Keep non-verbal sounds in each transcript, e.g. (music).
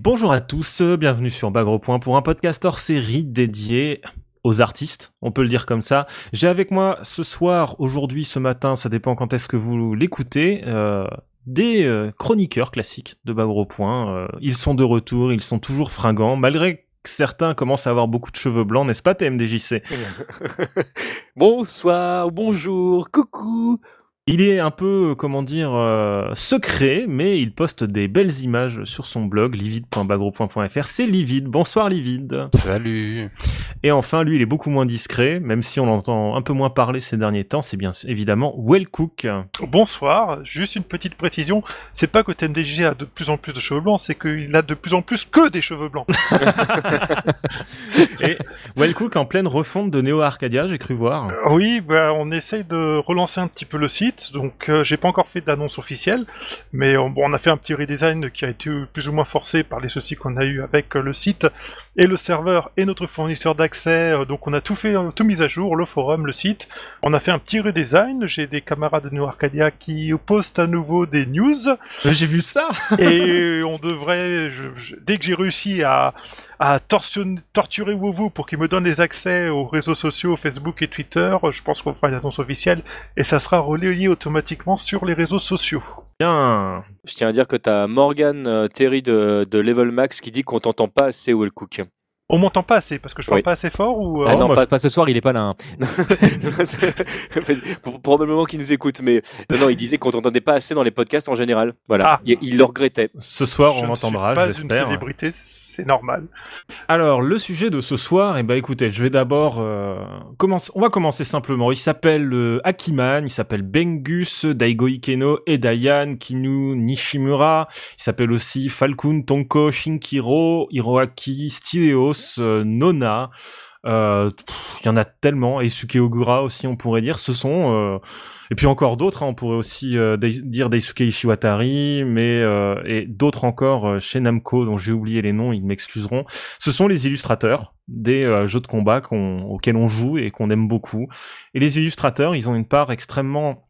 bonjour à tous, bienvenue sur Bagro Point pour un podcast hors série dédié aux artistes, on peut le dire comme ça. J'ai avec moi ce soir, aujourd'hui, ce matin, ça dépend quand est-ce que vous l'écoutez, euh, des euh, chroniqueurs classiques de Bagro Point. Euh, ils sont de retour, ils sont toujours fringants, malgré que certains commencent à avoir beaucoup de cheveux blancs, n'est-ce pas TMDJC (laughs) Bonsoir, bonjour, coucou il est un peu, comment dire, euh, secret, mais il poste des belles images sur son blog, livide.bagro.fr. C'est Livide. Bonsoir Livide. Salut. Et enfin, lui, il est beaucoup moins discret, même si on l'entend un peu moins parler ces derniers temps. C'est bien évidemment Wellcook. Bonsoir. Juste une petite précision. C'est pas que TMDJ a de plus en plus de cheveux blancs, c'est qu'il a de plus en plus que des cheveux blancs. (laughs) Et Wellcook en pleine refonte de Neo Arcadia, j'ai cru voir. oui, bah, on essaye de relancer un petit peu le site donc euh, j'ai pas encore fait d'annonce officielle, mais on, bon, on a fait un petit redesign qui a été plus ou moins forcé par les soucis qu'on a eu avec euh, le site et le serveur et notre fournisseur d'accès. Euh, donc on a tout fait, tout mis à jour, le forum, le site. On a fait un petit redesign. J'ai des camarades de New Arcadia qui postent à nouveau des news. J'ai vu ça. (laughs) et on devrait, dès que j'ai réussi à à torturer WoWoo pour qu'il me donne les accès aux réseaux sociaux Facebook et Twitter. Je pense qu'on fera une annonce officielle et ça sera relayé automatiquement sur les réseaux sociaux. Bien. Je tiens à dire que tu as Morgan euh, Terry de, Level Max qui dit qu'on t'entend pas assez Cook. On m'entend pas assez parce que je parle pas assez fort ou euh, ah non, pas, ce soir, il est pas là. Hein. (laughs) Probablement qu'il nous écoute, mais non, non, il disait qu'on t'entendait pas assez dans les podcasts en général. Voilà, ah. il, le regrettait. Ce soir, on m'entendra, j'espère. Pas une célébrité, c'est normal. Alors, le sujet de ce soir, eh ben, écoutez, je vais d'abord euh, commencer. On va commencer simplement. Il s'appelle euh, Akiman, il s'appelle Bengus, Daigo Ikeno, Edayan, Kinu, Nishimura. Il s'appelle aussi Falcon, Tonko, Shinkiro, Hiroaki, Styleos, euh, Nona. Euh, il y en a tellement. Et Ogura aussi, on pourrait dire. Ce sont euh, et puis encore d'autres. Hein, on pourrait aussi euh, dire Daisuke Ishiwatari, mais et d'autres encore chez Namco dont j'ai oublié les noms. Ils m'excuseront. Ce sont les illustrateurs des jeux de combat auxquels on joue et qu'on aime beaucoup. Et les illustrateurs, ils ont une part extrêmement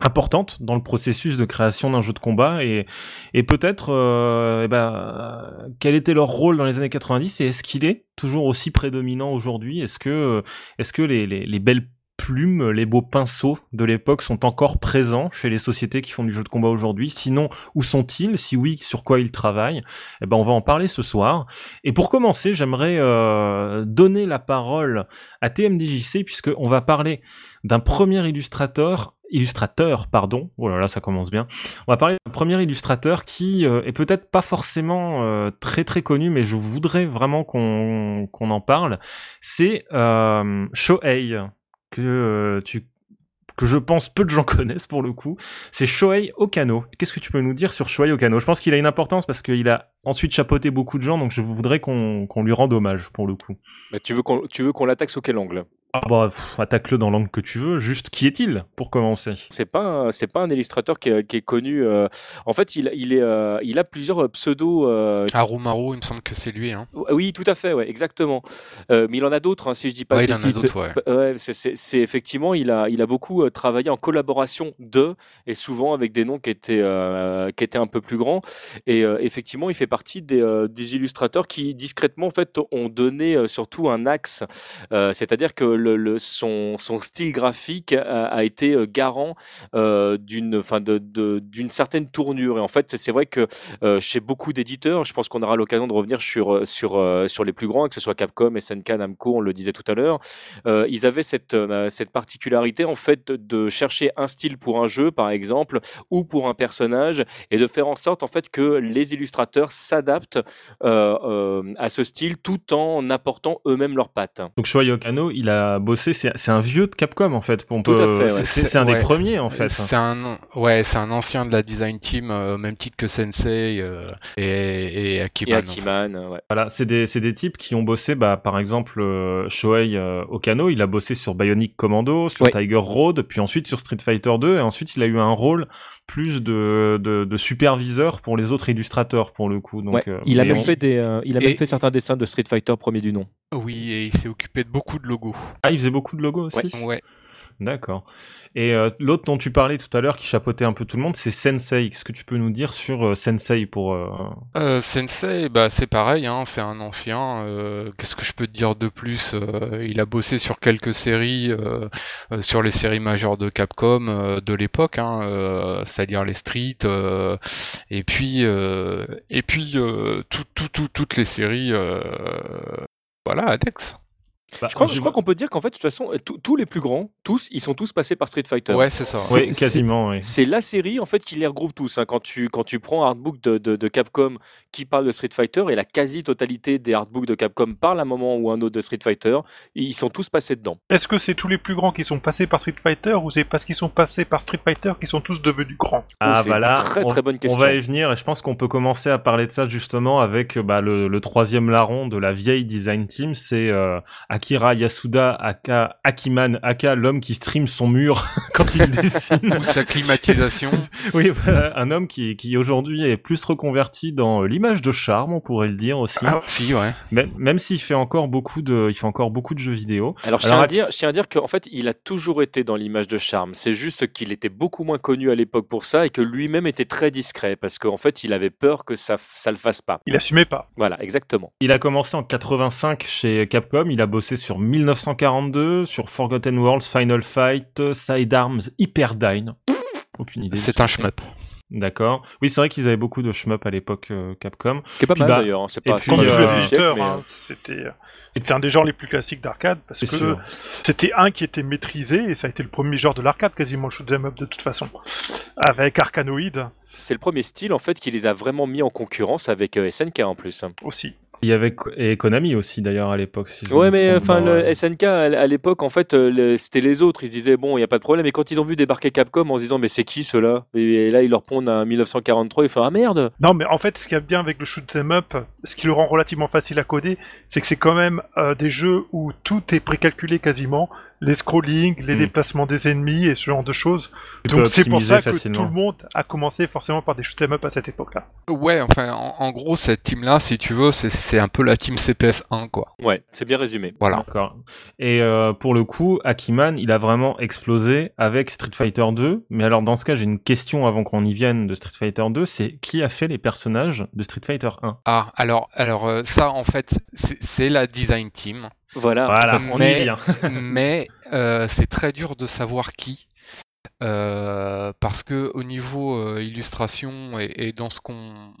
importante dans le processus de création d'un jeu de combat et, et peut-être euh, ben, quel était leur rôle dans les années 90 et est-ce qu'il est toujours aussi prédominant aujourd'hui? Est-ce que, est-ce que les, les, les, belles plumes, les beaux pinceaux de l'époque sont encore présents chez les sociétés qui font du jeu de combat aujourd'hui? Sinon, où sont-ils? Si oui, sur quoi ils travaillent? Eh ben, on va en parler ce soir. Et pour commencer, j'aimerais euh, donner la parole à TMDJC puisque on va parler d'un premier illustrateur illustrateur, pardon. Oh là là, ça commence bien. On va parler d'un premier illustrateur qui euh, est peut-être pas forcément euh, très très connu, mais je voudrais vraiment qu'on en parle. C'est euh, Shohei que euh, tu que je pense peu de gens (laughs) connaissent pour le coup, c'est Shohei Okano. Qu'est-ce que tu peux nous dire sur Shohei Okano? Je pense qu'il a une importance parce qu'il a ensuite chapeauté beaucoup de gens, donc je voudrais qu'on lui rende hommage pour le coup. Mais tu veux qu'on tu veux qu'on l'attaque sous quel angle? Ah bah, attaque-le dans l'angle que tu veux. Juste, qui est-il pour commencer? C'est pas, c'est pas un illustrateur qui est, qui est connu. Euh, en fait, il, il est, euh, il a plusieurs pseudos. Euh... Harumaru, il me semble que c'est lui. Hein. Oui, tout à fait, ouais, exactement. Euh, mais il en a d'autres, hein, si je dis pas. Ouais, il en a d'autres, ouais. ouais c'est effectivement, il a, il a beaucoup travaillé en collaboration de, et souvent avec des noms qui étaient, qui étaient un peu plus grands. Et effectivement, il fait partie des, des illustrateurs qui discrètement, en fait, ont donné surtout un axe. C'est-à-dire que son, style graphique a, été euh, garant euh, d'une certaine tournure. Et en fait, c'est vrai que euh, chez beaucoup d'éditeurs, je pense qu'on aura l'occasion de revenir sur, les plus grands, que ce soit Capcom, SNK, Namco, on le disait tout à l'heure, ils avaient cette, cette particularité en fait de chercher un style pour un jeu, par exemple, ou pour un personnage, et de faire en sorte en fait que les illustrateurs s'adaptent à ce style tout en apportant eux-mêmes leurs pattes. Donc Shoei Okano, il a bossé. C'est un vieux de Capcom en fait. On Tout à fait. C'est un des premiers en fait. C'est un ouais, c'est un ancien de la design team, euh, même titre que Sensei euh, et, et Akiman. ouais. Voilà, c'est des c'est des types qui ont bossé. Bah par exemple euh, Shohei Okano, il a bossé sur Bionic Commando, sur Tiger Road, puis ensuite sur Street Fighter 2 et ensuite il a eu un rôle plus de, de, de superviseur pour les autres illustrateurs pour le coup. Donc, il a même fait des, il a même fait certains dessins de Street Fighter premier du nom. Oui, et il s'est occupé de beaucoup de logos. Ah, il faisait beaucoup de logos aussi Ouais. D'accord. Et euh, l'autre dont tu parlais tout à l'heure, qui chapeautait un peu tout le monde, c'est Sensei. Qu'est-ce que tu peux nous dire sur euh, Sensei pour euh, Sensei, bah c'est pareil, hein, c'est un ancien. Qu'est-ce que je peux te dire de plus Il a bossé sur quelques séries, sur les séries majeures de Capcom de l'époque, hein, c'est-à-dire les Street, et puis et puis tout, tout, tout- toutes les séries, voilà, Adex. Bah, Je crois, j'ai- je crois qu'on peut dire qu'en fait, de toute façon, euh, tous- les plus grands, tous, ils sont tous passés par Street Fighter. Ouais, c'est ça. Oui, c'est- quasiment. Oui. C'est la série en fait qui les regroupe tous. hein. Quand tu quand tu prends Artbook de, de, de Capcom qui parle de Street Fighter et la quasi-totalité des Artbooks de Capcom parlent à un moment ou un autre de Street Fighter, ils sont tous passés dedans. Est-ce que c'est tous les plus grands qui sont passés par Street Fighter ou c'est parce qu'ils sont passés par Street Fighter qu'ils sont tous devenus grands? Ah c'est bah là, très, on, très bonne on question. va y venir et je pense qu'on peut commencer à parler de ça justement avec bah, le, le troisième larron de la vieille design team, c'est euh, Akira Yasuda aka Akiman aka l'homme qui stream son mur (laughs) quand il (laughs) dessine. Ou sa climatisation. (laughs) oui, voilà, un homme qui, qui aujourd'hui est plus reconverti dans l'image de charme, on pourrait le dire aussi. ah, si, ouais. Même, même s'il fait encore beaucoup de, il fait encore beaucoup de jeux vidéo. Alors, je tiens, à dire, je tiens à dire qu'en fait, il a toujours été dans l'image de charme. C'est juste qu'il était beaucoup moins connu à l'époque pour ça et que lui-même était très discret parce qu'en fait, il avait peur que ça, ça le fasse pas. Il assumait pas. Voilà, exactement. Il a commencé en 85 chez Capcom, il a bossé sur 1942, sur Forgotten Worlds, Final Fight, euh, Sidearms, Hyperdyne. Aucune idée. C'est un shmup. D'accord. Oui, c'est vrai qu'ils avaient beaucoup de shmup à l'époque euh, Capcom. Qui est pas Puis mal bah, d'ailleurs. hein. C'est et pas puis, Comme le euh, siècle, mais, hein, c'était c'était un des genres les plus classiques d'arcade parce que sûr. c'était un qui était maîtrisé et ça a été le premier genre de l'arcade quasiment le shoot 'em up de toute façon avec Arkanoid C'est le premier style en fait qui les a vraiment mis en concurrence avec euh, SNK en plus. aussi. Il y avait et Konami aussi d'ailleurs à l'époque. Si je Ouais, mais enfin, le euh, SNK à à l'époque, en fait, euh, le- c'était les autres. Ils se disaient bon, il y a pas de problème. Et quand ils ont vu débarquer Capcom en se disant mais c'est qui ceux-là? Et, là, ils leur pondent un 1943. Ils font ah merde. Non, mais en fait, ce qu'il y a bien avec le shoot 'em up, ce qui le rend relativement facile à coder, c'est que c'est quand même euh, des jeux où tout est précalculé quasiment, les scrolling, les Hmm. déplacements des ennemis et ce genre de choses. tu Donc c'est pour ça que facilement. tout le monde a commencé forcément par des shoot 'em up à cette époque-là. Ouais, enfin, en, en gros, cette team-là, si tu veux, c'est- un peu la team CPS 1, quoi. Ouais, c'est bien résumé. Voilà. D'accord. Et euh, pour le coup, Akiman, il a vraiment explosé avec Street Fighter 2. Mais alors dans ce cas, j'ai une question avant qu'on y vienne de Street Fighter 2, c'est qui a fait les personnages de Street Fighter 1 Ah, alors, alors euh, ça, en fait, c'est la design team. Voilà. Voilà, on mais- y vient. (laughs) mais euh, c'est très dur de savoir qui. Euh, parce que au niveau euh, illustration et, et dans ce qu'on,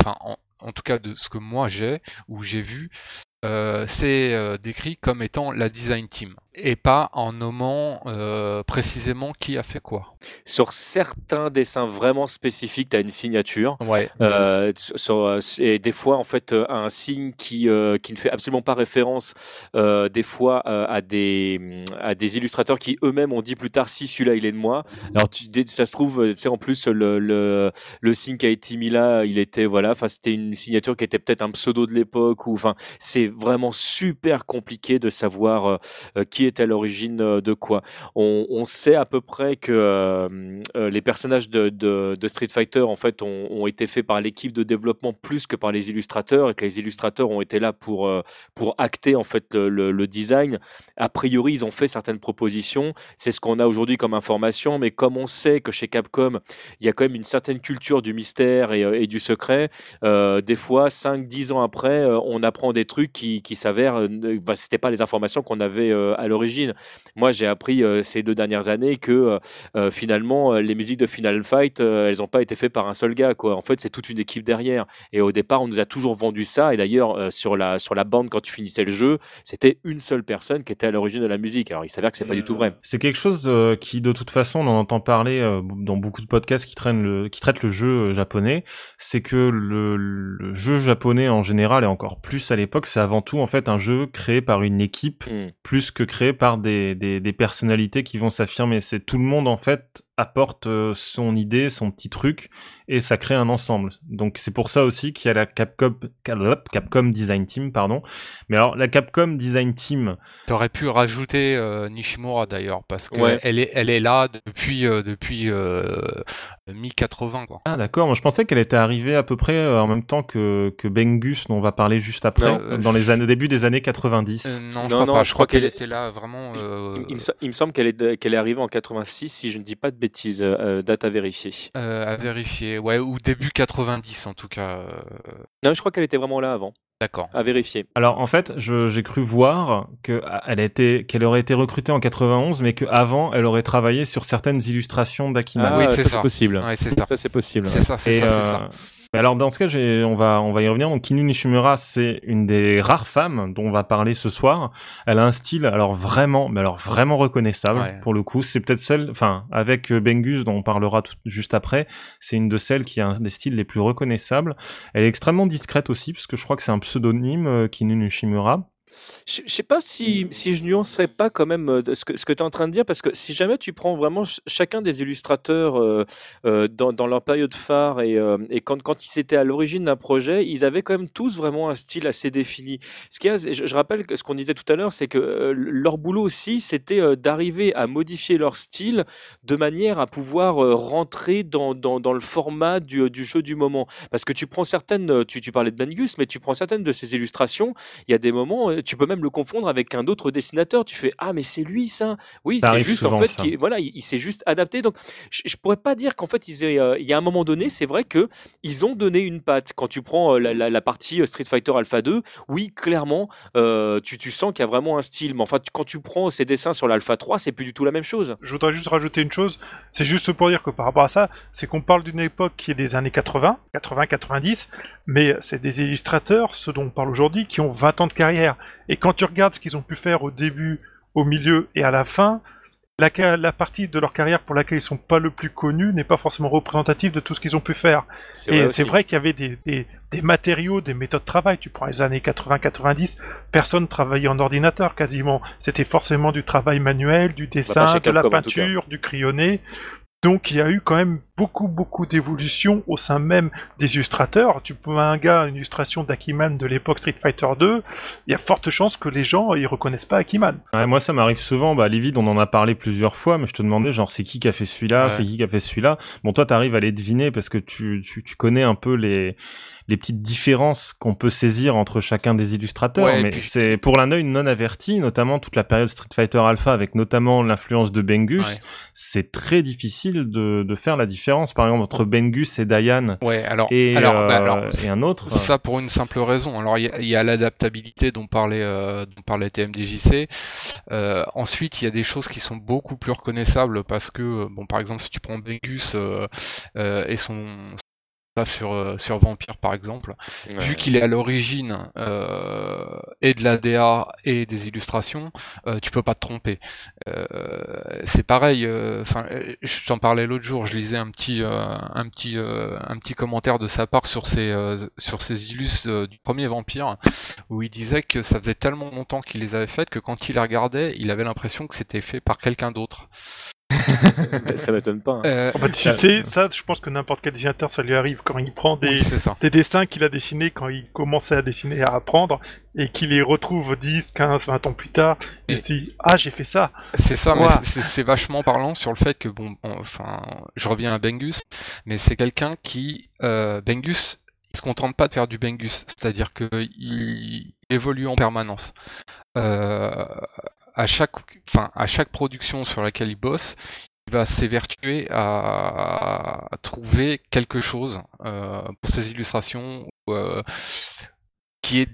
enfin en, en tout cas de ce que moi j'ai ou j'ai vu, c'est décrit comme étant la design team et pas en nommant euh, précisément qui a fait quoi. Sur certains dessins vraiment spécifiques, tu as une signature. Ouais. Euh, sur- euh, et des fois, en fait, un signe qui, euh, qui ne fait absolument pas référence, des fois, à, des, à des illustrateurs qui eux-mêmes ont dit plus tard si celui-là il est de moi. Alors, tu, ça se trouve, tu sais, en plus, le, le, le signe qui a été mis là, il était, voilà, enfin, c'était une signature qui était peut-être un pseudo de l'époque, ou enfin, c'est vraiment super compliqué de savoir euh, euh, était à l'origine euh, de quoi. On, sait à peu près que euh, euh, les personnages de, Street Fighter en fait ont, été faits par l'équipe de développement plus que par les illustrateurs et que les illustrateurs ont été là pour pour acter en fait le, design. A priori, ils ont fait certaines propositions. C'est ce qu'on a aujourd'hui comme information, mais comme on sait que chez Capcom, il y a quand même une certaine culture du mystère et, du secret. des fois, 5-10 ans après, on apprend des trucs qui, qui s'avèrent, bah, c'était pas les informations qu'on avait à l'origine. Moi, j'ai appris euh, ces deux dernières années que euh, euh, finalement, les musiques de Final Fight, elles n'ont pas été faites par un seul gars. Quoi. En fait, c'est toute une équipe derrière. Et au départ, on nous a toujours vendu ça. Et d'ailleurs, sur, la, sur la bande, quand tu finissais le jeu, c'était une seule personne qui était à l'origine de la musique. Alors, il s'avère que c'est pas du tout vrai. C'est quelque chose qui, de toute façon, on en entend parler dans beaucoup de podcasts qui, traînent le, qui traitent le jeu japonais. C'est que le, le jeu japonais en général, et encore plus à l'époque, c'est avant tout en fait un jeu créé par une équipe Hmm. plus que créé par des, des, des personnalités qui vont s'affirmer. C'est tout le monde en fait apporte euh, son idée, son petit truc, et ça crée un ensemble. Donc c'est pour ça aussi qu'il y a la Capcom, Capcom Design Team, pardon. Mais alors la Capcom Design Team, T'aurais pu rajouter euh, Nishimura d'ailleurs parce que Ouais. elle est elle est là depuis euh, depuis euh, mi 80 quoi. Ah d'accord, moi je pensais qu'elle était arrivée à peu près euh, en même temps que, que Bengus, dont on va parler juste après, Non, euh, dans les années, au début des années 90. Euh, non, je Non, crois non, pas. je Je crois crois qu'elle qu'elle- était là vraiment. Il, il, me, semble qu'elle est, qu'elle est arrivée en 86, si je ne dis pas de bêtises. Date à vérifier. à vérifier, ouais, ou début 90 en tout cas. Non, je crois qu'elle était vraiment là avant. D'accord. À vérifier. Alors en fait, j'ai cru voir qu'elle aurait été recrutée en 91, mais qu'avant, elle aurait travaillé sur certaines illustrations d'Akiman. Ah, oui, c'est possible. Ouais, c'est ça. ça c'est possible. C'est ça, c'est ça, ça. Alors dans ce cas, on va on va y revenir. Donc Kinu Nishimura, c'est une des rares femmes dont on va parler ce soir. Elle a un style alors vraiment, mais alors vraiment reconnaissable pour le coup. C'est peut-être celle, enfin avec euh, Bengus dont on parlera tout, juste après, c'est une de celles qui a un des styles les plus reconnaissables. Elle est extrêmement discrète aussi parce que je crois que c'est un pseudonyme euh, Kinu Nishimura. Je sais pas si, si je nuancerais pas quand même euh, ce que, ce que tu es en train de dire, parce que si jamais tu prends vraiment chacun des illustrateurs euh, euh, dans, dans, leur période phare et, et quand, quand ils étaient à l'origine d'un projet, ils avaient quand même tous vraiment un style assez défini. Ce qui je, je rappelle que ce qu'on disait tout à l'heure, c'est que leur boulot aussi, c'était d'arriver à modifier leur style de manière à pouvoir rentrer dans, dans, dans le format du, du, jeu du moment. Parce que tu prends certaines, tu, tu parlais de Bengus, mais tu prends certaines de ces illustrations, il y a des moments, tu peux même le confondre avec un autre dessinateur. Tu fais ah mais c'est lui ça. Oui, c'est juste en fait qui, voilà, il, s'est juste adapté. Donc je, je, pourrais pas dire qu'en fait ils aient, euh, il y a un moment donné, c'est vrai que ils ont donné une patte. Quand tu prends euh, la, la, partie euh, Street Fighter Alpha 2, oui clairement tu, tu, sens qu'il y a vraiment un style. Mais enfin quand tu prends ces dessins sur l'Alpha 3, c'est plus du tout la même chose. Je voudrais juste rajouter une chose. C'est juste pour dire que par rapport à ça, c'est qu'on parle d'une époque qui est des années 80, 80-90, mais c'est des illustrateurs, ceux dont on parle aujourd'hui, qui ont 20 ans de carrière. Et quand tu regardes ce qu'ils ont pu faire au début, au milieu et à la fin, la, la, partie de leur carrière pour laquelle ils sont pas le plus connus n'est pas forcément représentative de tout ce qu'ils ont pu faire. Et c'est vrai qu'il y avait des, des, des, matériaux, des méthodes de travail. Tu prends les années 80-90, personne travaillait en ordinateur quasiment. C'était forcément du travail manuel, du bah, dessin, de la peinture, du crayonné. Donc il y a eu quand même beaucoup beaucoup d'évolutions au sein même des illustrateurs. Tu peux un gars, une illustration d'Akiman de l'époque Street Fighter 2, il y a forte chance que les gens ils reconnaissent pas Akiman. moi ça m'arrive souvent, bah Livid on en a parlé plusieurs fois, mais je te demandais genre c'est qui qui a fait celui-là, c'est qui qui a fait celui-là? Bon toi t'arrives à les deviner parce que tu, tu, tu connais un peu les les petites différences qu'on peut saisir entre chacun des illustrateurs, mais c'est pour l'un œil non averti, notamment toute la période Street Fighter Alpha avec notamment l'influence de Bengus, c'est très difficile de, de, faire la différence, par exemple entre Bengus et Dayan ouais, alors, et, alors, bah, euh, et un autre. Ça pour une simple raison. Alors il y a, a l'adaptabilité dont parlait euh, dont parlait TMDJC. Euh, ensuite il y a des choses qui sont beaucoup plus reconnaissables parce que bon par exemple si tu prends Bengus euh, euh et son sur, euh, sur Vampire par exemple, vu qu'il est à l'origine euh, et de la DA et des illustrations, euh, tu peux pas te tromper. Euh, c'est pareil, enfin, je t'en parlais l'autre jour, je lisais un petit, un petit, un petit commentaire de sa part sur ses, sur ses illus du premier Vampire, où il disait que ça faisait tellement longtemps qu'il les avait faites que quand il les regardait, il avait l'impression que c'était fait par quelqu'un d'autre. Ça m'étonne pas. Hein. Euh, en fait, si c'est ça, je pense que n'importe quel dessinateur, ça lui arrive quand il prend des, des dessins qu'il a dessinés quand il commençait à dessiner, à apprendre, et qu'il les retrouve 10, 15, 20 ans plus tard, et... il se dit Ah, j'ai fait ça C'est ça, mais c'est vachement parlant sur le fait que, bon, enfin, je reviens à Bengus, mais c'est quelqu'un qui, euh, Bengus, il se contente pas de faire du Bengus, c'est-à-dire qu'il évolue en permanence. Euh, à chaque, enfin, à chaque production sur laquelle il bosse, il va s'évertuer à, trouver quelque chose euh, pour ses illustrations euh, qui est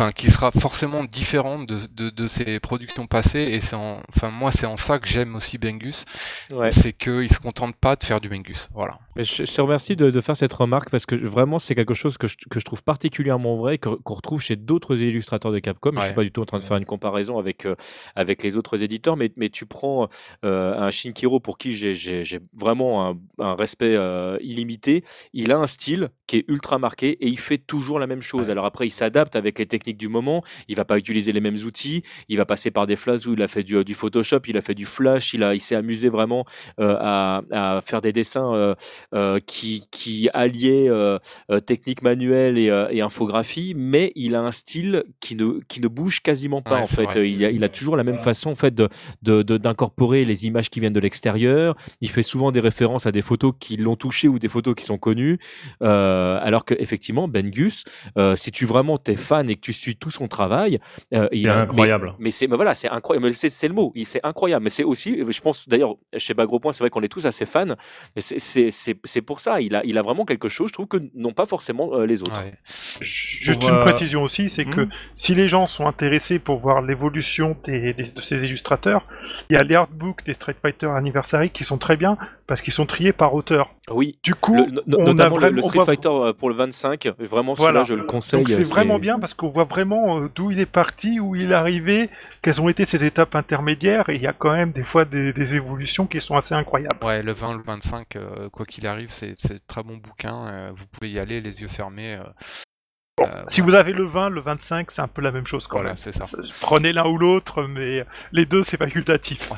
enfin qui sera forcément différente de, de, de ses productions passées. Et c'est enfin moi c'est en ça que j'aime aussi Bengus. Ouais. c'est qu'il se contente pas de faire du Bengus. Voilà. Je, je, te remercie de, de, faire cette remarque parce que vraiment c'est quelque chose que je, que je trouve particulièrement vrai qu'on retrouve chez d'autres illustrateurs de Capcom. Ouais. je suis pas du tout en train de faire une comparaison avec euh, avec les autres éditeurs mais, mais tu prends euh, un Shinkiro pour qui j'ai vraiment un, un respect euh, illimité. Il a un style qui est ultra marqué et il fait toujours la même chose. Ouais. alors après il s'adapte avec les techniques du moment. Il va pas utiliser les mêmes outils. Il va passer par des phases où il a fait du, du Photoshop, il a fait du Flash, il, a, il s'est amusé vraiment euh, à, à, faire des dessins euh, euh, qui, qui alliaient euh, euh, technique manuelle et, euh, et, infographie, mais il a un style qui ne, qui ne bouge quasiment pas ouais, en fait. Il a, il a, toujours la même façon en fait de, de, de, d'incorporer les images qui viennent de l'extérieur. Il fait souvent des références à des photos qui l'ont touché ou des photos qui sont connues. alors que effectivement, Ben Gus, si tu vraiment t'es fan et que tu suit tout son travail. Euh, il est incroyable. Mais, c'est, voilà, c'est incroyable. C'est, le mot. C'est incroyable. Mais c'est aussi, je pense d'ailleurs, chez Bagropoint, c'est vrai qu'on est tous assez fans. C'est pour ça. Il a, il a vraiment quelque chose, je trouve, que n'ont pas forcément euh, les autres. Juste une précision aussi, c'est que hmm. si les gens sont intéressés pour voir l'évolution de ces illustrateurs, il y a les artbooks des Street Fighter Anniversary qui sont très bien parce qu'ils sont triés par auteur. Oui. Du coup, notamment le, Street Fighter euh, pour le 25, vraiment voilà. je le conseille. c'est vraiment bien parce qu'on voit vraiment euh, d'où il est parti, où il est arrivé, quelles ont été ses étapes intermédiaires, et il y a quand même des fois des, évolutions qui sont assez incroyables. Ouais, le 20, le 25, euh, quoi qu'il arrive, c'est très bon bouquin, vous pouvez y aller les yeux fermés. Euh, si vous avez le 20, le 25, c'est un peu la même chose quand même. c'est ça. Prenez l'un ou l'autre, mais les deux, c'est facultatif.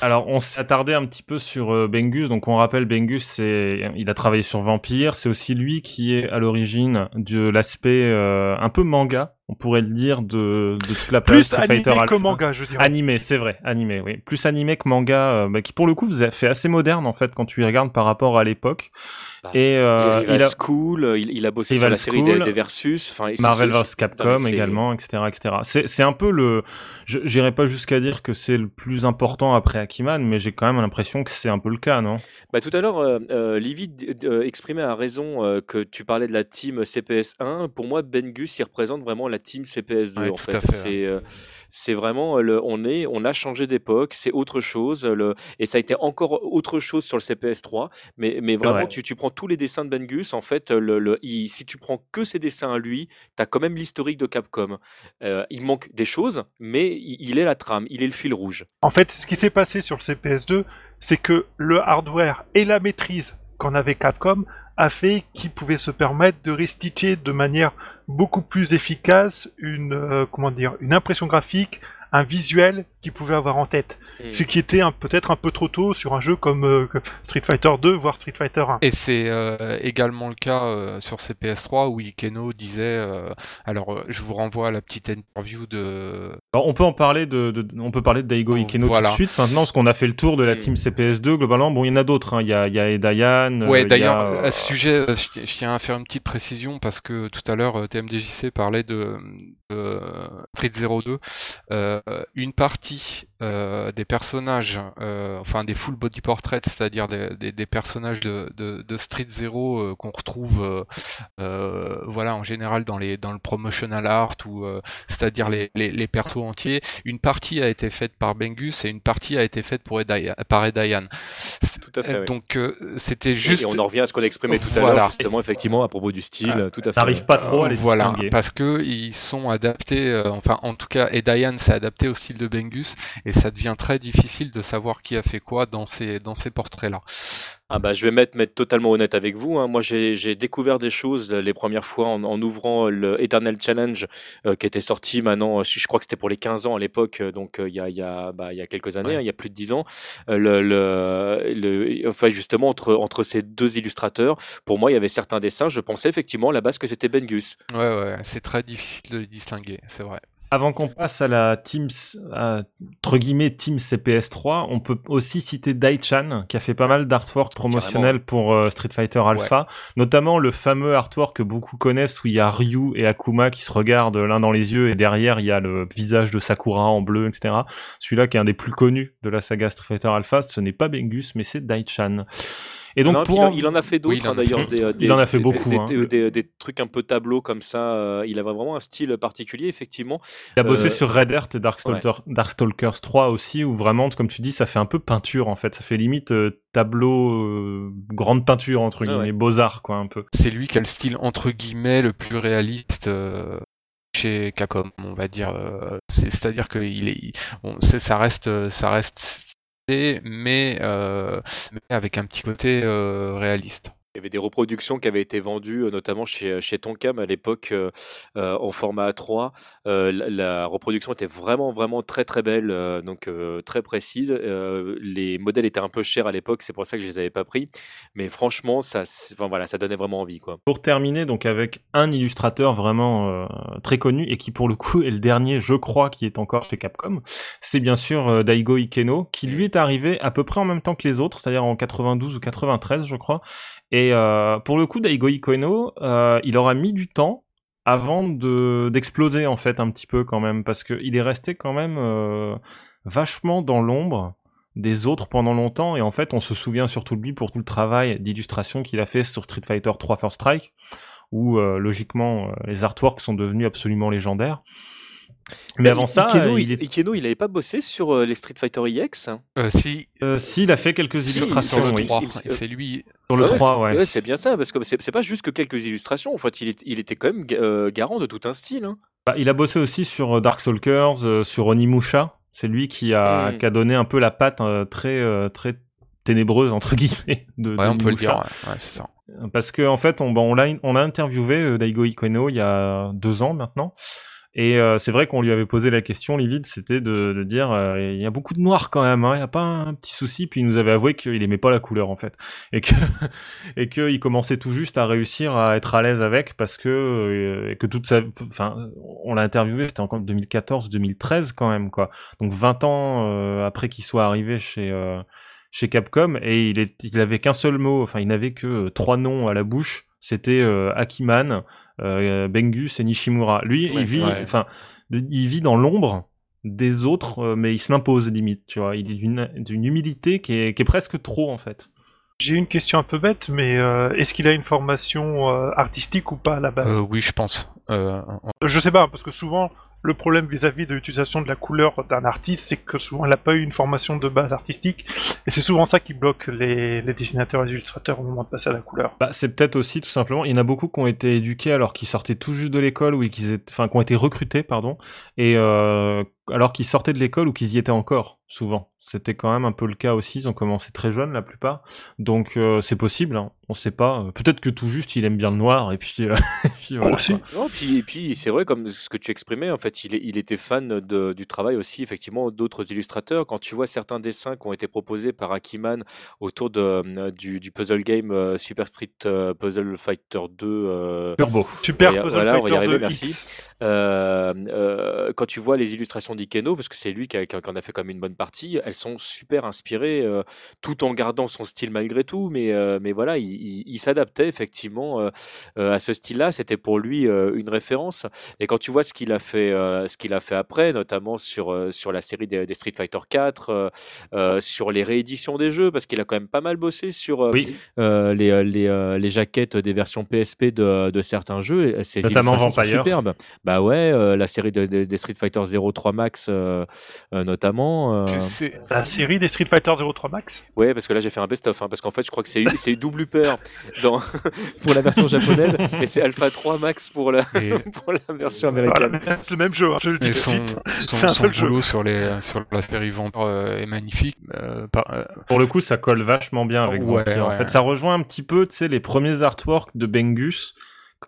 Alors, on s'est attardé un petit peu sur euh, Bengus. Donc, on rappelle, Bengus, c'est, il a travaillé sur Vampire. C'est aussi lui qui est à l'origine de l'aspect euh, un peu manga on pourrait le dire de, de toute la Plus animé que manga, je dirais. Animé, c'est vrai, animé, oui. Plus animé que manga, euh, bah, qui pour le coup vous fait assez moderne en fait quand tu y regardes par rapport à l'époque. Bah, et euh, il, a School, il, il a bossé sur la série des, Versus, enfin Marvel vs Capcom également, etc., etc. C'est c'est un peu le, j'irai pas jusqu'à dire que c'est le plus important après Akiman, mais j'ai quand même l'impression que c'est un peu le cas, non? Bah tout à l'heure, euh, euh Livy euh, exprimait à raison que tu parlais de la team CPS 1. Pour moi, Bengus, il représente vraiment la team CPS2 en fait. C'est euh, c'est vraiment le, on est on a changé d'époque, c'est autre chose le, et ça a été encore autre chose sur le CPS3 mais mais vraiment tu, tu prends tous les dessins de Bengus en fait le, le si tu prends que ses dessins à lui, tu as quand même l'historique de Capcom. Euh, il manque des choses mais il, il est la trame, il est le fil rouge. En fait, ce qui s'est passé sur le CPS2, c'est que le hardware et la maîtrise qu'en avait Capcom a fait qu'il pouvait se permettre de restitcher de manière beaucoup plus efficace une, euh, comment dire, une impression graphique, un visuel qu'il pouvait avoir en tête. Hmm. Ce qui était peut-être un peu trop tôt sur un jeu comme euh, Street Fighter 2, voire Street Fighter 1. Et c'est euh, également le cas euh, sur CPS3 où Ikeno disait, alors je vous renvoie à la petite interview de... Alors, on peut en parler de, on peut parler de Daigo Ikeno tout de suite maintenant, parce qu'on a fait le tour de la hmm. team CPS2, globalement, bon il y en a d'autres, hein. il y a, il y a Dayan. Ouais d'ailleurs, à ce sujet, je tiens à faire une petite précision parce que tout à l'heure TMDJC parlait de, de Street 02. Euh, une partie euh, des personnages, euh, enfin des full body portraits, c'est-à-dire des, des, personnages de, de, de Street Zero qu'on retrouve, voilà, en général dans les dans le promotional art ou c'est-à-dire les, les, les, persos entiers. Une partie a été faite par Bengus et une partie a été faite pour par Edayan. Tout à fait. Donc c'était juste. Et on en revient à ce qu'on a exprimé tout à l'heure, justement, effectivement, à propos du style. tout à fait. T'arrives pas trop à les Voilà, parce que ils sont adaptés. enfin, en tout cas, Edayan s'est adapté au style de Bengus et ça devient très difficile de savoir qui a fait quoi dans ces, dans ces portraits-là. Ah bah, je vais mettre, mettre totalement honnête avec vous. Hein. Moi, j'ai découvert des choses les premières fois en, en ouvrant le Eternal Challenge euh, qui était sorti maintenant, je crois que c'était pour les 15 ans à l'époque, euh, donc euh, il y, a, y, a, bah, y a quelques années, hein, il y a plus de 10 ans. le, le, le, enfin, justement, entre, entre ces deux illustrateurs, pour moi, il y avait certains dessins, je pensais effectivement à la base que c'était Bengus. Ouais, ouais, c'est très difficile de les distinguer, c'est vrai. Avant qu'on passe à la Teams, entre guillemets, Team CPS3, on peut aussi citer Daichan, qui a fait pas mal d'artwork promotionnel pour euh, Street Fighter Alpha, notamment le fameux artwork que beaucoup connaissent où il y a Ryu et Akuma qui se regardent l'un dans les yeux et derrière il y a le visage de Sakura en bleu, etc. Celui-là qui est un des plus connus de la saga Street Fighter Alpha, ce n'est pas Bengus, mais c'est Daichan. Et donc, pour il, en... a fait d'autres, hein, d'ailleurs. Des, il en a fait beaucoup. Des, hein. des, trucs un peu tableau comme ça. Euh, il avait vraiment un style particulier, effectivement. Il a bossé euh, sur Red Earth et Darkstalkers 3 aussi, où vraiment, comme tu dis, ça fait un peu peinture, en fait. Ça fait limite euh, tableau, grande peinture, entre guillemets, beaux-arts, quoi, un peu. C'est lui qui a le style, entre guillemets, le plus réaliste chez Capcom, on va dire. C'est-à-dire que il est, ça reste, ça reste mais, euh, mais avec un petit côté euh, réaliste. Il y avait des reproductions qui avaient été vendues, euh, notamment chez, euh, chez Tonkam à l'époque euh, en format A3. la, reproduction était vraiment, vraiment très, très belle, donc très précise. les modèles étaient un peu chers à l'époque, c'est pour ça que je les avais pas pris. Mais franchement, ça, enfin, voilà, ça donnait vraiment envie. Quoi. Pour terminer, donc avec un illustrateur vraiment très connu et qui pour le coup est le dernier, je crois, qui est encore chez Capcom, c'est bien sûr Daigo Ikeno, qui lui est arrivé à peu près en même temps que les autres, c'est-à-dire en 92 ou 93, je crois. Et euh, pour le coup, Daigo Ikono, euh, il aura mis du temps avant de d'exploser en fait un petit peu quand même parce que il est resté quand même euh, vachement dans l'ombre des autres pendant longtemps et en fait on se souvient surtout de lui pour tout le travail d'illustration qu'il a fait sur Street Fighter 3 First Strike où logiquement les artworks sont devenus absolument légendaires. Mais avant ça, Ikeno, il, il, est... Ikeno, il avait pas bossé sur euh, les Street Fighter EX Euh, si, euh, si, il a fait quelques Si, illustrations sur le oui. 3, il- il- c'est lui. sur le Ouais, 3 c'est- ouais. c'est bien ça, parce que c'est pas juste que quelques illustrations. En fait, il, est- il était quand même euh, garant de tout un style. hein. Bah, il a bossé aussi sur euh, Darkstalkers, euh, sur Onimusha. C'est lui qui a, Mm. qui a donné un peu la patte euh, très, euh, très ténébreuse entre guillemets de, Ouais, on peut le dire. Ouais, ouais, c'est ça. Parce que en fait, on, bah, on l'a, interviewé euh, Daigo Ikono il y a deux ans maintenant. Et euh, c'est vrai qu'on lui avait posé la question, Livid, c'était de, de dire, euh, il y a beaucoup de noir quand même, hein, il y a pas un petit souci. Puis il nous avait avoué qu'il aimait pas la couleur en fait, et que (laughs) et que il commençait tout juste à réussir à être à l'aise avec parce que euh, et que toute sa, enfin, on l'a interviewé, c'était encore 2014-2013 quand même quoi. Donc 20 ans euh, après qu'il soit arrivé chez euh, chez Capcom et il, est, il avait qu'un seul mot, enfin il n'avait que euh, trois noms à la bouche, c'était Akiman, Bengus et Nishimura. Lui, Ouais, il vit, ouais. enfin, il vit dans l'ombre des autres, euh, mais il se l'impose limite, tu vois. Il est d'une d'une humilité qui est, qui est presque trop en fait. J'ai une question un peu bête, mais euh, est-ce qu'il a une formation euh, artistique ou pas à la base? Euh, oui, je pense. Euh, Je sais pas, parce que souvent, le problème vis-à-vis de l'utilisation de la couleur d'un artiste, c'est que souvent, il n'a pas eu une formation de base artistique, et c'est souvent ça qui bloque les, les dessinateurs et les illustrateurs au moment de passer à la couleur. Bah, c'est peut-être aussi tout simplement, il y en a beaucoup qui ont été éduqués alors qu'ils sortaient tout juste de l'école ou qui ont été recrutés, pardon, et euh, alors qu'ils sortaient de l'école ou qu'ils y étaient encore, souvent. C'était quand même un peu le cas aussi, ils ont commencé très jeunes la plupart, donc euh, c'est possible, hein. on sait pas. Peut-être que tout juste il aime bien le noir et puis, euh, (laughs) puis voilà, aussi. quoi. Non, puis, et puis c'est vrai, comme ce que tu exprimais, en fait, il, était fan de- du travail aussi, effectivement, d'autres illustrateurs. Quand tu vois certains dessins qui ont été proposés par Akiman autour de, euh, du, du puzzle game euh, Super Street euh, Puzzle Fighter 2, euh, Turbo. Super Puzzle voilà, on va y Fighter arriver, 2 merci. Euh, euh, quand tu vois les illustrations d'Ikeno, parce que c'est lui qui, a- qui en a fait comme une bonne partie, elles sont super inspirées, euh, tout en gardant son style malgré tout, mais, euh, mais voilà, il, il- il s'adaptait effectivement euh, à ce style-là. C'était pour lui une référence. Et quand tu vois ce qu'il a fait, ce qu'il a fait après, notamment sur sur la série des, des Street Fighter 4, euh, euh, sur les rééditions des jeux, parce qu'il a quand même pas mal bossé sur Oui, les, les, les jaquettes des versions PSP de, de certains jeux. Ces Notamment Vampire. superbes. Bah ouais, la série de- de- des Street Fighter 03 Max euh, euh, notamment. euh, c'est- La série des Street Fighter 03 Max? Ouais, parce que là j'ai fait un best-of, hein, parce qu'en fait je crois que c'est c'est double dans (laughs) pour la version japonaise et c'est Alpha 3 Max pour la (laughs) pour la version américaine. c'est le même jeu, hein, je le dis son, son, C'est un son seul jeu. boulot sur, les, sur la série Vampire euh, est magnifique. Euh, par- euh, Pour le coup, ça colle vachement bien avec Ouais, Vampire. En fait, ça rejoint un petit peu, tu sais, les premiers artworks de Bengus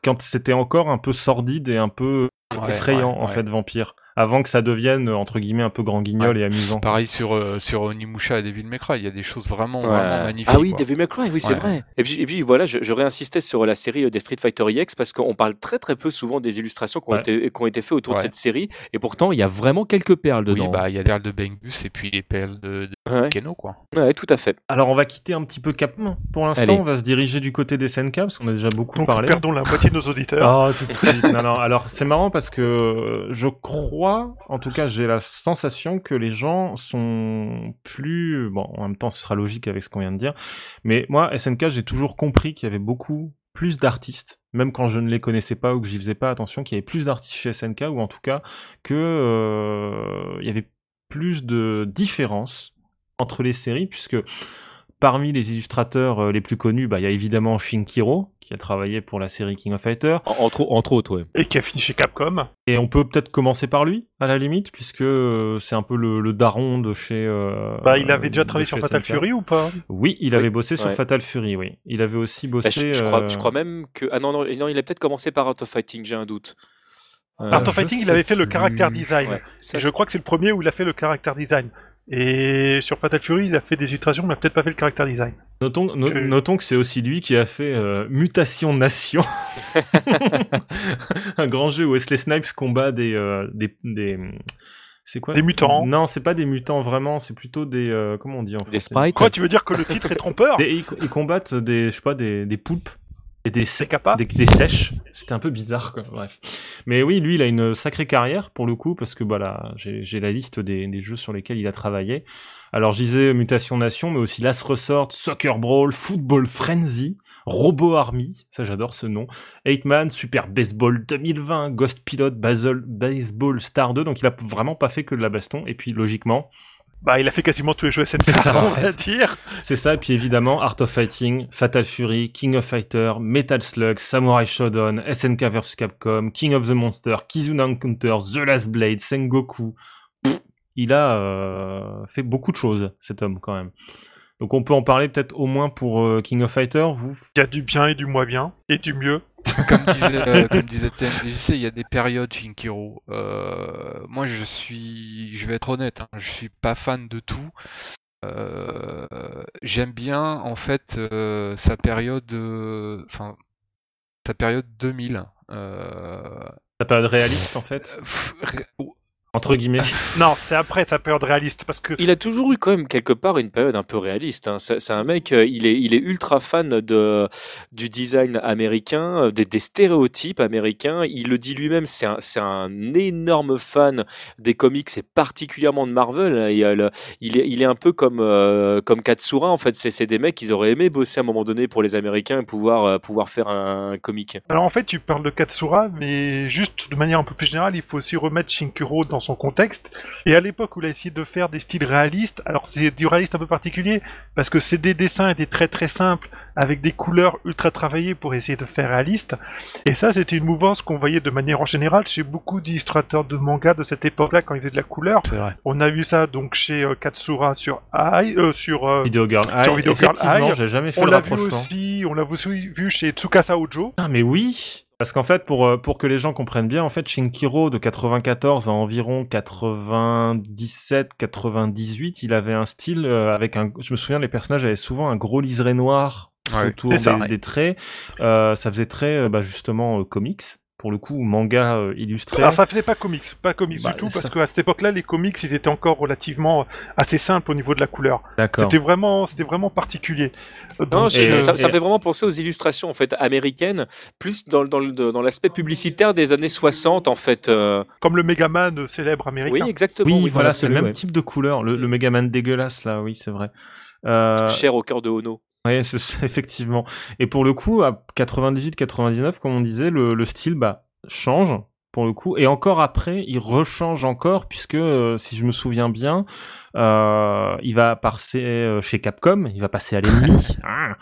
quand c'était encore un peu sordide et un peu Ouais, effrayant ouais, en ouais. fait Vampire, avant que ça devienne entre guillemets un peu grand guignol et amusant. pareil sur, euh, sur Onimusha et Devil May Cry, il y a des choses vraiment, Ouais. vraiment magnifiques. Ah oui, quoi. Devil May Cry, oui, c'est Ouais. vrai. Et puis, et puis voilà, je, je réinsistais sur la série des Street Fighter EX parce qu'on parle très très peu souvent des illustrations qui ont, Ouais. été, qui ont été faites autour de cette série et pourtant il y a vraiment quelques perles Oui, dedans. bah il y a les perles de Bengus et puis les perles de, de ouais. Keno, quoi. Ouais, tout à fait. Alors on va quitter un petit peu Capcom pour l'instant, on va se diriger du côté des SNK parce qu'on a déjà beaucoup Donc parlé. perdons la moitié de nos auditeurs. Oh, tout de suite. (laughs) non, non. Alors, c'est marrant parce que euh, je crois, en tout cas, j'ai la sensation que les gens sont plus, bon, en même temps, ce sera logique avec ce qu'on vient de dire. Mais moi, SNK, j'ai toujours compris qu'il y avait beaucoup plus d'artistes, même quand je ne les connaissais pas ou que j'y faisais pas attention, qu'il y avait plus d'artistes chez SNK ou en tout cas que euh, il y avait plus de différences entre les séries puisque parmi les illustrateurs euh, les plus connus, bah, il y a évidemment Shinkiro, qui a travaillé pour la série King of Fighters. En- Entre, entre autres, ouais. Et qui a fini chez Capcom. Et on peut peut-être commencer par lui, à la limite, puisque euh, c'est un peu le, le daron de chez... euh, Bah, il avait déjà travaillé sur Fatal SNK. Fury ou pas? Oui, il Oui, avait bossé sur. Fatal Fury, oui. Il avait aussi Bah, bossé... je, je crois, euh, je crois même que. Ah non, non, non, il a peut-être commencé par Art of Fighting, j'ai un doute. Euh, Art of Fighting, il avait fait le caractère design. ouais. Ça, Et je crois que c'est le premier où il a fait le caractère design. Et sur Fatal Fury, il a fait des illustrations, mais peut-être pas fait le caractère design. Notons, no- Que- notons que c'est aussi lui qui a fait euh, Mutation Nation, (laughs) un grand jeu où Wesley Snipes combat des... euh, des, des c'est quoi? Des mutants. Non, c'est pas des mutants vraiment, c'est plutôt des... euh, comment on dit en Des français? sprites. Quoi, tu veux dire que le titre est trompeur? Des- ils, ils combattent des, je sais pas, des, des poulpes. Et des, des, des, sèches. C'était un peu bizarre, quoi. Bref. Mais oui, lui, il a une sacrée carrière pour le coup, parce que voilà, j'ai la liste des, des, jeux sur lesquels il a travaillé. Alors, je disais Mutation Nation, mais aussi Last Resort, Soccer Brawl, Football Frenzy, Robo Army, ça j'adore ce nom, 8 Super Baseball 2020, Ghost Pilot, Basel, Baseball Star 2, donc il a vraiment pas fait que de la baston, et puis logiquement, bah, il a fait quasiment tous les jeux SNK, (laughs) ça, on va dire. C'est ça, et puis évidemment, Art of Fighting, Fatal Fury, King of Fighter, Metal Slug, Samurai Shodown, SNK vs Capcom, King of the Monster, Kizuna Encounter, The Last Blade, Sengoku. il a euh, fait beaucoup de choses, cet homme, quand même. Donc on peut en parler peut-être au moins pour euh, King of Fighter, vous? Il y a du bien et du moins bien, et du mieux. (laughs) comme disait, euh, comme disait TMDJC, il y a des périodes Shinkiro. Euh, moi, je suis, je vais être honnête, hein, je suis pas fan de tout. Euh, J'aime bien en fait euh, sa période, enfin sa période 2000. Sa période réaliste en fait. Entre guillemets. (laughs) non, c'est après sa période réaliste parce que. Il a toujours eu quand même quelque part une période un peu réaliste. Hein. C'est un mec, euh, il est, il est ultra fan de du design américain, euh, des, des stéréotypes américains. Il le dit lui-même, c'est un, c'est un énorme fan des comics et particulièrement de Marvel. Il, il, est, il est un peu comme euh, comme Katsura en fait. C'est des mecs, ils auraient aimé bosser à un moment donné pour les Américains et pouvoir pouvoir faire un, comic. Alors en fait, tu parles de Katsura, mais juste de manière un peu plus générale, il faut aussi remettre Shinkuro dans son contexte. Et à l'époque où il a essayé de faire des styles réalistes, alors c'est du réaliste un peu particulier, parce que c'est des dessins et des traits très simples, avec des couleurs ultra travaillées pour essayer de faire réaliste. Et ça, c'était une mouvance qu'on voyait de manière en général chez beaucoup d'illustrateurs de manga de cette époque-là, quand ils faisaient de la couleur. On a vu ça donc chez euh, Katsura sur Ai, euh, sur, euh, Video Girl Sur Video Girl j'ai jamais fait on l'a vu aussi, on l'a aussi vu chez Tsukasa Ojo. Ah mais oui parce qu'en fait, pour, euh, pour que les gens comprennent bien, en fait, Shinkiro de 94 à environ 97-98, il avait un style euh, avec un. Je me souviens, les personnages avaient souvent un gros liseré noir autour des, traits. Euh, ça faisait très, bah, justement, comics pour le coup manga euh, illustré. Alors ça faisait pas comics, pas comics du bah, tout, parce qu'à cette époque-là, les comics, ils étaient encore relativement euh, assez simples au niveau de la couleur. C'était vraiment, c'était vraiment particulier. non, ça, fait vraiment penser aux illustrations en fait américaines, plus dans, dans, dans l'aspect publicitaire des années 60 en fait. Euh. Comme le Megaman célèbre américain. Oui, exactement. Oui, voilà, c'est le même type de couleur, le, le Megaman dégueulasse là, oui, c'est vrai. Cher au cœur de Ono. Oui, (laughs) effectivement. Et pour le coup, à 98-99, comme on disait, le, le style bah, change pour le coup. Et encore après, il rechange encore, puisque, euh, si je me souviens bien, euh, il va passer euh, chez Capcom, il va passer à l'ennemi. (laughs) Ah.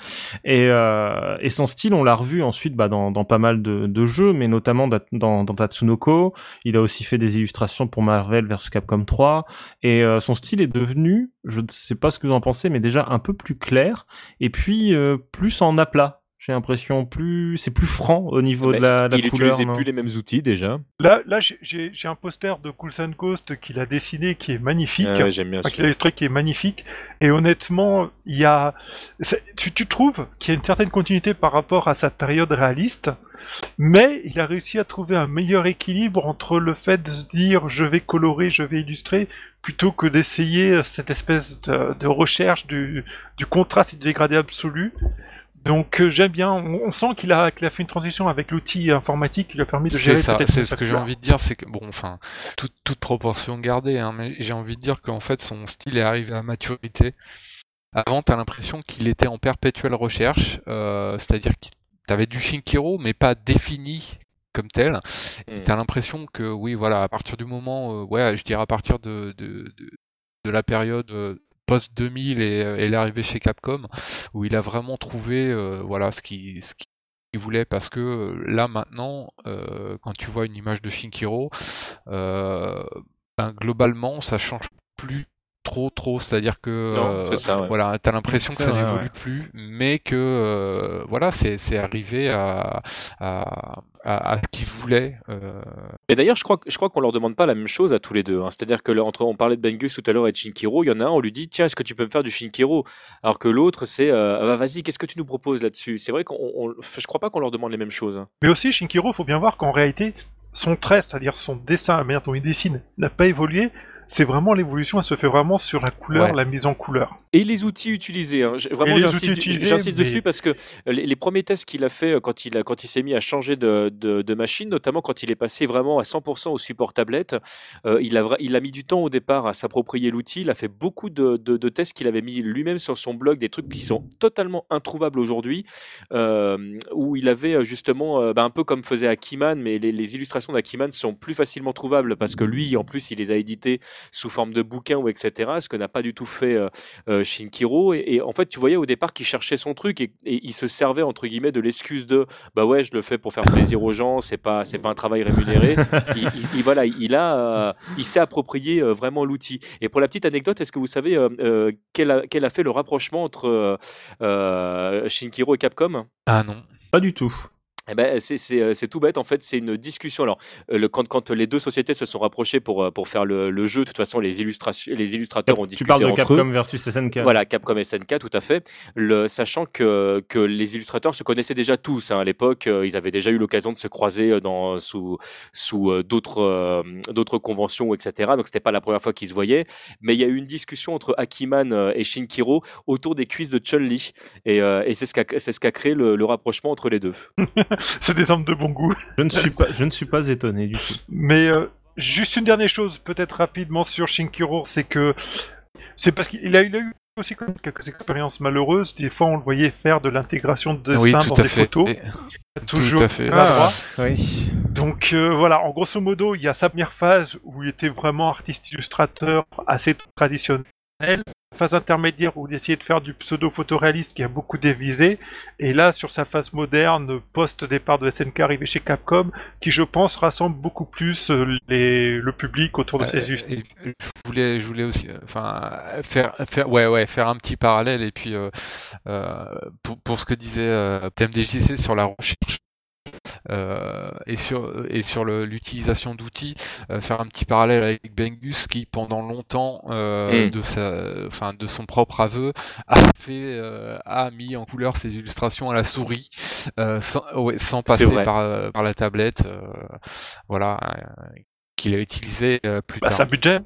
et, euh, et son style, on l'a revu ensuite bah, dans, dans pas mal de, de jeux, mais notamment dans, dans, Tatsunoko. Il a aussi fait des illustrations pour Marvel vs Capcom 3. Et euh, son style est devenu, je ne sais pas ce que vous en pensez, mais déjà un peu plus clair, et puis plus en aplat j'ai l'impression plus, c'est plus franc au niveau de la, la il couleur. Il utilisait plus les mêmes outils déjà. Là, là, j'ai un poster de Cool Coast qu'il a dessiné qui est magnifique. Ah j'aime bien. qu'il a illustré qui est magnifique. Et honnêtement, il y a, tu, tu trouves qu'il y a une certaine continuité par rapport à sa période réaliste. Mais il a réussi à trouver un meilleur équilibre entre le fait de se dire je vais colorer, je vais illustrer, plutôt que d'essayer cette espèce de, de recherche du, du contraste et du dégradé absolu. Donc euh, j'aime bien, on, sent qu'il a, qu'il a fait une transition avec l'outil informatique qui lui a permis de gérer. C'est ça, c'est ce que j'ai envie de dire, c'est que bon, enfin, toute, toute proportion gardée, hein, mais j'ai envie de dire qu'en fait son style est arrivé à maturité. Avant, t'as l'impression qu'il était en perpétuelle recherche, euh, c'est-à-dire que t'avais du Shinkiro, mais pas défini comme tel. Et hmm. t'as l'impression que oui, voilà, à partir du moment, euh, ouais, je dirais à partir de, de, de, de la période euh, post 2000 et, et l'arrivée chez Capcom où il a vraiment trouvé euh, voilà ce qui ce qu'il voulait. Parce que euh, là maintenant euh, quand tu vois une image de Shinkiro ben, globalement ça change plus trop trop. C'est à dire que euh, voilà t'as l'impression que ça n'évolue plus mais que euh, voilà c'est c'est arrivé à à, à, à qui voulait euh... et d'ailleurs je crois je crois qu'on leur demande pas la même chose à tous les deux hein. c'est à dire que entre on parlait de Bengus tout à l'heure et de Shinkiro il y en a un on lui dit tiens est-ce que tu peux me faire du Shinkiro? Alors que l'autre c'est euh, ah bah, vas-y qu'est-ce que tu nous proposes là-dessus? C'est vrai qu'on je crois pas qu'on leur demande les mêmes choses hein. mais aussi Shinkiro faut bien voir qu'en réalité son trait c'est-à-dire son dessin la manière dont il dessine n'a pas évolué c'est vraiment l'évolution, elle se fait vraiment sur la couleur, Ouais. la mise en couleur. Et les outils utilisés. hein. Vraiment, j'insiste outils utilisés, j'insiste mais- dessus parce que les, les premiers tests qu'il a fait euh, quand il, a- quand il s'est mis à changer de, de, de machine, notamment quand il est passé vraiment à 100% au support tablette, euh, il, a, il a mis du temps au départ à s'approprier l'outil. Il a fait beaucoup de, de, de tests qu'il avait mis lui-même sur son blog, des trucs qui sont totalement introuvables aujourd'hui, euh, où il avait justement, euh, bah, un peu comme faisait Akiman, mais les, les illustrations d'Akiman sont plus facilement trouvables parce que lui, en plus, il les a éditées sous forme de bouquins ou etc. Ce que n'a pas du tout fait euh, euh, Shinkiro. Et, et en fait, tu voyais au départ qu'il cherchait son truc et, et il se servait entre guillemets de l'excuse de bah ouais, je le fais pour faire plaisir aux gens, c'est pas c'est pas un travail rémunéré. il, il- il- voilà, il a euh, il s'est approprié euh, vraiment l'outil. Et pour la petite anecdote, est-ce que vous savez euh, euh, quel, a, quel a fait le rapprochement entre euh, euh, Shinkiro et Capcom? Ah non. Pas du tout. Eh ben, c'est- c'est euh, c'est tout bête, en fait, c'est une discussion. Alors, euh, le, quand, quand les deux sociétés se sont rapprochées pour, euh, pour faire le, le jeu, de toute façon, les, illustrations, les illustrateurs ont Tu discuté parles de entre Capcom eux. versus SNK. Voilà, Capcom SNK, tout à fait. Le, sachant que, que les illustrateurs se connaissaient déjà tous. hein. à l'époque, euh, ils avaient déjà eu l'occasion de se croiser euh, dans, sous, sous euh, d'autres euh, d'autres conventions, etc. Donc, c'était pas la première fois qu'ils se voyaient. Mais il y a eu une discussion entre Akiman euh, et Shinkiro autour des quiz de Chun-Li. Et, euh, et c'est ce qu'a c'est ce qu'a créé le, le rapprochement entre les deux. (laughs) (laughs) C'est des hommes de bon goût. Je ne suis pas, je ne suis pas étonné du tout. Mais euh, juste une dernière chose, peut-être rapidement sur Shinkiro, c'est que c'est parce qu'il a, il a eu aussi quand même quelques expériences malheureuses. Des fois, on le voyait faire de l'intégration de oui, dessins tout dans des fait. photos, Et- toujours tout à fait. oui. Donc euh, voilà, en grosso modo, il y a sa première phase où il était vraiment artiste-illustrateur assez traditionnel. Phase intermédiaire où il essayait de faire du pseudo-photoréaliste qui a beaucoup dévisé. Et là, sur sa phase moderne, post-départ de SNK arrivé chez Capcom, qui je pense rassemble beaucoup plus euh, les- le public autour de Euh, ses et je voulais, je voulais aussi, euh, enfin, faire, faire, ouais, ouais, faire un petit parallèle et puis euh, euh, pour, pour ce que disait TMDJC sur la recherche. Euh, et sur et sur l'utilisation d'outils, euh, faire un petit parallèle avec Bengus qui pendant longtemps euh, Mm. de sa, enfin de son propre aveu a fait, euh, a mis en couleur ses illustrations à la souris, euh, sans, ouais, sans passer par, par la tablette, euh, voilà, qu'il a utilisé euh, plus Bah, tard. c'est un budget.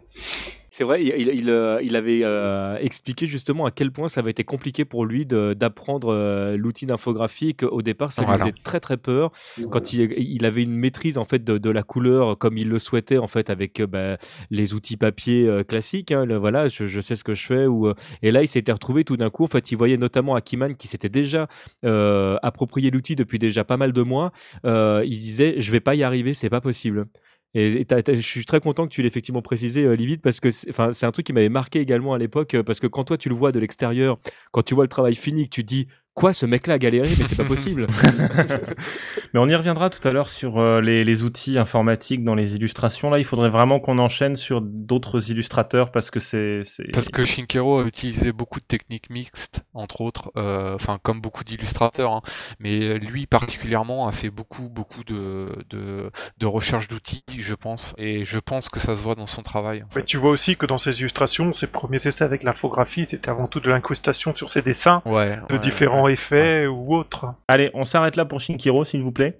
C'est vrai, il, il- il, euh, avait euh, expliqué justement à quel point ça avait été compliqué pour lui d'apprendre euh, l'outil d'infographie et qu'au départ ça Voilà. lui faisait très très peur quand il, il avait une maîtrise en fait de, de la couleur comme il le souhaitait en fait avec euh, bah, les outils papier euh, classiques. hein, le- voilà, je, je sais ce que je fais. Ou, euh, et là il s'était retrouvé tout d'un coup. En fait, il voyait notamment Akiman qui s'était déjà euh, approprié l'outil depuis déjà pas mal de mois. Euh, il se disait je vais pas y arriver, c'est pas possible. Et je suis très content que tu l'aies effectivement précisé, euh, Livide, parce que c'est un truc qui m'avait marqué également à l'époque, euh, parce que quand toi tu le vois de l'extérieur, quand tu vois le travail fini, que tu dis quoi, ce mec-là a galéré, mais c'est pas possible. (laughs) (laughs) Mais on y reviendra tout à l'heure sur euh, les, les outils informatiques dans les illustrations. Là, il faudrait vraiment qu'on enchaîne sur d'autres illustrateurs parce que c'est. Parce que Shinkero a utilisé beaucoup de techniques mixtes, entre autres, euh, enfin comme beaucoup d'illustrateurs, hein. mais lui particulièrement a fait beaucoup beaucoup de, de, de recherche d'outils, je pense, et je pense que ça se voit dans son travail. en Mais fait. tu vois aussi que dans ses illustrations, ses premiers essais avec l'infographie, c'était avant tout de l'incrustation sur ses dessins, Ouais. de ouais, différents effets ou autres. Allez, on s'arrête là pour Shinkiro, s'il vous plaît.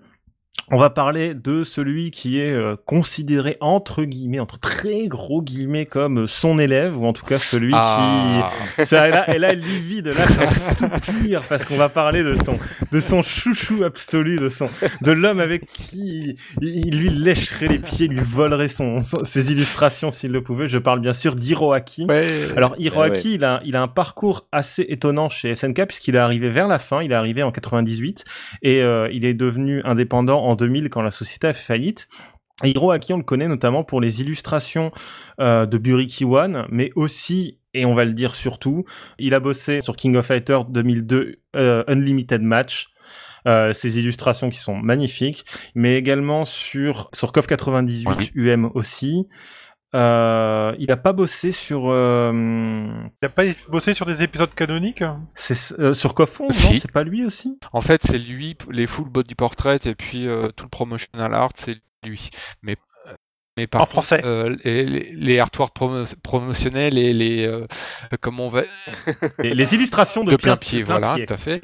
On va parler de celui qui est euh, considéré entre guillemets, entre très gros guillemets, comme son élève, ou en tout cas celui Ah, qui. Ça, et là, et là, livide, là, j'en soupire parce qu'on va parler de son, de son chouchou absolu, de son, de l'homme avec qui il, il lui lécherait les pieds, lui volerait son, son- ses illustrations s'il le pouvait. Je parle bien sûr d'Hiroaki. ouais. Alors Hiroaki, Ouais, il, a, il a un parcours assez étonnant chez SNK puisqu'il est arrivé vers la fin, il est arrivé en 98 et euh, il est devenu indépendant en 2000 quand la société a fait faillite. Et Hiroaki, on le connaît notamment pour les illustrations euh, de Buriki One, mais aussi, et on va le dire surtout, il a bossé sur King of Fighters 2002 euh, Unlimited Match. Euh, ces illustrations qui sont magnifiques, mais également sur sur KOF 98 UM aussi. Euh, il a pas bossé sur euh, Il a pas bossé sur des épisodes canoniques c'est euh, sur KOF 11, non Si. C'est pas lui aussi? En fait, c'est lui, les full body portrait et puis euh, tout le promotional art, c'est lui. Mais mais par En contre, français. euh, les, les, les artworks promo- promotionnels et les euh, comment on va les, les illustrations de, de plein pied, pied, de plein voilà, pied. tout à fait.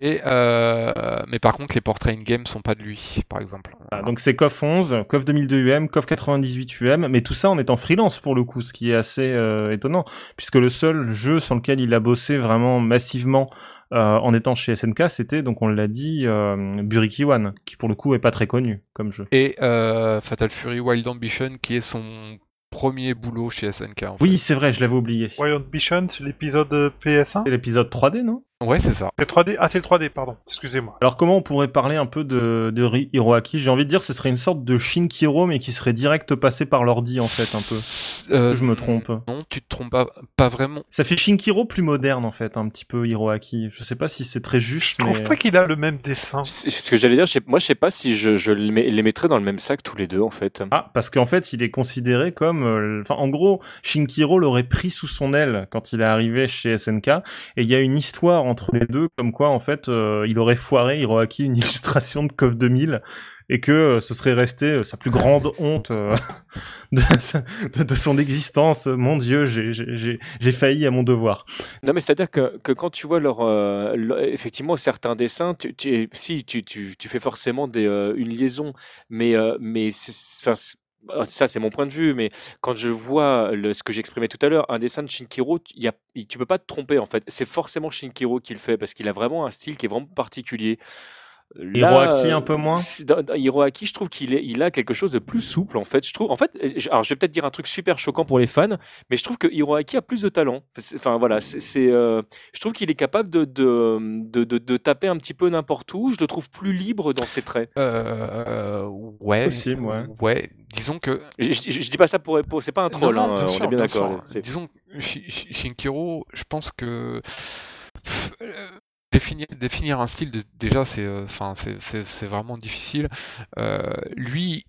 Et euh, mais par contre, les portraits in-game sont pas de lui, par exemple. Ah, donc c'est KOF 11, KOF 2002 UM, KOF 98 UM, mais tout ça en étant freelance pour le coup, ce qui est assez euh, étonnant, puisque le seul jeu sur lequel il a bossé vraiment massivement euh, en étant chez SNK, c'était donc on l'a dit euh, Buriki One, qui pour le coup est pas très connu comme jeu. Et euh, Fatal Fury Wild Ambition, qui est son premier boulot chez SNK. En fait. Oui, c'est vrai, je l'avais oublié. Wild Ambition, c'est l'épisode PS1 C'est l'épisode 3D, non? Ouais, c'est ça. C'est 3D Ah, c'est le 3D, pardon. Excusez-moi. Alors comment on pourrait parler un peu de, de Hiroaki? J'ai envie de dire ce serait une sorte de Shinkiro, mais qui serait direct passé par l'ordi en fait, un peu. Euh, Je me trompe. Non, tu te trompes pas, pas vraiment. Ça fait Shinkiro plus moderne en fait, un petit peu Hiroaki. Je sais pas si c'est très juste, Je trouve mais... pas qu'il a le même dessin. C'est ce que j'allais dire. je sais- Moi, je sais pas si je, je les mets- les mettrais dans le même sac tous les deux, en fait. Ah, parce qu'en fait, il est considéré comme... euh, Enfin, en gros, Shinkiro l'aurait pris sous son aile quand il est arrivé chez SNK, et il y a une histoire entre les deux, comme quoi, en fait, euh, il aurait foiré, Hiroaki, une (laughs) illustration de KOF 2000, et que euh, ce serait resté euh, sa plus grande honte euh, (laughs) de, son existence. Mon Dieu, j'ai- failli à mon devoir. Non, mais c'est-à-dire que, que quand tu vois leur, effectivement certains dessins, si tu, tu, tu fais forcément des, une liaison, mais, mais ah, ça c'est mon point de vue, mais quand je vois ce que j'exprimais tout à l'heure, un dessin de Shinkiro, tu- tu peux pas te tromper en fait. C'est forcément Shinkiro qui le fait parce qu'il a vraiment un style qui est vraiment particulier. Hiroaki, un peu moins Hiroaki, je trouve qu'il il a quelque chose de plus souple en fait. Je trouve, en fait, je- alors je vais peut-être dire un truc super choquant pour les fans, mais je trouve que Hiroaki a plus de talent. Enfin voilà, c'est, euh, je trouve qu'il est capable de de, de, de- de taper un petit peu n'importe où. Je le trouve plus libre dans ses traits. Euh, ouais. Possible, ouais. Ouais. Disons que. Je, je- je dis pas ça pour, pour c'est pas un troll, Non, non, hein, on sûr, est bien bien d'accord. Disons Shinkiro, je pense que euh, définir, définir un style, de- déjà, c'est euh, enfin c'est- vraiment difficile. Euh, lui,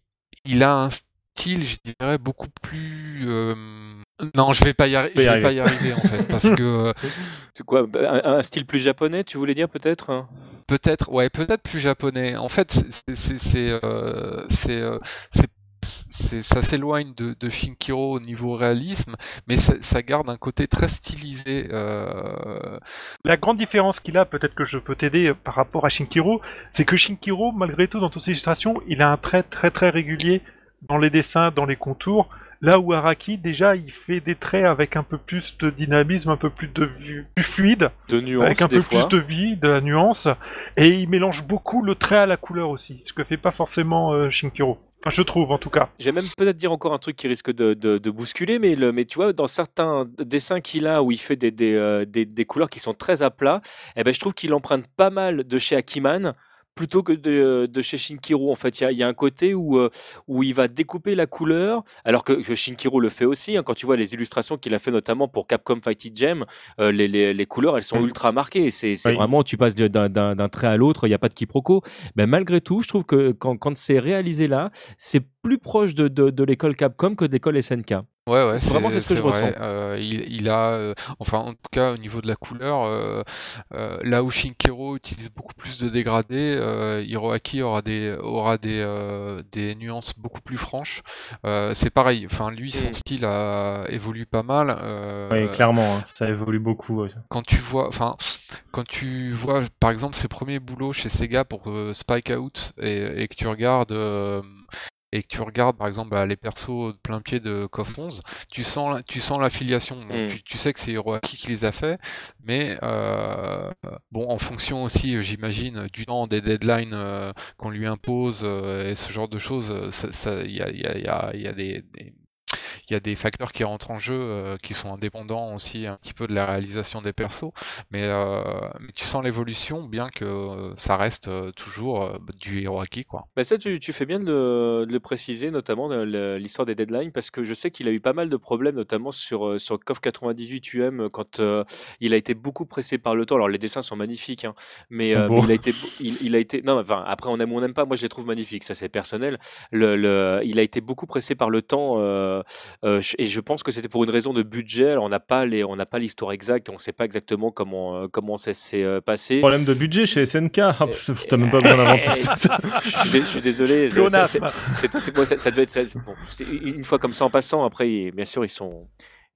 il a un style, je dirais, beaucoup plus. euh, Non, je vais pas y, arri- je vais pas arriver. y arriver en fait, parce que (laughs) C'est quoi un, un style plus japonais, tu voulais dire peut-être? Peut-être, ouais, peut-être plus japonais. En fait, euh, euh, c'est- c'est- ça s'éloigne de, de Shinkiro au niveau réalisme, mais ça, ça garde un côté très stylisé. euh, La grande différence qu'il a, peut-être que je peux t'aider euh, par rapport à Shinkiro, c'est que Shinkiro, malgré tout, dans toutes ses illustrations, il a un trait très très régulier dans les dessins, dans les contours. Là où Araki, déjà, il fait des traits avec un peu plus de dynamisme, un peu plus de vue, plus fluide, De nuances avec un des peu fois. plus de vie, de la nuance, et il mélange beaucoup le trait à la couleur aussi, ce que fait pas forcément euh, Shinkiro. Je trouve en tout cas. J'ai même peut-être dire encore un truc qui risque de, bousculer, mais, tu vois, dans certains dessins qu'il a où il fait des, euh, couleurs qui sont très à plat, eh ben, je trouve qu'il emprunte pas mal de chez Akiman plutôt que de, de chez Shinkiro. En fait, il y a, il y a un côté où, euh, où il va découper la couleur, alors que, que Shinkiro le fait aussi. hein. quand tu vois les illustrations qu'il a fait notamment pour Capcom Fighting Gem, euh, les, les, les couleurs, elles sont ultra marquées. C'est Oui. vraiment, tu passes d'un- trait à l'autre, il n'y a pas de quiproquo. Mais malgré tout, je trouve que quand, quand c'est réalisé là, c'est plus proche de, de, de l'école Capcom que de l'école SNK. Ouais, ouais, C'est vraiment, c'est ce que je vrai. ressens. Euh, il, il a, euh, enfin, en tout cas, au niveau de la couleur, euh, euh, là où Shinkiro utilise beaucoup plus de dégradés, euh, Hiroaki aura des, aura des, euh, des nuances beaucoup plus franches. Euh, c'est pareil. Enfin, lui, son Mm. style a évolue pas mal. Euh, Oui, clairement, hein, ça évolue beaucoup. ouais. quand tu vois, enfin, quand tu vois, par exemple, ses premiers boulots chez Sega pour euh, Spike Out et, et que tu regardes euh, et que tu regardes, par exemple, bah, les persos de plein pied de KOF 11, tu sens, la- tu sens l'affiliation. Bon, Mm. tu, tu sais que c'est Hiroaki qui les a fait, mais euh, bon, en fonction aussi, euh, j'imagine, du temps, des deadlines euh, qu'on lui impose euh, et ce genre de choses, euh, ça- ça- il y a, il y a- il y a- il y a des- des il y a des facteurs qui rentrent en jeu euh, qui sont indépendants aussi un petit peu de la réalisation des persos, mais, euh, mais tu sens l'évolution bien que euh, ça reste toujours euh, du Hiroaki quoi. Bah ça, tu, tu fais bien de le, de le préciser, notamment l'histoire des deadlines, parce que je sais qu'il a eu pas mal de problèmes, notamment sur, sur KOF 98 UM, quand euh, il a été beaucoup pressé par le temps. Alors, les dessins sont magnifiques, hein, mais, euh, Bon. mais il, a été, il, il a été. Non, enfin, après, on aime ou on n'aime pas. Moi, je les trouve magnifiques, ça, c'est personnel. Le, le- il a été beaucoup pressé par le temps, euh, euh, je- et je pense que c'était pour une raison de budget. Alors, on n'a pas les- on n'a pas l'histoire exacte, on ne sait pas exactement comment, euh, comment ça s'est euh, passé. Problème de budget chez SNK. Ah, T'as même pas besoin d'inventer ça. (laughs) Je suis, dé- je suis désolé. (laughs) ça- devait être ça- bon, une fois comme ça en passant. Après, bien sûr, ils sont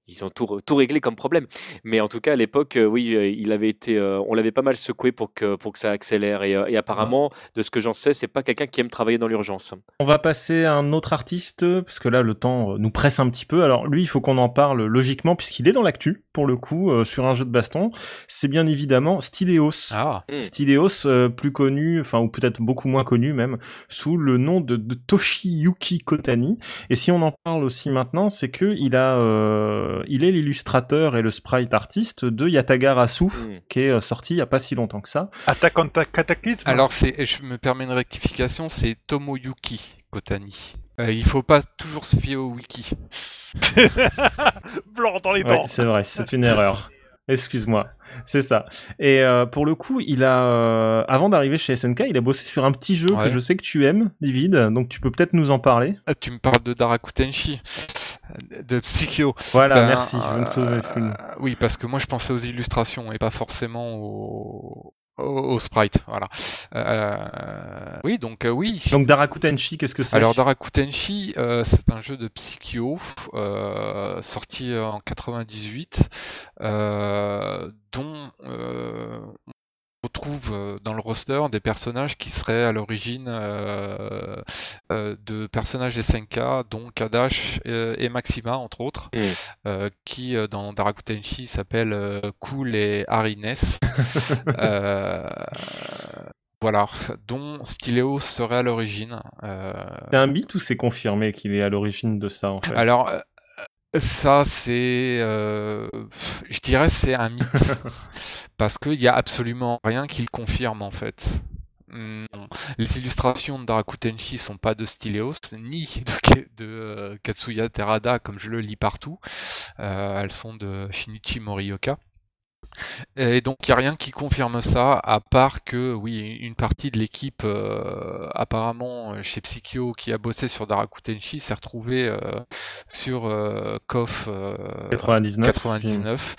ils ont tout, tout réglé comme problème. Mais en tout cas, à l'époque, euh, oui, euh, il avait été, euh, on l'avait pas mal secoué pour que, pour que ça accélère. Et, et apparemment, de ce que j'en sais, c'est pas quelqu'un qui aime travailler dans l'urgence. On va passer à un autre artiste, parce que là, le temps nous presse un petit peu. Alors, lui, il faut qu'on en parle logiquement, puisqu'il est dans l'actu, pour le coup, sur un jeu de baston. C'est bien évidemment Styleos. Ah. Styleos, plus connu, enfin, ou peut-être beaucoup moins connu même, sous le nom de, de Toshiyuki Kotani. Et si on en parle aussi maintenant, c'est que il a, euh, il est l'illustrateur et le sprite artiste de Yataga Rasu, Mm. qui est euh, sorti il y a pas si longtemps que ça. Attack on Ta- Cataclysm Alors, c'est, et je me permets une rectification, c'est Tomoyuki Kotani. Euh, il faut pas toujours se fier au wiki. (laughs) Blanc dans les Ouais, dents c'est vrai, c'est une erreur. Excuse-moi, c'est ça. Et euh, pour le coup, il a, euh, avant d'arriver chez SNK, il a bossé sur un petit jeu Ouais. que je sais que tu aimes, Livid. Donc tu peux peut-être nous en parler. Ah, tu me parles de Darakutenshi, euh, de Psycho. Voilà, Ben, merci. Je me euh, oui, parce que moi je pensais aux illustrations et pas forcément au, au, sprite. Voilà. Euh, oui, donc euh, oui. Donc Darakutenshi, qu'est-ce que c'est? Alors Darakutenshi, euh, c'est un jeu de Psycho euh, sorti en 98, euh, dont euh, on retrouve euh, dans le roster des personnages qui seraient à l'origine euh, euh, de personnages SNK, dont Kadash euh, et Maxima entre autres, Mm. euh, qui dans Darakutenshi s'appellent Cool et Harines. (laughs) Voilà, dont Styleos serait à l'origine. C'est un beat ou c'est confirmé qu'il est à l'origine de ça en fait? Alors, ça, c'est. euh, je dirais c'est un mythe. (laughs) parce qu'il n'y a absolument rien qui le confirme, en fait. Non. Les illustrations de Darakutenshi sont pas de Styleos, ni de euh, Katsuya Terada, comme je le lis partout. Euh, elles sont de Shinichi Morioka. Et donc il n'y a rien qui confirme ça, à part que oui, une partie de l'équipe euh, apparemment euh, chez Psycho qui a bossé sur Darakutenshi s'est retrouvée euh, sur euh, KOF euh, 99. 99.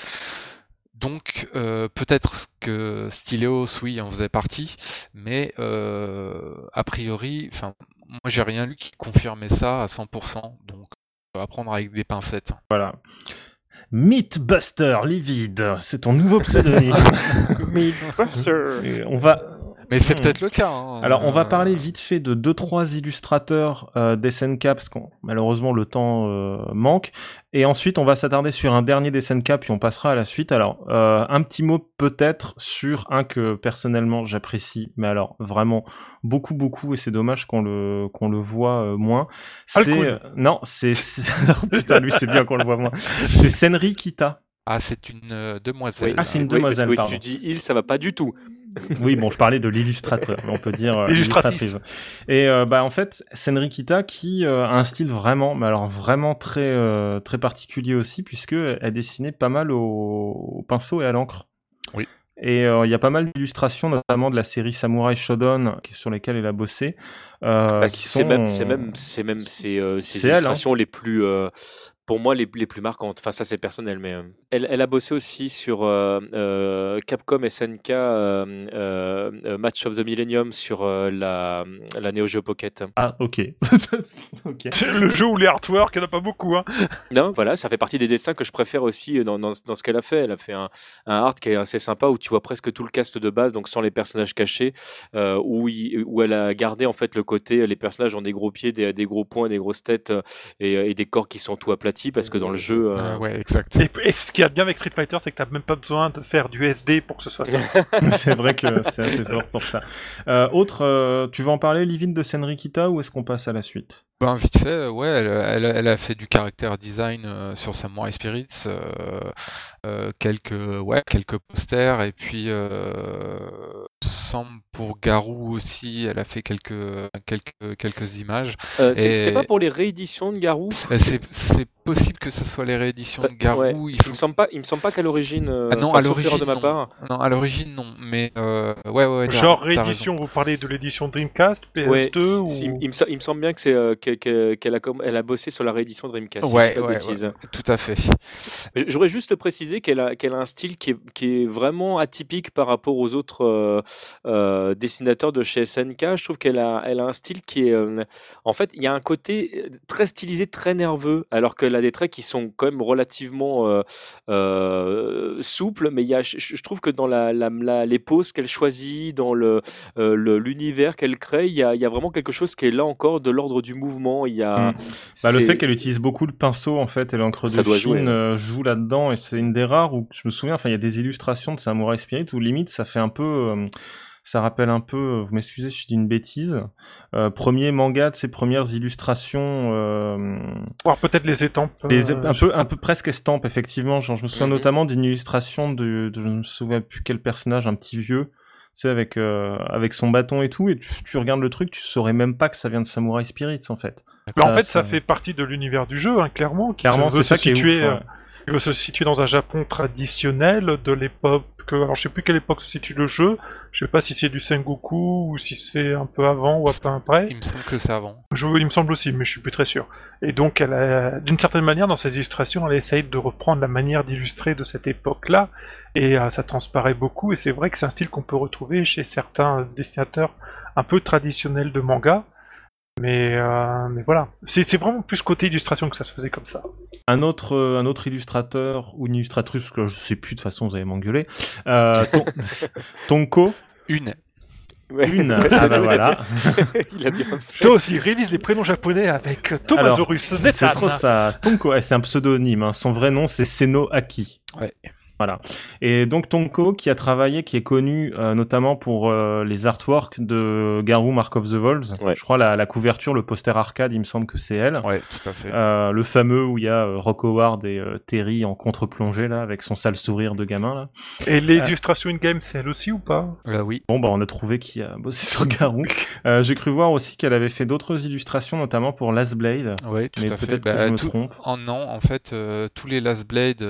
Donc euh, peut-être que Styleos, oui, en faisait partie, mais euh, a priori, enfin, moi j'ai rien lu qui confirmait ça à 100%, donc euh, à prendre avec des pincettes. Voilà. Mythbuster Livid, c'est ton nouveau pseudonyme. (laughs) Et on va, Mais c'est Hmm. peut-être le cas. hein. Alors, on va Euh, parler vite fait de deux trois illustrateurs euh, d'SNK parce qu'on malheureusement le temps euh, manque. Et ensuite, on va s'attarder sur un dernier d'SNK puis on passera à la suite. Alors, euh, un petit mot peut-être sur un que personnellement j'apprécie, mais alors vraiment beaucoup beaucoup et c'est dommage qu'on le qu'on le voit euh, moins. C'est euh, non, c'est (laughs) putain lui c'est bien qu'on le voit moins. C'est Senri Kita. Ah, c'est une euh, demoiselle. Ah, c'est une Oui, parce demoiselle, que si tu dis il, ça va pas du tout. Oui, bon, je parlais de l'illustrateur, mais on peut dire euh, Illustratrice. Et euh, bah en fait, Senri Kita qui euh, a un style vraiment, mais alors vraiment très euh, très particulier aussi, puisque elle dessinait pas mal au, au pinceau et à l'encre. Oui. Et euh, il y a pas mal d'illustrations, notamment de la série Samurai Shodown, sur lesquelles elle a bossé. euh, Bah, qui c'est sont- même, c'est même, c'est même, c'est, euh, ces C'est elle, hein. illustrations les plus, euh, pour moi, les, les plus marquantes. Enfin, ça, c'est personnel, mais euh, elle, elle a bossé aussi sur euh, euh, Capcom SNK euh, euh, euh, Match of the Millennium sur euh, la, la Neo Geo Pocket. Ah, ok. (laughs) ok. Le jeu où les artworks, il n'y en a pas beaucoup. Hein. Non, voilà, ça fait partie des dessins que je préfère aussi dans, dans, dans ce qu'elle a fait. Elle a fait un, un art qui est assez sympa où tu vois presque tout le cast de base, donc sans les personnages cachés, euh, où, il- où elle a gardé en fait le côté les personnages ont des gros pieds, des, des gros poings, des grosses têtes et, et des corps qui sont tout aplatis parce que dans le jeu. euh, Euh, ouais, exact. Et, et ce qu'il y a de bien avec Street Fighter, c'est que t'as même pas besoin de faire du SD pour que ce soit ça. (laughs) c'est vrai que c'est assez fort pour ça. Euh, autre, euh, tu veux en parler, Livin, de Senri Kita, ou est-ce qu'on passe à la suite? Ben, vite fait, euh, ouais, elle, elle, elle a fait du caractère design euh, sur Samurai Spirits, euh, euh, quelques, ouais, quelques posters, et puis, euh, semble pour Garou aussi, elle a fait quelques, quelques, quelques images. euh, Et- C'était pas pour les rééditions de Garou? C'est possible que ce soit les rééditions de Garou. Ouais, il il, faut- me semble pas, il me semble pas qu'à l'origine. euh, Ah non, à l'origine, de ma non. part. Non, à l'origine, non, mais euh, ouais, ouais, Genre réédition, vous parlez de l'édition Dreamcast, PS2 Ouais, ou... si- il, me, se- il me semble bien que c'est euh, que- que- qu'elle a, elle a bossé sur la réédition Dreamcast. Ouais, tout à fait. J'aurais juste précisé qu'elle a, qu'elle a un style qui est, qui est vraiment atypique par rapport aux autres euh, euh, dessinateurs de chez SNK. Je trouve qu'elle a, elle a un style qui est. euh, en fait, il y a un côté euh, très stylisé, très nerveux, alors que elle a des traits qui sont quand même relativement euh, euh, souples, mais il y a, je, trouve que dans la, la, les poses qu'elle choisit, dans le l'univers qu'elle crée, il y, a, il y, a, vraiment quelque chose qui est là encore de l'ordre du mouvement. Il y a mm. bah, le fait qu'elle utilise beaucoup le pinceau en fait et l'encre de Chine joue là-dedans et c'est une des rares où je me souviens, enfin il y a des illustrations de Samurai Spirit où limite ça fait un peu ça rappelle un peu, vous m'excusez si je dis une bêtise, euh, premier manga de ses premières illustrations. Euh, peut-être les estampes. Euh, un peu, un peu presque estampes effectivement. Genre, je me souviens mhm. notamment d'une illustration de, de, je ne me souviens plus quel personnage, un petit vieux. Tu sais, avec, euh, avec son bâton et tout, et tu, regardes le truc, tu saurais même pas que ça vient de Samurai Spirits, en fait. en fait, ça, fait partie de l'univers du jeu, hein, clairement. clairement, c'est ça qui est ouf, il va se situer dans un Japon traditionnel de l'époque. Alors je sais plus quelle époque se situe le jeu. Je sais pas si c'est du Sengoku ou si c'est un peu avant ou un peu après. Il me semble que c'est avant. Je, il me semble aussi, mais je suis plus très sûr. Et donc, elle d'une certaine manière, dans ses illustrations, elle essaye de reprendre la manière d'illustrer de cette époque-là. Et euh, ça transparaît beaucoup. Et c'est vrai que c'est un style qu'on peut retrouver chez certains dessinateurs un peu traditionnels de manga. Mais, euh, mais voilà, c'est vraiment plus côté illustration que ça se faisait comme ça. Un autre, euh, un autre illustrateur ou une illustratrice, que je sais plus de toute façon, vous allez m'engueuler. Euh, (laughs) Tonko. Une. Une, ah bah voilà. (laughs) Il a bien fait. Toi aussi, révise les prénoms japonais avec Thomasaurus C'est trop ça. Tonko, c'est un pseudonyme. Hein. Son vrai nom, c'est Seno Aki. Ouais. Voilà. Et donc Tonko, qui a travaillé, qui est connu euh, notamment pour euh, les artworks de Garou Mark of the Wolves. Je crois la, la, couverture, le poster arcade, il me semble que c'est elle. Ouais, tout à fait. Euh, le fameux où il y a euh, Rock Howard et Terry en contre-plongée là, avec son sale sourire de gamin là. Et les illustrations in-game, c'est elle aussi ou pas? Oui. Bon bah on a trouvé qui a bossé (laughs) sur Garou. J'ai cru voir aussi qu'elle avait fait d'autres illustrations, notamment pour Last Blade. Oui, tout à fait. Bah, je me trompe. En non, en fait, tous les Last Blade,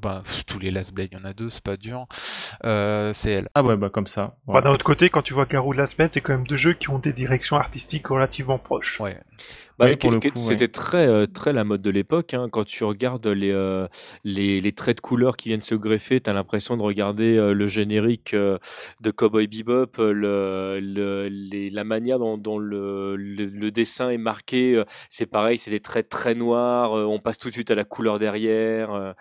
bah tous les Last Blade, il y en a deux, c'est pas dur. Euh, c'est elle. Ah ouais, bah comme ça. Bah, d'un autre côté, quand tu vois Garou Last Blade, c'est quand même deux jeux qui ont des directions artistiques relativement proches. Ouais. Bah, c'était très euh, très la mode de l'époque. Hein. Quand tu regardes les, euh, les, les traits de couleur qui viennent se greffer, tu as l'impression de regarder le générique de Cowboy Bebop, le, le, la manière dont, dont le, le, dessin est marqué. c'est pareil, c'est des traits très noirs. on passe tout de suite à la couleur derrière.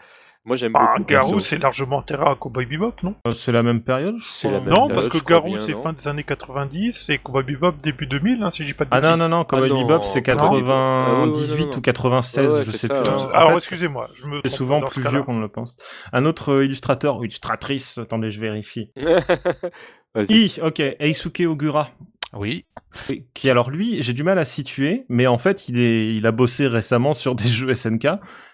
Moi j'aime bah, beaucoup. Garou c'est largement terrain à Cowboy Bebop, non euh, C'est la même période C'est la même Non, parce que Garou c'est fin des années 90 et Cowboy Bebop début 2000, hein, si je dis pas de Ah non, non, non, Cowboy ah Bebop c'est 98 ah ou 96, je sais plus. Alors excusez-moi, je me C'est souvent plus vieux qu'on ne le pense. Un autre euh, illustrateur ou illustratrice, attendez, je vérifie. (laughs) I, ok, Eisuke Ogura. Oui. Qui alors lui, j'ai du mal à situer, mais en fait il est, il a bossé récemment sur des jeux SNK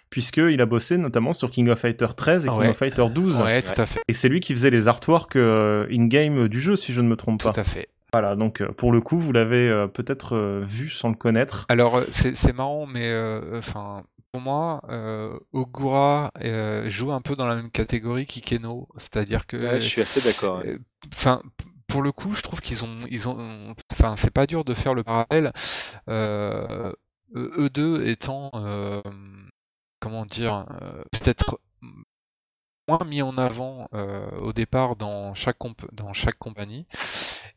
puisqu'il a bossé notamment sur King of Fighter 13 et King of Fighter 12. Ouais, tout à fait. Et c'est lui qui faisait les artworks euh, in-game du jeu, si je ne me trompe pas. Tout à fait. Voilà, donc euh, pour le coup, vous l'avez euh, peut-être vu sans le connaître. Alors, c'est marrant, mais enfin, pour moi, Ogura joue un peu dans la même catégorie qu'Ikeno, c'est-à-dire que. je suis assez d'accord. Enfin, pour le coup, je trouve qu'ils ont, ils ont, enfin, c'est pas dur de faire le parallèle. eux deux étant comment dire, euh, peut-être moins mis en avant euh, au départ dans chaque, dans chaque compagnie.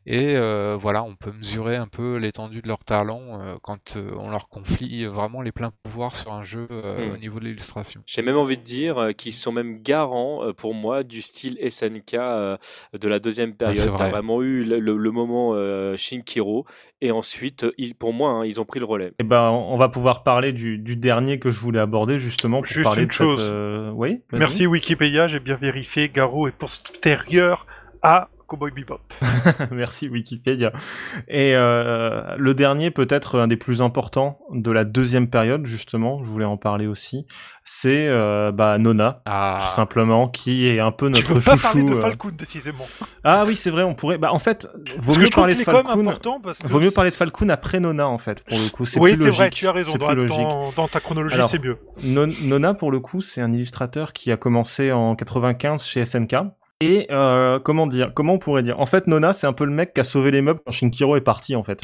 Et euh, voilà, on peut mesurer un peu l'étendue de leur talent euh, quand on leur confie vraiment les pleins pouvoirs sur un jeu hmm. au niveau de l'illustration. J'ai même envie de dire qu'ils sont même garants pour moi du style SNK de la deuxième période. Ah, tu as vraiment eu le, moment Shinkiro et ensuite, pour moi, hein, ils ont pris le relais. Et eh ben, on va pouvoir parler du, dernier que je voulais aborder justement pour Juste parler une de chose. Oui. Merci Wikipédia j'ai bien vérifié, Garou est postérieur à Cowboy Bebop. (laughs) Merci Wikipédia. Et euh, le dernier, peut-être un des plus importants de la deuxième période, justement, je voulais en parler aussi, c'est euh, bah, Nona, ah. tout simplement, qui est un peu notre tu veux pas parler de euh. Falcon. Ah oui, c'est vrai, on pourrait. Bah, en fait, vaut mieux parler de Falcon. Vaut mieux parler de Falcon après Nona, en fait, pour le coup. C'est oui, c'est vrai, tu as raison. Dans, dans, ta chronologie, c'est mieux. Nona, pour le coup, c'est un illustrateur qui a commencé en 95 chez SNK et euh, comment dire Comment on pourrait dire? En fait, Nona, c'est un peu le mec qui a sauvé les meubles quand Shinkiro est parti, en fait.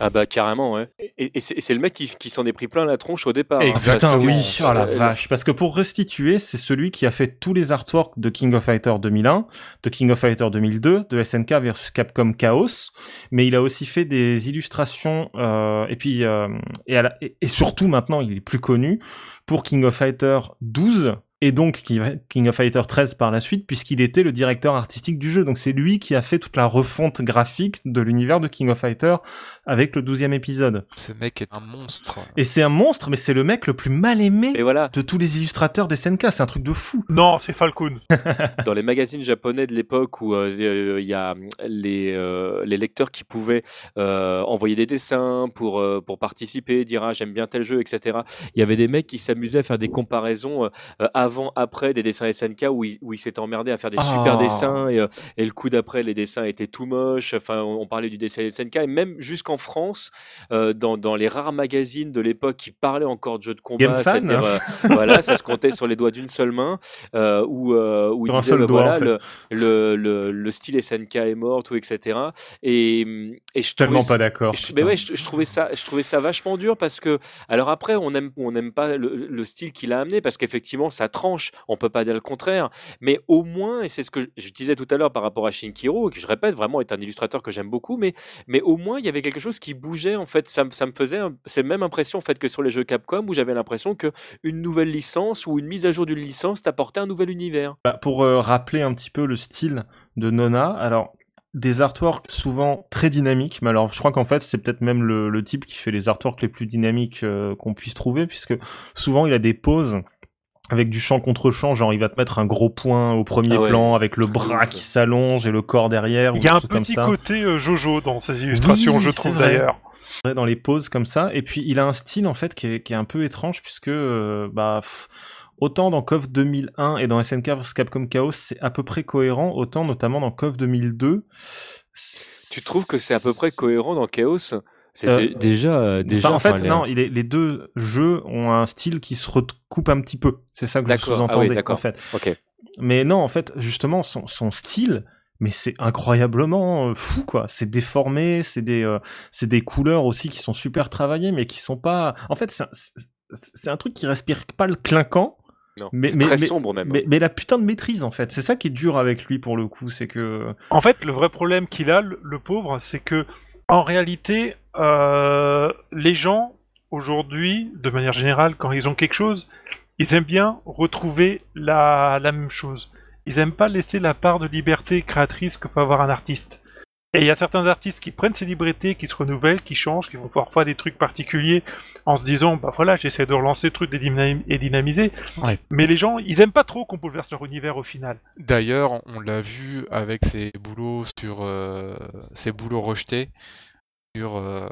Ah bah carrément, ouais. et, c'est le mec qui, qui s'en est pris plein la tronche au départ. Exactement, hein, oui, oh la vache. Parce que pour restituer, c'est celui qui a fait tous les artworks de King of Fighter 2001, de King of Fighter 2002, de SNK versus Capcom Chaos, mais il a aussi fait des illustrations euh, et puis euh, et, et, surtout maintenant, il est plus connu pour King of Fighter 12 et donc King of Fighter 13 par la suite, puisqu'il était le directeur artistique du jeu. Donc c'est lui qui a fait toute la refonte graphique de l'univers de King of Fighter avec le 12 épisode. Ce mec est un monstre. Et c'est un monstre, mais c'est le mec le plus mal aimé de tous les illustrateurs des SNK. C'est un truc de fou. Non, c'est Falcon. (laughs) Dans les magazines japonais de l'époque où euh, euh, il y a les, euh, les lecteurs qui pouvaient envoyer des dessins pour, pour participer, dire ah, j'aime bien tel jeu, etc. Il y avait des mecs qui s'amusaient à faire des comparaisons avant avant, après des dessins SNK où il, où il s'était emmerdé à faire des super ah. dessins et, euh, et, le coup d'après, les dessins étaient tout moches. Enfin, on, parlait du dessin SNK et même jusqu'en France, euh, dans, dans, les rares magazines de l'époque qui parlaient encore de jeux de combat, c'est-à-dire euh, (laughs) voilà, ça se comptait sur les doigts d'une seule main, où, où il disait bah, voilà, le, le, le, style SNK est mort, tout, etc. Et, et je tellement pas d'accord. Mais ouais, je, trouvais ça, je trouvais ça vachement dur parce que alors après, on aime, on n'aime pas le, le style qu'il a amené parce qu'effectivement, ça tranche, on peut pas dire le contraire, mais au moins, et c'est ce que je disais tout à l'heure par rapport à Shinkiro, que je répète, vraiment est un illustrateur que j'aime beaucoup, mais, mais au moins il y avait quelque chose qui bougeait, en fait, ça, ça me faisait cette même impression en fait que sur les jeux Capcom, où j'avais l'impression que une nouvelle licence ou une mise à jour d'une licence t'apportait un nouvel univers. Bah, pour euh, rappeler un petit peu le style de Nona, alors des artworks souvent très dynamiques, mais alors je crois qu'en fait c'est peut-être même le, type qui fait les artworks les plus dynamiques euh, qu'on puisse trouver, puisque souvent il a des poses avec du champ contre champ, genre il va te mettre un gros point au premier ah plan avec le bras qui s'allonge et le corps derrière. Il y a un petit côté euh, Jojo dans ces illustrations, je trouve d'ailleurs. Dans les poses comme ça, et puis il a un style en fait qui est, qui est un peu étrange puisque euh, bah autant dans KOF 2001 et dans SNK vs Capcom Chaos c'est à peu près cohérent, autant notamment dans KOF 2002. Tu trouves que c'est à peu près cohérent dans Chaos? C'était euh, déjà, euh, déjà. en fait, non, il est, les deux jeux ont un style qui se recoupe un petit peu. C'est ça que je sous-entendais, ah en fait. Ok. Mais non, en fait, justement, son, son style, mais c'est incroyablement euh, fou, quoi. C'est déformé, c'est des, c'est des couleurs aussi qui sont super travaillées, mais qui sont pas. En fait, c'est un, un truc qui respire pas le clinquant. Non, mais, mais, très sombre même. Mais, mais, la putain de maîtrise en fait, c'est ça qui est dur avec lui pour le coup, c'est que. En fait, le vrai problème qu'il a, le pauvre, c'est que en réalité, euh, les gens, aujourd'hui, de manière générale, quand ils ont quelque chose, ils aiment bien retrouver la, même chose. Ils aiment pas laisser la part de liberté créatrice que peut avoir un artiste. Et il y a certains artistes qui prennent ces libertés, qui se renouvellent, qui changent, qui vont parfois des trucs particuliers en se disant bah voilà j'essaie de relancer le truc et dynamiser. Mais les gens ils aiment pas trop qu'on bouleverse leur univers au final. D'ailleurs on l'a vu avec ses boulots sur euh, ses boulots rejetés sur euh,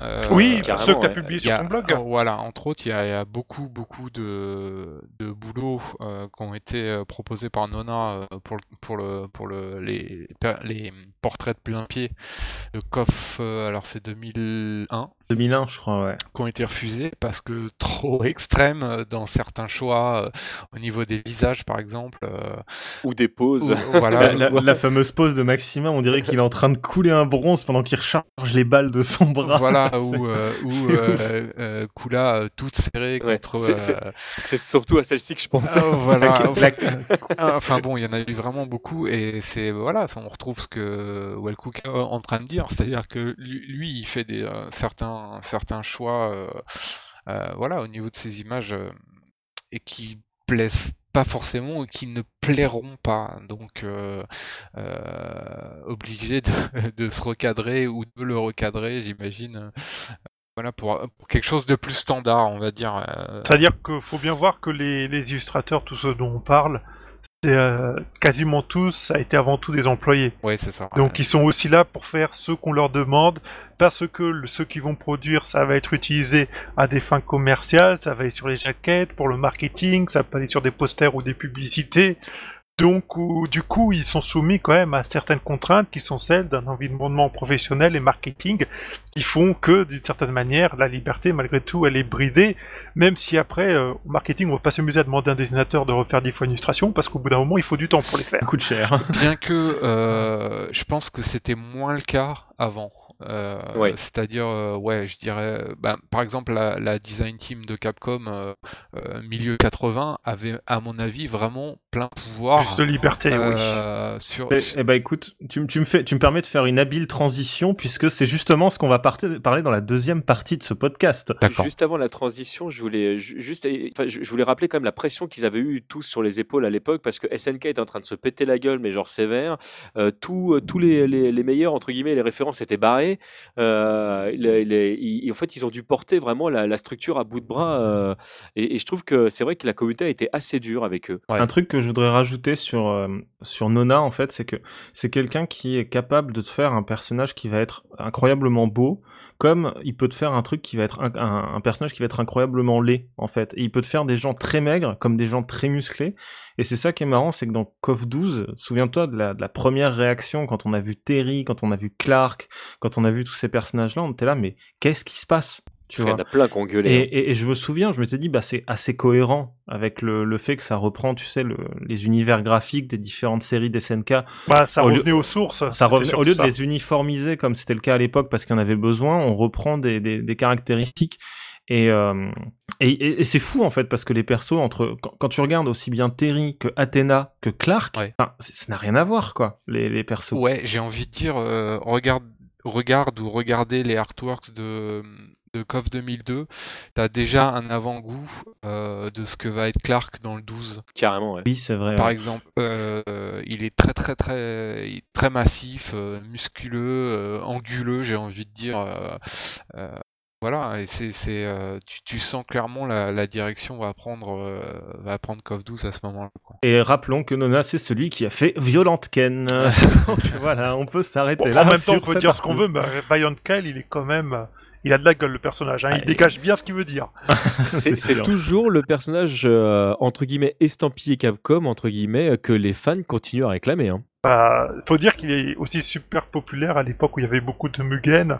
euh, oui, ceux que tu as publié sur ton blog. Voilà, entre autres, il y, a, beaucoup, beaucoup de, de boulots euh, qui ont été euh, proposés par Nona pour, pour, le, pour le, les, les portraits de plein pied de Koff. alors, c'est 2001. 2001, je crois, ouais. Qui ont été refusés parce que trop (laughs) extrêmes dans certains choix, au niveau des visages, par exemple. Ou des poses. voilà. la, fameuse pose de Maxima, on dirait qu'il est en train de couler un bronze pendant qu'il recharge les balles de son bras. Voilà. (laughs) ou, euh, euh, euh, Kula toute serrée contre. C'est surtout à celle-ci que je pense. Ah, (laughs) voilà. (laughs) enfin bon, il y en a eu vraiment beaucoup et c'est voilà, on retrouve ce que Wellcook est en train de dire, c'est-à-dire que lui, il fait des certains certains choix, voilà, au niveau de ses images et qui plaisent forcément ou qui ne plairont pas. Donc euh, euh, obligé de, (laughs) se recadrer ou de le recadrer, j'imagine. Euh, voilà, pour, quelque chose de plus standard, on va dire. C'est-à-dire qu'il faut bien voir que les, les, illustrateurs, tous ceux dont on parle, c'est quasiment tous, ça a été avant tout des employés. Oui, c'est ça. Donc ils sont aussi là pour faire ce qu'on leur demande, parce que ceux qui vont produire, ça va être utilisé à des fins commerciales, ça va aller sur les jaquettes, pour le marketing, ça va aller sur des posters ou des publicités. Donc, du coup, ils sont soumis quand même à certaines contraintes qui sont celles d'un environnement professionnel et marketing qui font que, d'une certaine manière, la liberté, malgré tout, elle est bridée, même si après, euh, au marketing, on va pas s'amuser à demander à un dessinateur de refaire des fois une illustration parce qu'au bout d'un moment, il faut du temps pour les faire. Ça coûte cher. Bien que, euh, je pense que c'était moins le cas avant. Euh, Ouais. C'est-à-dire, euh, ouais, je dirais, bah, par exemple, la, la design team de Capcom euh, euh, milieu 80 avait, à mon avis, vraiment plein Plus pouvoir de liberté, oui. sur, Eh, eh ben écoute, tu, tu me fais, tu me permets de faire une habile transition puisque c'est justement ce qu'on va parler dans la deuxième partie de ce podcast. D'accord. Juste avant la transition, je voulais ju- juste, enfin, je voulais rappeler quand même la pression qu'ils avaient eu tous sur les épaules à l'époque parce que SNK était en train de se péter la gueule, mais genre sévère. Euh, tous euh, tous les, les, les meilleurs entre guillemets, les références étaient Euh, les- les- ils- en fait, ils ont dû porter vraiment la, la structure à bout de bras. euh, et, et je trouve que c'est vrai que la communauté a été assez dure avec eux. Ouais. Un truc que je voudrais rajouter sur euh, sur Nona en fait, c'est que c'est quelqu'un qui est capable de te faire un personnage qui va être incroyablement beau, comme il peut te faire un truc qui va être un, un- un personnage qui va être incroyablement laid en fait. Et il peut te faire des gens très maigres comme des gens très musclés. Et c'est ça qui est marrant, c'est que dans KOF 12, souviens-toi de la, de la première réaction quand on a vu Terry, quand on a vu Clark, quand on a vu tous ces personnages-là, on était là, mais qu'est-ce qui se passe tu Il y vois en a plein qui ont gueulé. et, hein. et- et je me souviens, je m'étais dit, bah, c'est assez cohérent avec le, le fait que ça reprend, tu sais, le, les univers graphiques des différentes séries d'SNK. Bah, ça au lieu- revenait aux sources. Ça revenait- au lieu ça. de les uniformiser comme c'était le cas à l'époque parce qu'il y en avait besoin, on reprend des, des, des caractéristiques. Et, euh, et, et- et c'est fou en fait parce que les persos entre quand, quand tu regardes aussi bien Terry que Athena que Clark, Ouais. ça n'a rien à voir quoi les, les persos. Ouais, j'ai envie de dire, euh, regarde, regarde ou regardez les artworks de, de KOF 2002, t'as déjà un avant-goût euh, de ce que va être Clark dans le 12. Carrément, ouais. Oui, c'est vrai. Par ouais. exemple, euh, il est très très très très massif, euh, musculeux, euh, anguleux, j'ai envie de dire. Voilà, et c'est c'est euh, tu, tu sens clairement la, la direction va prendre euh, va prendre KOF 12 à ce moment-là. quoi. Et rappelons que Nona c'est celui qui a fait Violente Ken. (laughs) Donc voilà, on peut s'arrêter Bon, là. en même temps, on peut dire ce qu'on veut, mais Violent Kyle, il est quand même. Il a de la gueule, le personnage. hein, Ah, Il dégage bien ce qu'il veut dire. (laughs) C'est toujours le personnage euh, entre guillemets estampillé Capcom entre guillemets que les fans continuent à réclamer. Hein. Bah, faut dire qu'il est aussi super populaire à l'époque où il y avait beaucoup de Mugen.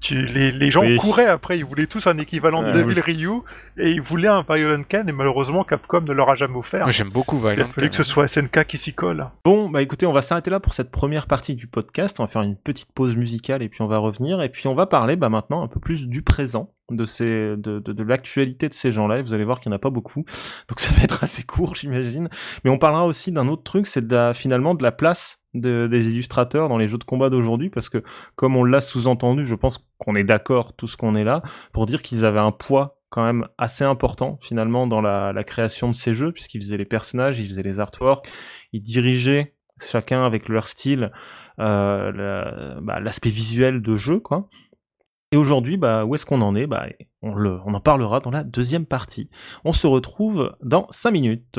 Tu- les, les gens Oui. couraient après, ils voulaient tous un équivalent de Devil Ryu et ils voulaient un Violent Ken et malheureusement Capcom ne leur a jamais offert. J'aime beaucoup Il a Violent fallu que ce soit SNK qui s'y colle. Bon, bah écoutez, on va s'arrêter là pour cette première partie du podcast. On va faire une petite pause musicale et puis on va revenir. Et puis on va parler bah, maintenant un peu plus du présent, de, ces, de, de, de l'actualité de ces gens-là. Et vous allez voir qu'il n'y en a pas beaucoup. Donc (laughs) ça va être assez court, j'imagine. Mais on parlera aussi d'un autre truc, c'est finalement de la place de- des illustrateurs dans les jeux de combat d'aujourd'hui. Parce que comme on l'a sous-entendu, je pense qu'on est d'accord, tout ce qu'on est là, pour dire qu'ils avaient un poids quand même assez important finalement dans la, création de ces jeux puisqu'ils faisaient les personnages, ils faisaient les artworks, ils dirigeaient chacun avec leur style euh, bah, l'aspect visuel de jeu quoi. Et aujourd'hui, bah, où est-ce qu'on en est? Bah, on, le, on en parlera dans la deuxième partie. On se retrouve dans 5 minutes.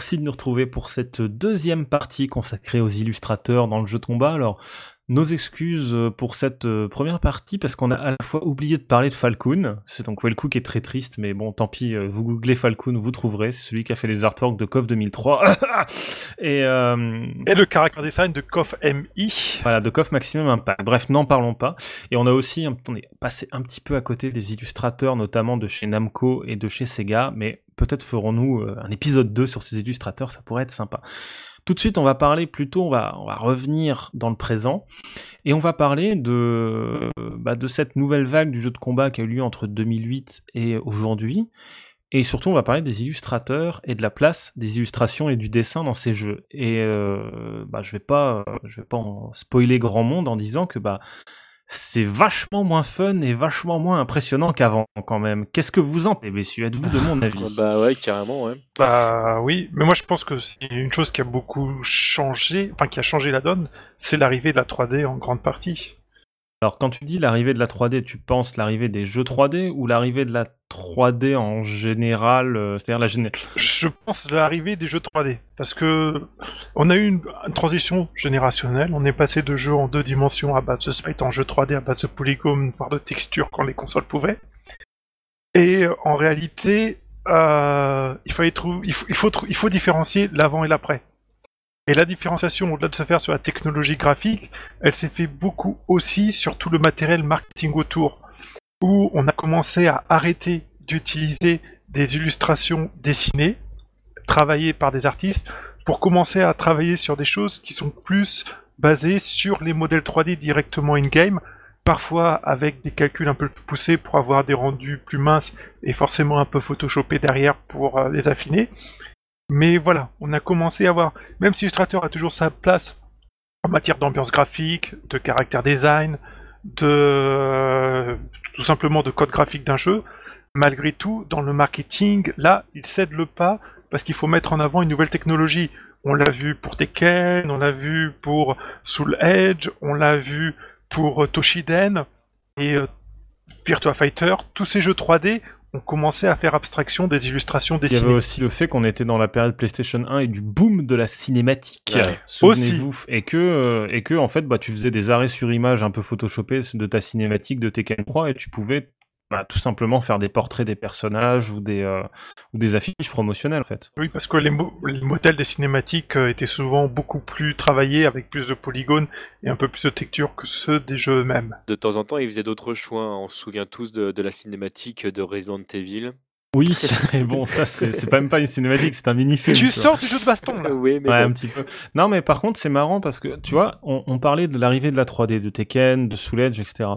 merci de nous retrouver pour cette deuxième partie consacrée aux illustrateurs dans le jeu de combat. Alors, nos excuses euh, pour cette euh, première partie parce qu'on a à la fois oublié de parler de Falcon. C'est donc Wellcook qui est très triste, mais bon, tant pis, euh, vous googlez Falcon, vous trouverez. C'est celui qui a fait les artworks de KOF 2003. (laughs) et, euh... Et le caractère design de KOF MI. Voilà, de KOF Maximum Impact. Bref, n'en parlons pas. Et on a aussi, on est passé un petit peu à côté des illustrateurs, notamment de chez Namco et de chez Sega, mais peut-être ferons-nous un épisode 2 sur ces illustrateurs, ça pourrait être sympa. Tout de suite, on va parler plutôt, on va, revenir dans le présent, et on va parler de, bah, de cette nouvelle vague du jeu de combat qui a eu lieu entre 2008 et aujourd'hui. Et surtout, on va parler des illustrateurs et de la place des illustrations et du dessin dans ces jeux. Et euh, bah, je vais pas, je vais pas spoiler grand monde en disant que bah c'est vachement moins fun et vachement moins impressionnant qu'avant quand même. Qu'est-ce que vous en pensez, messieurs? Êtes-vous de mon (laughs) avis? Bah ouais, carrément, ouais. Bah oui, mais moi je pense que c'est une chose qui a beaucoup changé, enfin qui a changé la donne, c'est l'arrivée de la 3D en grande partie. Alors quand tu dis l'arrivée de la 3D, tu penses l'arrivée des jeux 3D ou l'arrivée de la 3D en général, euh, c'est-à-dire la géné... Je pense l'arrivée des jeux 3D, parce que on a eu une, transition générationnelle, on est passé de jeux en deux dimensions à base de en jeu 3D à base de polygones, voire de textures quand les consoles pouvaient. Et en réalité, euh, il, fallait il, il, faut, il faut différencier l'avant et l'après. Et la différenciation, au-delà de se faire sur la technologie graphique, elle s'est fait beaucoup aussi sur tout le matériel marketing autour, où on a commencé à arrêter d'utiliser des illustrations dessinées, travaillées par des artistes, pour commencer à travailler sur des choses qui sont plus basées sur les modèles 3D directement in-game, parfois avec des calculs un peu plus poussés pour avoir des rendus plus minces et forcément un peu photoshopés derrière pour euh, les affiner. Mais voilà, on a commencé à voir, même si Illustrator a toujours sa place en matière d'ambiance graphique, de caractère design, de tout simplement de code graphique d'un jeu, malgré tout, dans le marketing, là, il cède le pas parce qu'il faut mettre en avant une nouvelle technologie. On l'a vu pour Tekken, on l'a vu pour Soul Edge, on l'a vu pour Toshiden et euh, Virtua Fighter. Tous ces jeux 3D ont commencé à faire abstraction des illustrations Il y dessinées. avait aussi le fait qu'on était dans la période PlayStation 1 et du boom de la cinématique. Ouais. Souvenez-vous. Et que, euh, et que, en fait, bah, tu faisais des arrêts sur image un peu photoshopés de ta cinématique de Tekken 3 et tu pouvais bah, tout simplement faire des portraits des personnages ou des, euh, ou des affiches promotionnelles, en fait. Oui, parce que les, mo- les modèles des cinématiques euh, étaient souvent beaucoup plus travaillés avec plus de polygones et un peu plus de texture que ceux des jeux eux-mêmes. De temps en temps, ils faisaient d'autres choix. On se souvient tous de, de la cinématique de Resident Evil. Oui, mais (laughs) bon, ça, c'est même pas une cinématique, c'est un mini-film. Tu sors du jeu de baston là (laughs) oui, mais Ouais, bon. un petit peu. Non, mais par contre, c'est marrant parce que, tu vois, on, on parlait de l'arrivée de la 3D, de Tekken, de Soul Edge, etc.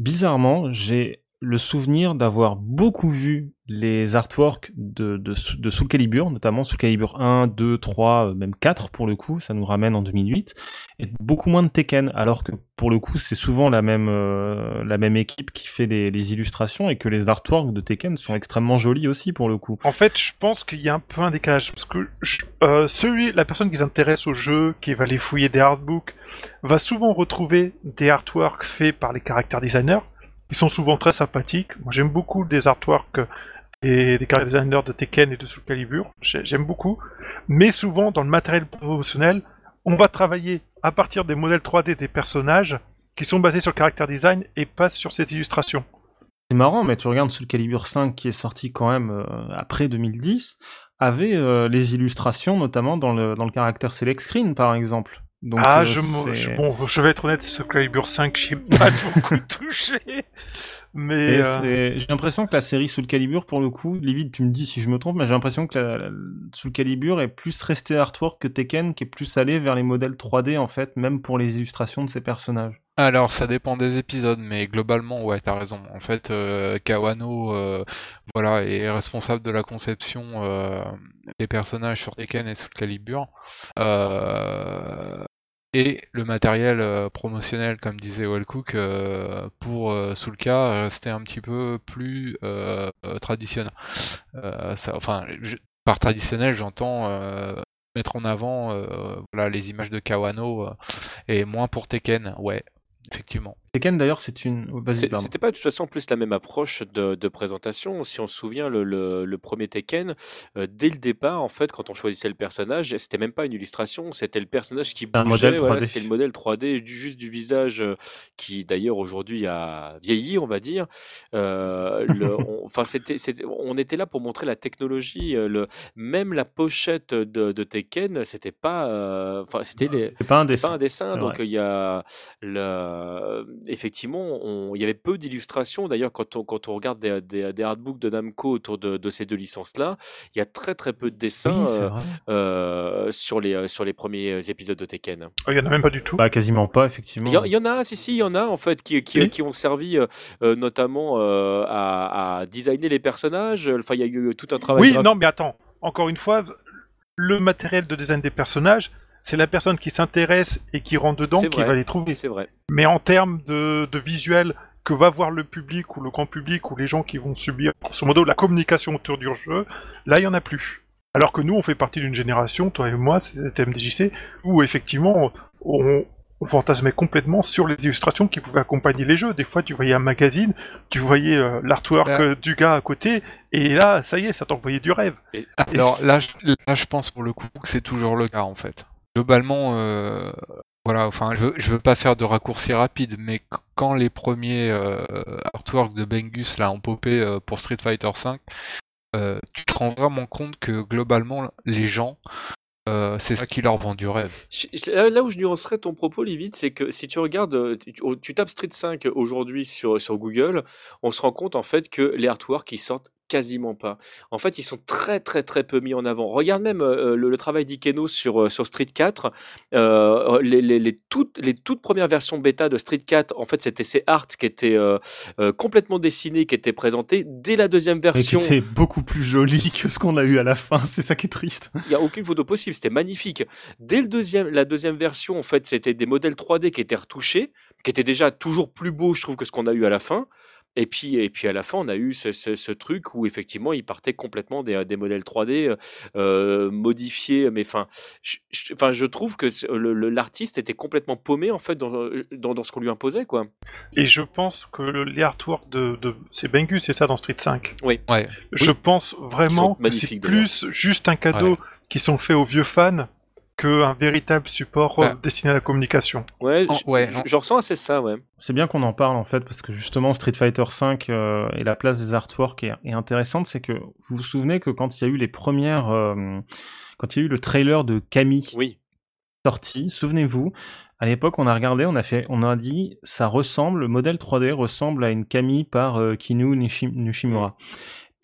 Bizarrement, j'ai le souvenir d'avoir beaucoup vu les artworks de, Soul Calibur, notamment Soul Calibur 1, 2, 3, euh, même 4 pour le coup, ça nous ramène en 2008, et beaucoup moins de Tekken, alors que pour le coup, c'est souvent la même, euh, équipe qui fait les, illustrations et que les artworks de Tekken sont extrêmement jolis aussi pour le coup. En fait, je pense qu'il y a un peu un décalage parce que euh, la personne qui s'intéresse au jeu, qui va les fouiller des artbooks, va souvent retrouver des artworks faits par les caractères designers. Ils sont souvent très sympathiques. Moi, j'aime beaucoup des artworks des, des caractères designers de Tekken et de Soul Calibur. J'ai- J'aime beaucoup. Mais souvent, dans le matériel promotionnel, on va travailler à partir des modèles 3D des personnages qui sont basés sur le caractère design et pas sur ces illustrations. C'est marrant, mais tu regardes Soul Calibur 5 qui est sorti quand même euh, après 2010, avait euh, les illustrations notamment dans le, dans le caractère select screen par exemple. Donc, ah, euh, je, bon, je vais être honnête, ce Calibur 5, j'ai pas (laughs) beaucoup touché. Mais euh, J'ai l'impression que la série Soul Calibur, pour le coup, Livid, tu me dis si je me trompe, mais j'ai l'impression que la, la- Soul Calibur est plus resté artwork que Tekken, qui est plus allé vers les modèles 3D en fait, même pour les illustrations de ses personnages. Alors, ça dépend des épisodes, mais globalement, ouais, t'as raison. En fait, euh, Kawano, euh, voilà, est responsable de la conception euh, des personnages sur Tekken et Soul Calibur. Et le matériel euh, promotionnel, comme disait Wellcook, euh, pour euh, Soulka restait un petit peu plus traditionnel. Enfin, je- par traditionnel, j'entends mettre en avant voilà, les images de Kawano et moins pour Tekken, ouais, effectivement. Tekken d'ailleurs, c'est une. oh. C'était pas de toute façon plus la même approche de, de présentation. Si on se souvient, le, le- le premier Tekken, euh, dès le départ, en fait, quand on choisissait le personnage, c'était même pas une illustration, c'était le personnage qui bougeait. modèle voilà, 3D. c'était le modèle 3D du, juste du visage, euh, qui d'ailleurs aujourd'hui a vieilli, on va dire. Euh, le- (laughs) on- Enfin, c'était, on était là pour montrer la technologie. euh, Le, même la pochette de, de Tekken, c'était pas, enfin, c'était les, pas un dessin. pas un dessin, donc il y a le... effectivement, on- il y avait peu d'illustrations. D'ailleurs, quand on, quand on regarde des, des, des artbooks de Namco autour de, de ces deux licences-là, il y a très très peu de dessins Oui, euh, euh, sur, les, euh, sur les premiers épisodes de Tekken. Oh, Il y en a même pas du tout. Bah, quasiment pas, effectivement. Il y, a- il y en a, si, si, il y en a en fait qui, qui, Oui. qui ont servi notamment euh, à, à designer les personnages. Enfin, il y a eu tout un travail. Oui, non, mais attends. Encore une fois, le matériel de design des personnages, c'est la personne qui s'intéresse et qui rentre dedans qui vrai. va les trouver. C'est vrai. Mais en termes de, de visuel que va voir le public ou le grand public ou les gens qui vont subir, grosso modo, la communication autour du jeu, là, il y en a plus. Alors que nous, on fait partie d'une génération, toi et moi, c'est MDJC, où effectivement, on, on fantasmait complètement sur les illustrations qui pouvaient accompagner les jeux. Des fois, tu voyais un magazine, tu voyais euh, l'artwork Bah. euh, du gars à côté, et là, ça y est, ça t'envoyait du rêve. Alors là, je, là, je pense pour le coup que c'est toujours le cas en fait. Globalement, euh, je veux, pas faire de raccourci rapide, mais qu- quand les premiers euh, artworks de Bengus là ont popé euh, pour Street Fighter V, tu te rends vraiment compte que globalement, les gens, c'est ça qui leur vend du rêve. Là où je nuancerais ton propos, Livide, c'est que si tu regardes, tu, tapes Street 5 aujourd'hui sur, sur Google, on se rend compte en fait que les artworks ils sortent quasiment pas. En fait, ils sont très très très peu mis en avant. Regarde même euh, le, le travail d'Ikeno sur, euh, sur Street 4. Euh, les, les, les toutes, les toutes premières versions bêta de Street 4, en fait, c'était ces arts qui étaient euh, euh, complètement dessinés, qui étaient présentés. Dès la deuxième version, était beaucoup plus joli que ce qu'on a eu à la fin. C'est ça qui est triste. il n'y a aucune photo possible, c'était magnifique. Dès le deuxième, la deuxième version, en fait, c'était des modèles 3D qui étaient retouchés, qui étaient déjà toujours plus beaux, je trouve, que ce qu'on a eu à la fin. Et puis, et puis à la fin, on a eu ce, ce- ce truc où effectivement, ils partaient complètement des, des modèles 3D euh, euh, modifiés. Mais enfin, je, je- enfin, je trouve que l'artiste était complètement paumé en fait dans, dans, dans ce qu'on lui imposait, quoi. Et je pense que le- les artworks de, de c'est Bengus, c'est ça dans Street 5. Ouais. Je pense vraiment que c'est plus juste un cadeau qui sont faits aux vieux fans qu'un véritable support Bah. destiné à la communication. Ouais, ouais, je- en- je ressens assez ça, ouais. C'est bien qu'on en parle en fait parce que justement Street Fighter V euh, et la place des artworks est, est intéressante. C'est que vous vous souvenez que quand il y a eu les premières, euh, quand il y a eu le trailer de Camille Oui. sorti, souvenez-vous, à l'époque on a regardé, on a fait, on a dit ça ressemble, le modèle 3D ressemble à une Camille par euh, Kinu Nishi- Nishimura.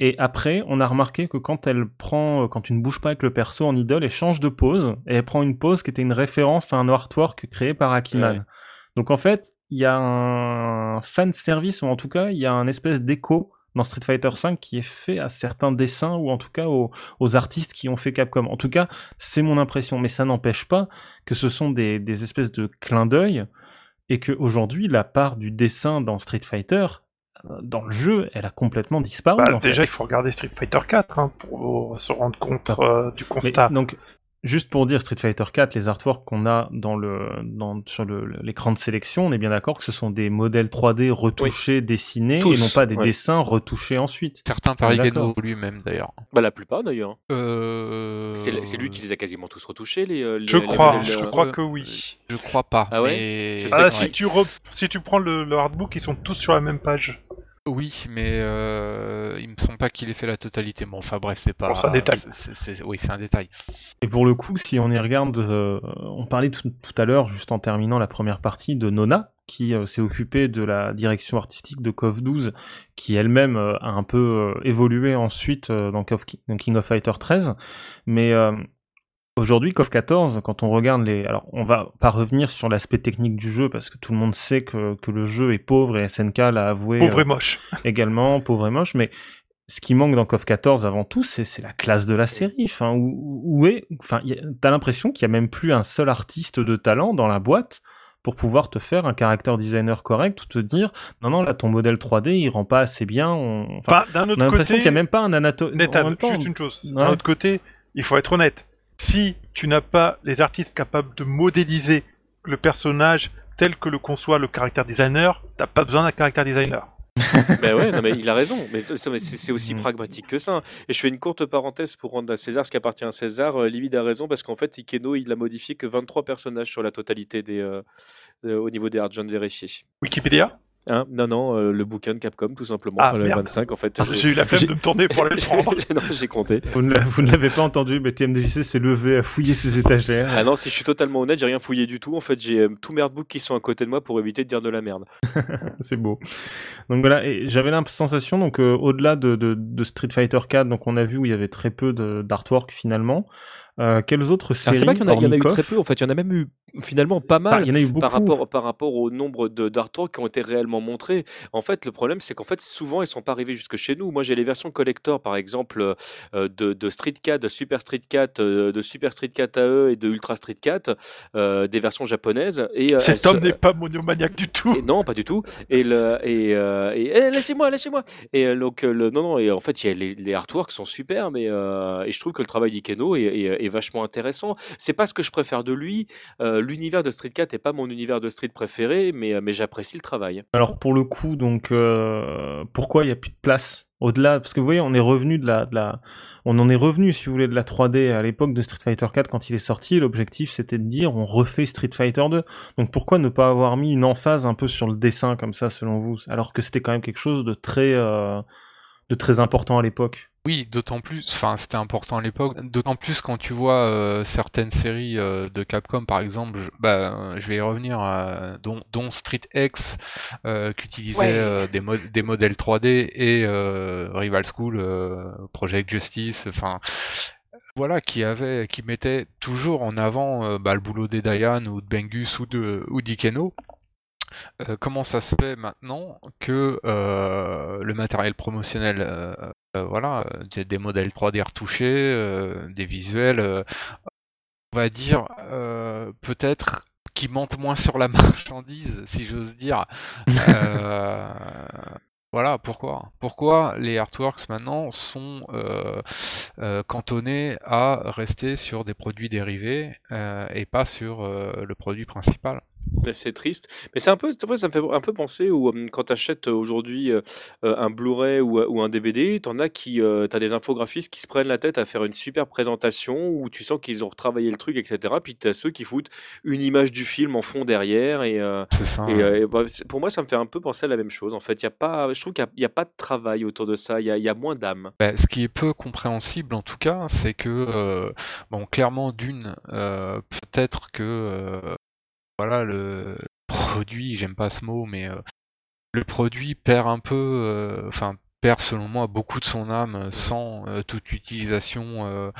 Et après, on a remarqué que quand elle prend, euh, quand tu ne bouges pas avec le perso en idole, elle change de pose et elle prend une pose qui était une référence à un artwork créé par Akiman. Ouais. Donc en fait, il y a un fan service ou en tout cas, il y a un espèce d'écho dans Street Fighter V qui est fait à certains dessins ou en tout cas aux, aux artistes qui ont fait Capcom. En tout cas, c'est mon impression, mais ça n'empêche pas que ce sont des, des espèces de clins d'œil et que aujourd'hui la part du dessin dans Street Fighter dans le jeu, elle a complètement disparu. Bah, en fait. déjà, il faut regarder Street Fighter 4 hein, pour se rendre compte euh, du Mais constat. donc, juste pour dire Street Fighter 4, les artworks qu'on a dans le, dans, sur l'écran de sélection, on est bien d'accord que ce sont des modèles 3D retouchés, dessinés, Tous, et non pas des ouais. dessins retouchés ensuite. Certains par. Igano lui-même d'ailleurs. Bah, la plupart d'ailleurs. Euh... C'est lui qui les a quasiment tous retouchés, les. euh, les- je les crois, modèles, je euh, crois euh, que oui. Je crois pas. Ah ouais mais... Ah, si, tu re- si tu prends le, le hardbook, ils sont tous sur la même page. Oui, mais euh, il me semble pas qu'il ait fait la totalité. Bon, enfin bref, c'est pas. Bon, c'est un détail. c'est- c'est- Oui, c'est un détail. Et pour le coup, si on y regarde, euh, on parlait tout, tout à l'heure, juste en terminant la première partie, de Nona, qui euh, s'est occupée de la direction artistique de KOF 12, qui elle-même euh, a un peu euh, évolué ensuite euh, dans, King of Fighter 13. Mais euh, aujourd'hui, KOF 14, quand on regarde les... Alors, on va pas revenir sur l'aspect technique du jeu, parce que tout le monde sait que, que le jeu est pauvre, et SNK l'a avoué Pauvre euh, et moche. (laughs) également, pauvre et moche, mais ce qui manque dans KOF 14 avant tout, c'est la classe de la série. Enfin, où, où est, enfin, t'as l'impression qu'il y a même plus un seul artiste de talent dans la boîte pour pouvoir te faire un character designer correct ou te dire non non là ton modèle 3D il rend pas assez bien. On, enfin, Bah, d'un on a autre l'impression qu'il y a même pas un temps, juste une chose. D'un autre côté, il faut être honnête. Si tu n'as pas les artistes capables de modéliser le personnage tel que le conçoit le caractère designer, t'as pas besoin d'un caractère designer. (laughs) ben ouais, non, mais il a raison. Mais c'est aussi Mm. pragmatique que ça. Et je fais une courte parenthèse pour rendre à César ce qui appartient à César. Euh, Livide a raison parce qu'en fait, Ikeno, il a modifié que 23 personnages sur la totalité des, euh, euh, au niveau des hardjoins vérifiés. Wikipédia? Hein non, non, euh, le bouquin de Capcom, tout simplement. Ah, Enfin, le merde. 25, en fait. Ah, J'ai eu la flemme de me tourner pour le (laughs) prendre. j'ai compté. Vous ne l'avez pas entendu, mais TMDJC s'est levé à fouiller ses étagères. Ah non, si je suis totalement honnête, j'ai rien fouillé du tout. En fait, j'ai euh, tout merdebook qui sont à côté de moi pour éviter de dire de la merde. (laughs) C'est beau. Donc voilà, et j'avais la sensation, donc euh, au-delà de, de, de Street Fighter 4, donc on a vu où il y avait très peu de- d'artwork finalement. Euh, quelles autres séries c'est pas qu'il y en a, il y en a eu très peu. En fait, il y en a même eu finalement pas mal. Il y en a eu beaucoup. par rapport, par rapport au nombre de- d'artworks qui ont été réellement montrés. En fait, le problème, c'est qu'en fait, souvent, ils sont pas arrivés jusque chez nous. Moi, j'ai les versions collector, par exemple, euh, de, de Street 4, de Super Street 4, euh, de Super Street 4 AE et de Ultra Street 4, euh, des versions japonaises. Et, euh, Cet se- homme n'est pas monomaniaque du tout. et non, pas du tout. Et le et, euh, et eh, lâchez-moi, lâchez-moi. Et donc le non non et en fait il y a les, les artworks sont super, mais euh, et je trouve que le travail d'Ikeno est, est, est vachement intéressant. C'est pas ce que je préfère de lui. Euh, L'univers de Street 4 est pas mon univers de Street préféré, mais euh, mais j'apprécie le travail. Alors pour le coup, euh, pourquoi il n'y a plus de place au-delà? Parce que vous voyez, on est revenu de la, on en est revenu, si vous voulez, de la 3D à l'époque de Street Fighter 4 quand il est sorti. L'objectif c'était de dire on refait Street Fighter 2. Donc pourquoi ne pas avoir mis une emphase un peu sur le dessin comme ça, selon vous? Alors que c'était quand même quelque chose de très, de très important à l'époque. Oui, d'autant plus, enfin c'était important à l'époque, d'autant plus quand tu vois euh, certaines séries euh, de Capcom par exemple, je, bah, je vais y revenir, euh, dont, dont Street X euh, qui utilisait Ouais. euh, des, mo- des modèles 3D et euh, Rival School, euh, Project Justice, enfin voilà, qui avait, qui mettait toujours en avant bah, le boulot des Dayan ou de Bengus ou de ou d'Ikeno. Euh, comment ça se fait maintenant que euh, le matériel promotionnel, euh, voilà, euh, des, modèles 3D retouchés, euh, des visuels, euh, on va dire euh, peut-être qui mentent moins sur la (laughs) marchandise, si j'ose dire. Euh, voilà, pourquoi? Pourquoi les artworks maintenant sont euh, euh, cantonnés à rester sur des produits dérivés euh, et pas sur euh, le produit principal? C'est triste, mais c'est un peu, ça me fait un peu penser où euh, quand tu achètes aujourd'hui euh, euh, un Blu-ray ou, ou un DVD, t'en as qui, euh, t'as des infographistes qui se prennent la tête à faire une super présentation où tu sens qu'ils ont retravaillé le truc, etc. Puis t'as ceux qui foutent une image du film en fond derrière et, euh, C'est ça. et, euh, et, bah, pour moi ça me fait un peu penser à la même chose. En fait, il y a pas, je trouve qu'il n'y a, pas de travail autour de ça. Il y a, il y a moins d'âme. Bah, ce qui est peu compréhensible en tout cas, c'est que euh, bon, clairement d'une, euh, peut-être que euh, voilà le produit, j'aime pas ce mot, mais euh, le produit perd un peu, euh, enfin perd selon moi beaucoup de son âme sans euh, toute utilisation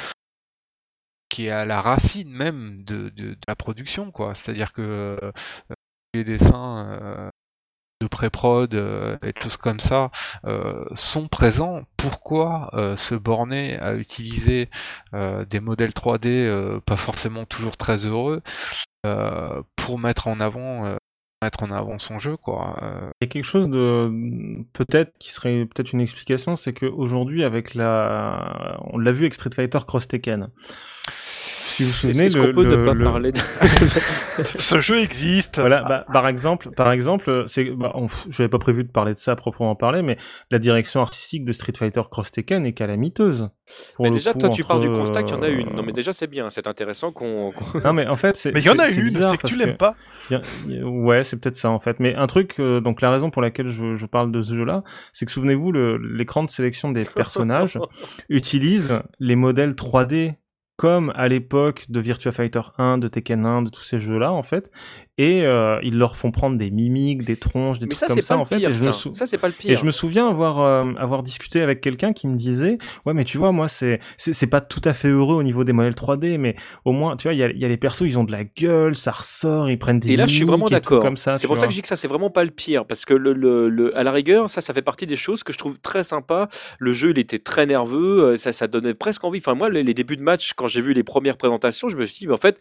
qui est à la racine même de, de, la production, quoi. C'est-à-dire que les dessins de pré-prod euh, et de choses comme ça euh, sont présents. Pourquoi euh, se borner à utiliser des modèles 3D euh, pas forcément toujours très heureux pour mettre en avant mettre en avant son jeu quoi. Il y a quelque chose de peut-être qui serait peut-être une explication, c'est qu'aujourd'hui avec la, on l'a vu avec Street Fighter Cross Tekken. Si vous vous souvenez, Est-ce le, qu'on peut le- ne pas le- parler de... (laughs) Ce jeu existe. Voilà, bah, par exemple, par exemple, c'est, bah, on- j'avais pas prévu de parler de ça à proprement parler, mais la direction artistique de Street Fighter Cross Tekken est calamiteuse. Mais déjà, coup, toi, tu pars du entre, constat qu'il y en a euh, une. Non, mais déjà, c'est bien. C'est intéressant qu'on. (laughs) Non, mais en fait, c'est. Mais il y en a une, bizarre c'est que tu l'aimes pas. Ouais, c'est peut-être ça en fait. Mais un truc, euh, donc la raison pour laquelle je, je parle de ce jeu-là, c'est que souvenez-vous, le- l'écran de sélection des (laughs) personnages utilise les modèles 3D comme à l'époque de Virtua Fighter 1, de Tekken 1, de tous ces jeux-là en fait, et euh, ils leur font prendre des mimiques, des tronches, des Mais trucs ça, comme ça pas en le fait. pire. et je me ça, sou- Ça, c'est pas le pire. et je me souviens avoir euh, avoir discuté avec quelqu'un qui me disait ouais mais tu vois moi c'est c'est pas tout à fait heureux au niveau des modèles 3D mais au moins tu vois il y a, il y a les persos ils ont de la gueule ça ressort ils prennent des Et là, je suis vraiment d'accord. comme ça C'est pour ça que je dis que ça, c'est vraiment pas le pire. Parce que, le, le, le- à la rigueur, ça, ça fait partie des choses que je trouve très sympa. Le jeu, il était très nerveux. euh, Ça, ça donnait presque envie. Enfin, moi, les, les débuts de match, quand j'ai vu les premières présentations, je me suis dit, mais en fait,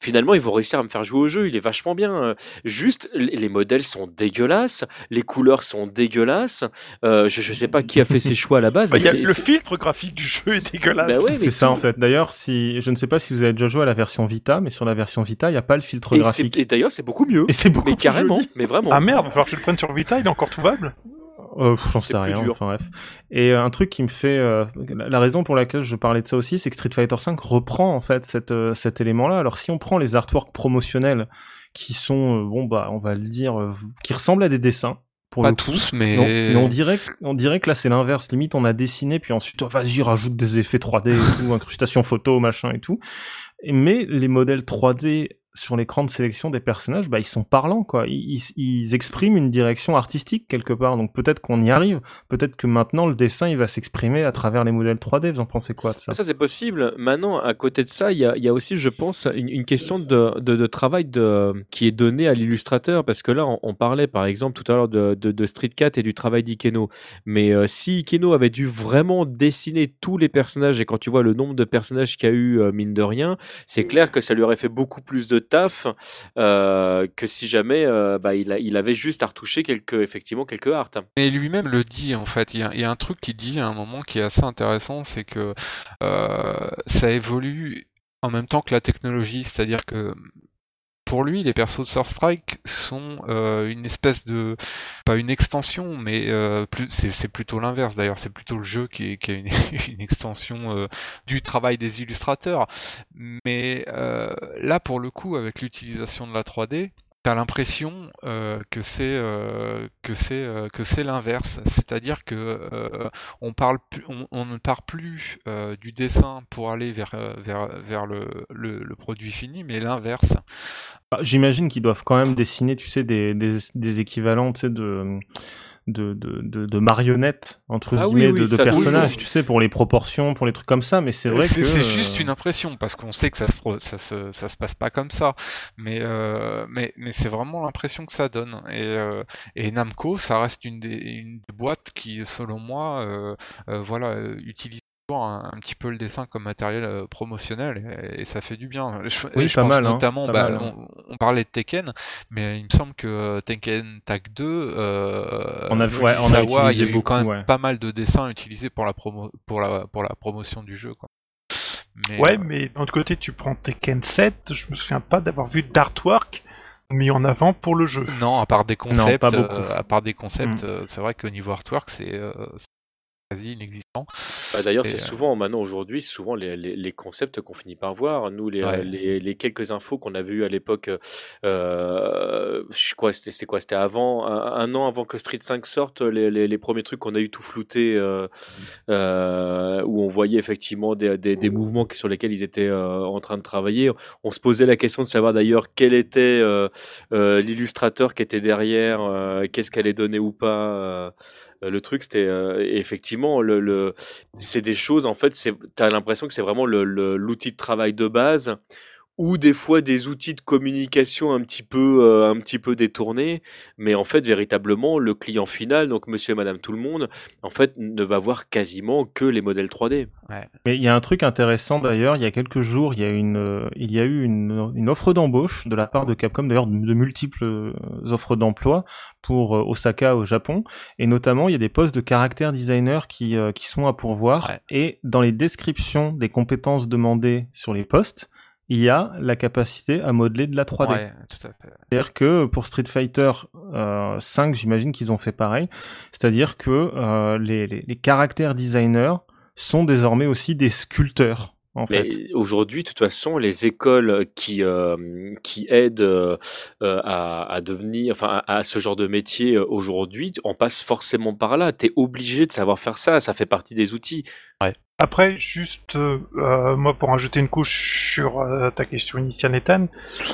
finalement, ils vont réussir à me faire jouer au jeu. Il est vachement bien. Euh, juste, les modèles sont dégueulasses, les couleurs sont dégueulasses. Euh, je, ne sais pas qui a fait ses choix à la base. Bah, le filtre graphique du jeu est dégueulasse. Bah c'est ça en fait. D'ailleurs, si je ne sais pas si vous avez déjà joué à la version Vita, mais sur la version Vita, il n'y a pas le filtre graphique. Et d'ailleurs, c'est beaucoup mieux. Et c'est beaucoup mais carrément. Mais vraiment. Ah merde, il va falloir que je le prenne sur Vita. Il est encore trouvable? Euh, J'en sais rien. Enfin bref. Et euh, un truc qui me fait, euh, la raison pour laquelle je parlais de ça aussi, c'est que Street Fighter V reprend en fait cette, euh, cet élément-là. Alors si on prend les artworks promotionnels qui sont, bon bah, on va le dire, qui ressemblent à des dessins. Pour Pas tous, mais on dirait, on dirait que là c'est l'inverse. Limite, on a dessiné, puis ensuite, oh, vas-y, rajoute des effets 3D et tout, (laughs) incrustation photo, machin et tout. Mais les modèles 3D sur l'écran de sélection des personnages, bah, ils sont parlants, quoi. Ils, expriment une direction artistique quelque part. Donc peut-être qu'on y arrive. Peut-être que maintenant le dessin, il va s'exprimer à travers les modèles 3D. Vous en pensez quoi ça? C'est possible. Maintenant, à côté de ça, il y a, aussi, je pense, une, question de, de, travail de, qui est donné à l'illustrateur. Parce que là, on, parlait, par exemple, tout à l'heure de, de, Street Cat et du travail d'Ikeno. Mais euh, si Ikeno avait dû vraiment dessiner tous les personnages, et quand tu vois le nombre de personnages qu'il y a eu, euh, mine de rien, c'est clair que ça lui aurait fait beaucoup plus de taf euh, que si jamais euh, bah, il, avait juste à retoucher quelques, effectivement quelques arts. Et lui-même le dit en fait. Il y, a, il y, a, un truc qu'il dit à un moment qui est assez intéressant, c'est que euh, ça évolue en même temps que la technologie, c'est-à-dire que pour lui, les persos de Sword Strike sont euh, une espèce de, pas une extension, mais euh, c'est plutôt l'inverse d'ailleurs, c'est plutôt le jeu qui est, qui (laughs) une, extension euh, du travail des illustrateurs. Mais euh, là, pour le coup, avec l'utilisation de la 3D, l'impression euh, que c'est euh, que c'est euh, que c'est l'inverse, c'est-à-dire que on parle on, ne part plus du dessin pour aller vers vers vers le, le, produit fini, mais l'inverse. J'imagine qu'ils doivent quand même dessiner, tu sais, des des, des équivalents, tu sais, de de, de, de, de marionnettes entre ah guillemets oui, oui, de, de personnages, tu sais, pour les proportions, pour les trucs comme ça. Mais c'est vrai que c'est juste une impression parce qu'on sait que ça se ça se ça se passe pas comme ça. Mais euh, mais mais c'est vraiment l'impression que ça donne. Et euh, et Namco, ça reste une des une des boîtes qui, selon moi, euh, euh voilà, utilise un, un, petit peu le dessin comme matériel euh, promotionnel et, et, ça fait du bien. Je, oui, je pas pense mal, notamment, hein, bah, mal, on, on, parlait de Tekken, mais il me semble que Tekken Tag 2, euh, on a, ouais, on a utilisé il y a eu beaucoup, quand même ouais. pas mal de dessins utilisés pour la promo, pour la pour la promotion du jeu. Quoi. Mais, ouais, euh... mais d'un autre côté, tu prends Tekken 7, je me souviens pas d'avoir vu d'artwork mis en avant pour le jeu. Non, à part des concepts, non, euh, à part des concepts, mm. c'est vrai qu'au niveau artwork, c'est quasi inexistant. Bah D'ailleurs, c'est souvent maintenant aujourd'hui, souvent les, les, les concepts qu'on finit par voir. Nous, les, ouais. les, les, quelques infos qu'on avait eues à l'époque, euh, c'était quoi? C'était avant un, un, an avant que Street 5 sorte, les, premiers trucs qu'on a eu tout flouté, euh, euh, où on voyait effectivement des, des, des, mouvements sur lesquels ils étaient euh, en train de travailler. On se posait la question de savoir d'ailleurs quel était euh, euh, l'illustrateur qui était derrière, qu'est-ce qu'elle allait donner ou pas le truc c'était euh, effectivement le, le c'est des choses en fait c'est t'as l'impression que c'est vraiment le, le, l'outil de travail de base ou des fois des outils de communication un petit peu euh, un petit peu détournés. Mais en fait véritablement le client final donc monsieur et madame tout le monde en fait ne va voir quasiment que les modèles 3D ouais. mais il y a un truc intéressant d'ailleurs. Il y a quelques jours il y a une euh, il y a eu une, une offre d'embauche de la part de Capcom d'ailleurs de, de, multiples euh, offres d'emploi pour euh, Osaka au Japon. Et notamment il y a des postes de caractère designer qui euh, qui sont à pourvoir. Ouais. et dans les descriptions des compétences demandées sur les postes il y a la capacité à modeler de la 3D. Ouais, C'est-à-dire que pour Street Fighter euh, 5, j'imagine qu'ils ont fait pareil. C'est-à-dire que euh, les, les, les, caractères designers sont désormais aussi des sculpteurs. En fait. aujourd'hui, de toute façon, les écoles qui euh, qui aident euh, à, à, devenir, enfin, à, à, ce genre de métier aujourd'hui, on passe forcément par là. T'es obligé de savoir faire ça. Ça fait partie des outils. Ouais. Après, juste, euh, moi, pour ajouter une couche sur euh, ta question initiale, Ethan,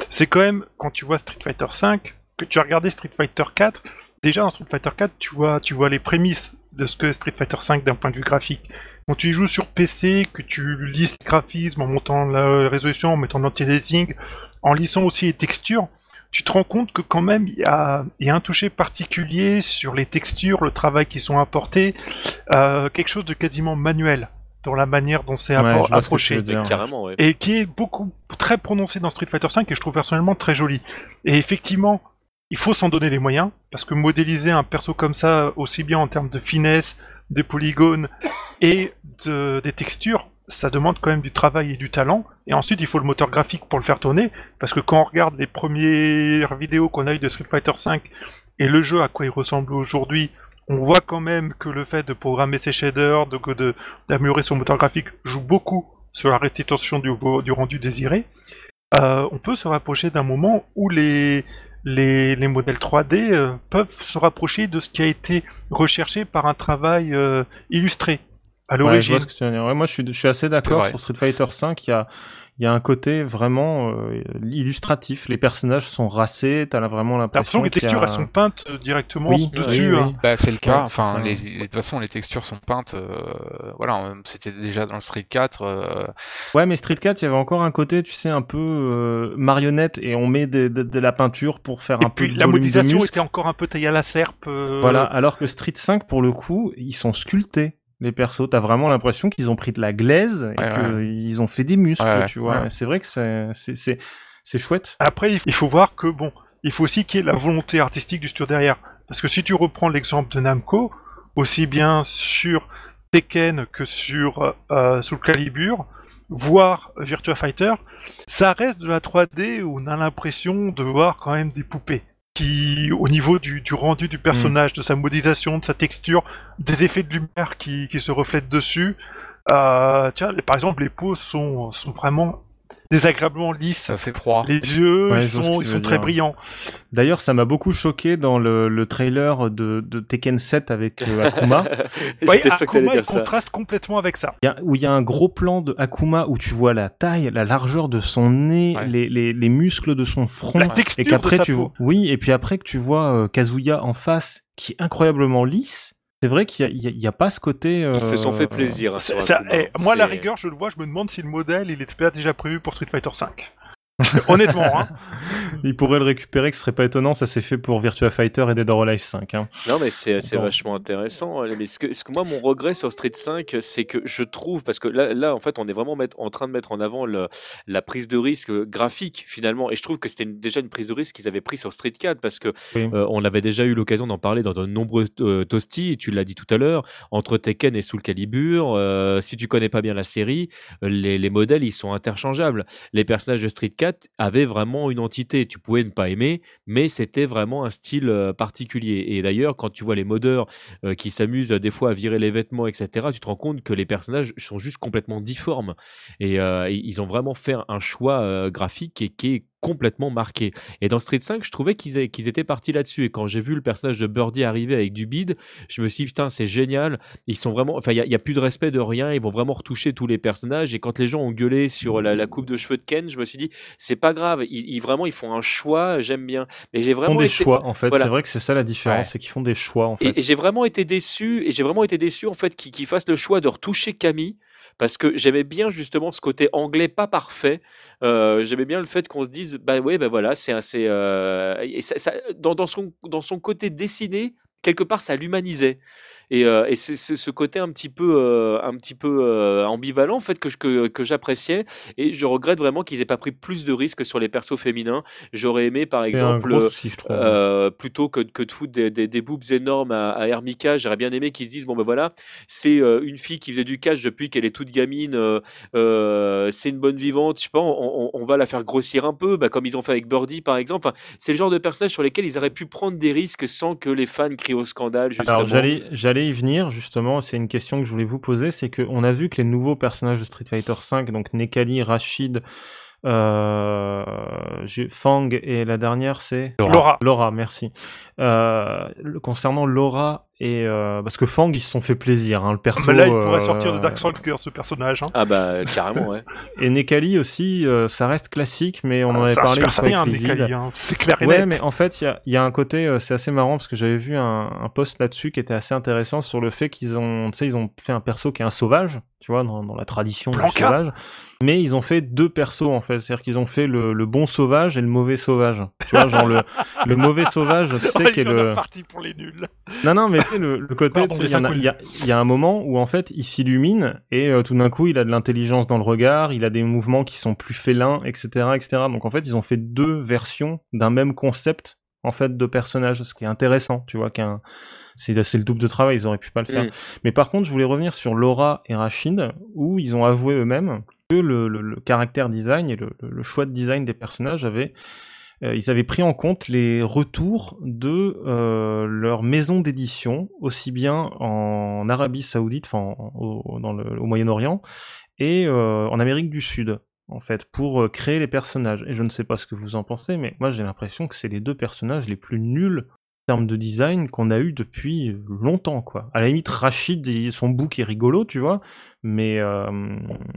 c'est quand même, quand tu vois Street Fighter V, que tu as regardé Street Fighter 4, déjà dans Street Fighter 4, tu vois, tu vois les prémices de ce que Street Fighter 5 d'un point de vue graphique. Quand tu y joues sur PC, que tu lis les graphismes en montant la résolution, en mettant l'anti-aliasing, en lissant aussi les textures, tu te rends compte que quand même il y a, y a, un toucher particulier sur les textures, le travail qui sont apportés, euh, quelque chose de quasiment manuel dans la manière dont c'est Ouais, approché. Carrément, ouais. et qui est beaucoup très prononcé dans Street Fighter V et je trouve personnellement très joli. Et effectivement, il faut s'en donner les moyens parce que modéliser un perso comme ça, aussi bien en termes de finesse, de polygones et de, des textures, ça demande quand même du travail et du talent. Et ensuite, il faut le moteur graphique pour le faire tourner parce que quand on regarde les premières vidéos qu'on a eues de Street Fighter V et le jeu à quoi il ressemble aujourd'hui, on voit quand même que le fait de programmer ses shaders, de, de- d'améliorer son moteur graphique joue beaucoup sur la restitution du, du rendu désiré. Euh, on peut se rapprocher d'un moment où les, les, les modèles 3D euh, peuvent se rapprocher de ce qui a été recherché par un travail euh, illustré à l'origine. Ouais, moi, je suis, je suis assez d'accord sur Street Fighter V. Il y a, il y a un côté vraiment euh, illustratif. Les personnages sont racés. T'as vraiment l'impression que les a... textures elles sont peintes euh, directement Oui, dessus. oui, hein. Bah, c'est le cas. Ouais, enfin, les, les- de toute façon, les textures sont peintes. euh, voilà, c'était déjà dans le Street 4. euh, Ouais, mais Street 4, il y avait encore un côté, tu sais, un peu euh, marionnette et on met de, de- de la peinture pour faire Et un peu puis de la modélisation était encore un peu taillée à la serpe. euh, Voilà, alors que Street 5, pour le coup, ils sont sculptés. Les persos, t'as vraiment l'impression qu'ils ont pris de la glaise et Ouais, qu'ils ont fait des muscles, Ouais, tu vois. C'est vrai que c'est, c'est, c'est, c'est chouette. Après, il- il faut voir que bon, il faut aussi qu'il y ait la volonté artistique du studio derrière. Parce que si tu reprends l'exemple de Namco, aussi bien sur Tekken que sur euh, Soul Calibur, voire Virtua Fighter, ça reste de la 3D où on a l'impression de voir quand même des poupées. Qui, au niveau du, du rendu du personnage, de sa modélisation, de sa texture, des effets de lumière qui, qui se reflètent dessus, euh, tiens, par exemple, les peaux sont, sont vraiment désagréablement lisses. c'est froid. Les yeux, Ouais, ils sont, ils très dire. brillants. D'ailleurs, ça m'a beaucoup choqué dans le, le trailer de, de Tekken 7 avec euh, Akuma. (laughs) T'allais Akuma, il contraste complètement avec ça. Il y a- où il y a un gros plan de Akuma où tu vois la taille, la largeur de son nez, Ouais. les, les, les muscles de son front. La texture et qu'après tu peau. vois, oui, et puis après que tu vois euh, Kazuya en face, qui est incroyablement lisse. C'est vrai qu'il y a, pas ce côté. euh, Ils se sont fait plaisir. hein, ça- eh, moi, à la rigueur, je le vois, je me demande si le modèle, il était pas déjà prévu pour Street Fighter 5. (laughs) Honnêtement, hein. Il pourrait le récupérer, que ce serait pas étonnant. Ça s'est fait pour Virtua Fighter et Dead or Alive 5. Hein. Non, mais c'est vachement intéressant. hein. Mais ce que, ce que moi, mon regret sur Street 5, c'est que je trouve, parce que là, là en fait, on est vraiment mettre- en train de mettre en avant le- la prise de risque graphique, finalement. Et je trouve que c'était déjà une prise de risque qu'ils avaient pris sur Street 4, parce que Oui. euh, on avait déjà eu l'occasion d'en parler dans de nombreux euh, toasties, tu l'as dit tout à l'heure, entre Tekken et Soul Calibur. euh, si tu connais pas bien la série, euh, les, les modèles, ils sont interchangeables. Les personnages de Street 4 avaient vraiment une entité. Tu pouvais ne pas aimer, mais c'était vraiment un style euh, particulier. Et d'ailleurs, quand tu vois les modeurs euh, qui s'amusent euh, des fois à virer les vêtements, etc., tu te rends compte que les personnages sont juste complètement difformes. Et ils ont vraiment fait un choix graphique est, qui est complètement marqué. Et dans Street 5, je trouvais qu'ils étaient partis là-dessus. Et quand j'ai vu le personnage de Birdie arriver avec du bide, je me suis dit, putain, c'est génial. Ils sont vraiment. Enfin, il n'y a, plus de respect de rien. Ils vont vraiment retoucher tous les personnages. Et quand les gens ont gueulé sur la, la coupe de cheveux de Ken, je me suis dit, c'est pas grave. Ils, ils- vraiment, ils font un choix. J'aime bien. Mais j'ai Ils font vraiment des été- choix, en fait. voilà. C'est vrai que c'est ça la différence, Ouais. c'est qu'ils font des choix, en fait. et, et j'ai vraiment été déçu, et j'ai vraiment été déçu en fait qu'ils qu'ils fassent le choix de retoucher Camille, parce que j'aimais bien justement ce côté anglais pas parfait. Euh, j'aimais bien le fait qu'on se dise, bah ouais, bah voilà, c'est assez. euh, dans son, dans son côté dessiné, quelque part, ça l'humanisait. Et, euh, et c'est ce côté un petit peu, euh, un petit peu euh, ambivalent en fait que, que, que j'appréciais. Et je regrette vraiment qu'ils aient pas pris plus de risques sur les persos féminins. J'aurais aimé, par exemple, souci, plutôt que, que de foutre des, des, des boobs énormes à, à Hermika, j'aurais bien aimé qu'ils se disent bon ben voilà, c'est une fille qui faisait du cash depuis qu'elle est toute gamine, c'est une bonne vivante, je sais pas, on, on- on va la faire grossir un peu, bah, comme ils ont fait avec Birdie par exemple. Enfin, c'est le genre de personnage sur lesquels ils auraient pu prendre des risques sans que les fans crient au scandale. Justement. Alors j'allais j'allais y venir justement, c'est une question que je voulais vous poser, c'est que on a vu que les nouveaux personnages de Street Fighter V, donc Nekali, Rashid, euh, Fang et la dernière c'est Laura. Laura, merci. Euh, concernant Laura et euh, parce que Fang ils se sont fait plaisir, hein, le perso. Mais là, il pourrait euh, sortir de Darkstalker, ce personnage. Hein. Ah bah carrément ouais. (laughs) Et Nekali aussi, euh, ça reste classique, mais on en Ah, avait c'est un parlé une fois avec Nekali, hein. C'est clair et Ouais, net. mais en fait, il y a, il y a un côté, euh, c'est assez marrant parce que j'avais vu un, un post là-dessus qui était assez intéressant sur le fait qu'ils ont, tu sais, ils ont fait un perso qui est un sauvage, tu vois, dans, dans la tradition du sauvage. Mais ils ont fait deux persos en fait, c'est-à-dire qu'ils ont fait le, le bon sauvage et le mauvais sauvage. Tu vois, genre le, le mauvais sauvage, tu (laughs) sais, Oh, qui est en le. parti pour les nuls. Non, non, mais sais, le, le côté, il y, a- cinq il y a, il y a un moment où en fait il s'illumine et euh, tout d'un coup il a de l'intelligence dans le regard, il a des mouvements qui sont plus félins, etc., etc. Donc en fait ils ont fait deux versions d'un même concept en fait de personnage, ce qui est intéressant, tu vois, qu'un c'est le double de travail, ils auraient pu pas le faire. Mais par contre, je voulais revenir sur Laura et Rachid, où ils ont avoué eux-mêmes que le, le, le caractère design et le, le- choix de design des personnages avaient ils avaient pris en compte les retours de euh, leur maison d'édition, aussi bien en Arabie Saoudite, enfin en- au, dans le, au Moyen-Orient, et euh, en Amérique du Sud, en fait, pour euh, créer les personnages. Et je ne sais pas ce que vous en pensez, mais moi j'ai l'impression que c'est les deux personnages les plus nuls en termes de design qu'on a eu depuis longtemps, quoi. À la limite, Rachid, son book est rigolo, tu vois, mais euh,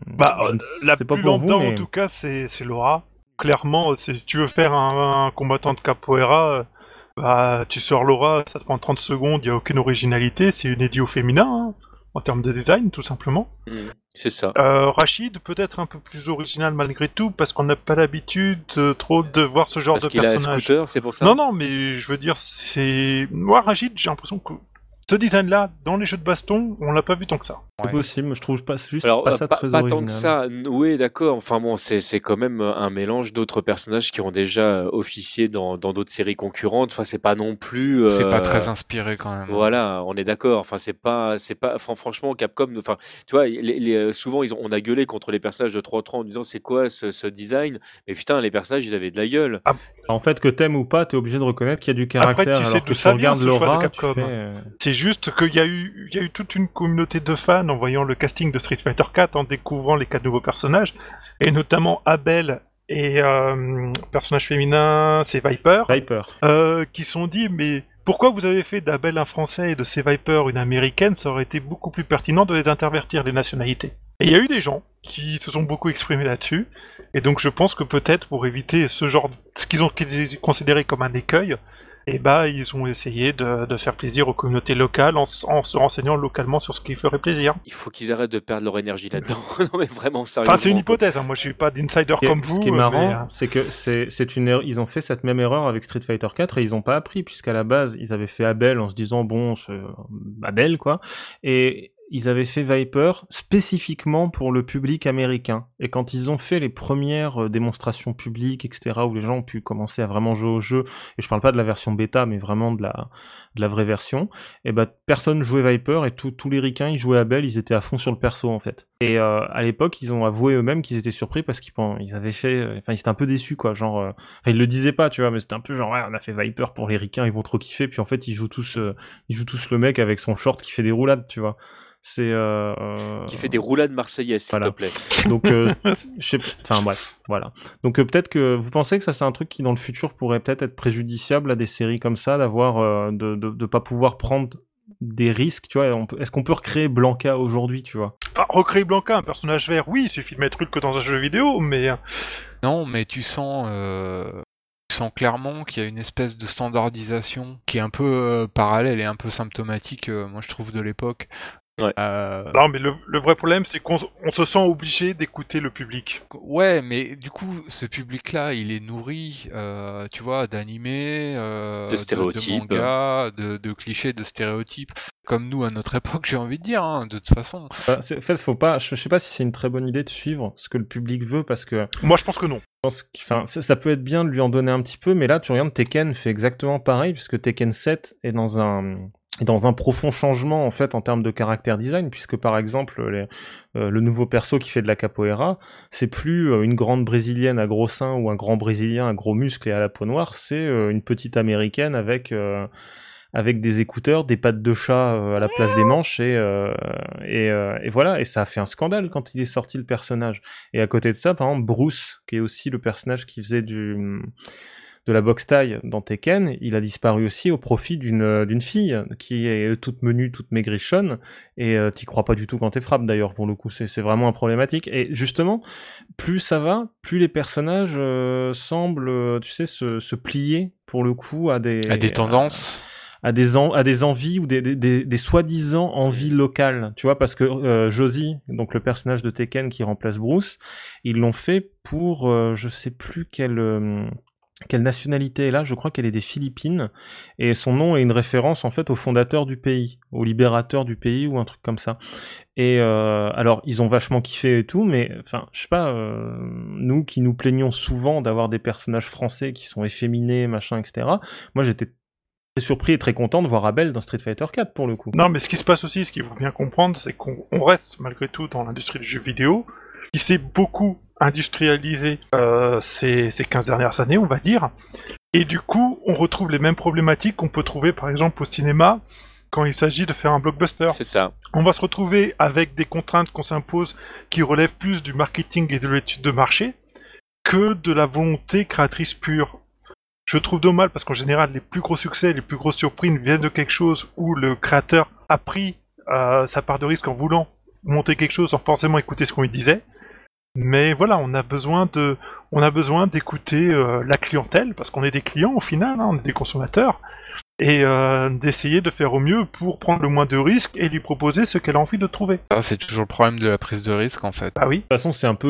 Bah, je ne la sais pas plus pour vous, mais- en tout cas, c'est Laura. Clairement, si tu veux faire un, un combattant de capoeira, euh, bah, tu sors Laura, ça te prend 30 secondes, il n'y a aucune originalité, c'est une au féminin, hein, en termes de design, tout simplement. Mm. C'est ça. Euh, Rachid, peut-être un peu plus original malgré tout, parce qu'on n'a pas l'habitude euh, trop de voir ce genre Parce de qu'il a un personnage. scooter, c'est pour ça Non, non, mais je veux dire, c'est. Moi, Rachid, j'ai l'impression que ce design-là, dans les jeux de baston, on l'a pas vu tant que ça. c'est Ouais. possible, je trouve pas, juste Alors, pas euh, ça pas, très pas original. tant que ça, oui, d'accord. Enfin bon, c'est c'est quand même un mélange d'autres personnages qui ont déjà euh, officié dans dans d'autres séries concurrentes. Enfin, c'est pas non plus. euh, C'est pas très inspiré quand même. Voilà, on est d'accord. Enfin, c'est pas, c'est pas. fran- franchement, Capcom. Enfin, tu vois, les, les- euh, souvent ils ont, on a gueulé contre les personnages de 3-3 en disant c'est quoi ce, ce design? Mais putain, les personnages, ils avaient de la gueule. En fait, que t'aimes ou pas, t'es obligé de reconnaître qu'il y a du caractère. tu sais alors que ça si on vient, regarde ce choix de Laura, juste qu'il y a eu, il y a eu toute une communauté de fans en voyant le casting de Street Fighter 4, en découvrant les quatre nouveaux personnages, et notamment Abel et euh, personnage féminin, c'est Viper, Viper. euh, qui se sont dit mais pourquoi vous avez fait d'Abel un français et de ces Viper une américaine? Ça aurait été beaucoup plus pertinent de les intervertir les nationalités. Et il y a eu des gens qui se sont beaucoup exprimés là-dessus, et donc je pense que peut-être pour éviter ce genre, ce qu'ils ont considéré comme un écueil, et bah ils ont essayé de, de faire plaisir aux communautés locales en, en se renseignant localement sur ce qui ferait plaisir. Il faut qu'ils arrêtent de perdre leur énergie là-dedans. (laughs) non mais vraiment sérieusement. Enfin, c'est une hypothèse, hein, moi je suis pas d'insider comme vous. ce qui est marrant, euh, c'est que c'est c'est une erreur- ils ont fait cette même erreur avec Street Fighter 4 et ils ont pas appris puisqu'à la base ils avaient fait Abel en se disant bon c'est Abel quoi et ils avaient fait Viper spécifiquement pour le public américain et quand ils ont fait les premières euh, démonstrations publiques etc où les gens ont pu commencer à vraiment jouer au jeu et je parle pas de la version bêta mais vraiment de la vraie version et ben personne jouait Viper et tous les ricains ils jouaient Abel ils étaient à fond sur le perso en fait et euh, à l'époque ils ont avoué eux-mêmes qu'ils étaient surpris parce qu'ils avaient fait euh, enfin ils étaient un peu déçus quoi genre euh, ils le disaient pas, tu vois, mais c'était un peu genre, ouais, on a fait Viper pour les ricains, ils vont trop kiffer, puis en fait, ils jouent tous, ils jouent tous le mec avec son short qui fait des roulades, tu vois. C'est, euh, euh, Qui fait des roulades marseillaises, s'il Voilà. te plaît. donc, euh, (laughs) je sais, pas- enfin bref, voilà. Donc euh, peut-être que vous pensez que ça c'est un truc qui dans le futur pourrait peut-être être préjudiciable à des séries comme ça, d'avoir, euh, de, de, de pas pouvoir prendre des risques, tu vois? Est-ce qu'on peut recréer Blanca aujourd'hui, tu vois? Enfin, recréer Blanca, un personnage vert, oui, il suffit de mettre Hulk que dans un jeu vidéo, mais Non, mais tu sens, euh, tu sens clairement qu'il y a une espèce de standardisation qui est un peu euh, parallèle et un peu symptomatique, euh, moi je trouve, de l'époque. Ouais. Euh, non, mais le, le vrai problème, c'est qu'on on se sent obligé d'écouter le public. Ouais, mais du coup, ce public-là, il est nourri, euh, tu vois, d'animés, euh, De stéréotypes. mangas, de, de clichés, de stéréotypes, comme nous à notre (laughs) époque, j'ai envie de dire, hein, de toute façon. Bah, c'est- En fait, faut pas, je je sais pas si c'est une très bonne idée de suivre ce que le public veut parce que Moi, je pense que non. pense que- enfin, ça, ça peut être bien de lui en donner un petit peu, mais là, tu regardes, Tekken fait exactement pareil, puisque Tekken 7 est dans un, dans un profond changement, en fait, en termes de caractère design, puisque, par exemple, euh, le nouveau perso qui fait de la capoeira, c'est plus euh, une grande brésilienne à gros seins ou un grand brésilien à gros muscles et à la peau noire, c'est euh, une petite américaine avec, avec des écouteurs, des pattes de chat à la place des manches et, et, et voilà. Et ça a fait un scandale quand il est sorti le personnage. Et à côté de ça par exemple Bruce qui est aussi le personnage qui faisait du de la boxe taille dans Tekken, il a disparu aussi au profit d'une euh, d'une fille qui est toute menue, toute maigrichonne et euh, t'y crois pas du tout quand t'es frappe d'ailleurs pour le coup c'est c'est vraiment un problématique. Et justement plus ça va, plus les personnages euh, semblent tu sais se, se plier pour le coup à des À des tendances. à des, en- à des envies ou des, des, des, des soi-disant envies locales, tu vois, parce que euh, Josie, donc le personnage de Tekken qui remplace Bruce, ils l'ont fait pour, euh, je sais plus quel, euh, quelle nationalité est là Je crois qu'elle est des Philippines et son nom est une référence en fait au fondateur du pays, au libérateur du pays ou un truc comme ça. Et euh, alors ils ont vachement kiffé et tout, mais enfin je sais pas, euh, nous qui nous plaignons souvent d'avoir des personnages français qui sont efféminés, machin, etc. Moi j'étais très surpris et très content de voir Abel dans Street Fighter 4 pour le coup. Non, mais ce qui se passe aussi, ce qu'il faut bien comprendre, c'est qu'on on reste malgré tout dans l'industrie du jeu vidéo. Il s'est beaucoup industrialisé euh, ces, ces 15 dernières années, on va dire. Et du coup, on retrouve les mêmes problématiques qu'on peut trouver par exemple au cinéma quand il s'agit de faire un blockbuster. C'est ça. On va se retrouver avec des contraintes qu'on s'impose qui relèvent plus du marketing et de l'étude de marché que de la volonté créatrice pure. Je trouve dommage parce qu'en général, les plus gros succès, les plus grosses surprises viennent de quelque chose où le créateur a pris euh, sa part de risque en voulant monter quelque chose sans forcément écouter ce qu'on lui disait. Mais voilà, on a besoin de, on a besoin d'écouter euh, la clientèle parce qu'on est des clients au final, hein, on est des consommateurs et euh, d'essayer de faire au mieux pour prendre le moins de risques et lui proposer ce qu'elle a envie de trouver. Ça, c'est toujours le problème de la prise de risque en fait. Ah oui. De toute façon, c'est un peu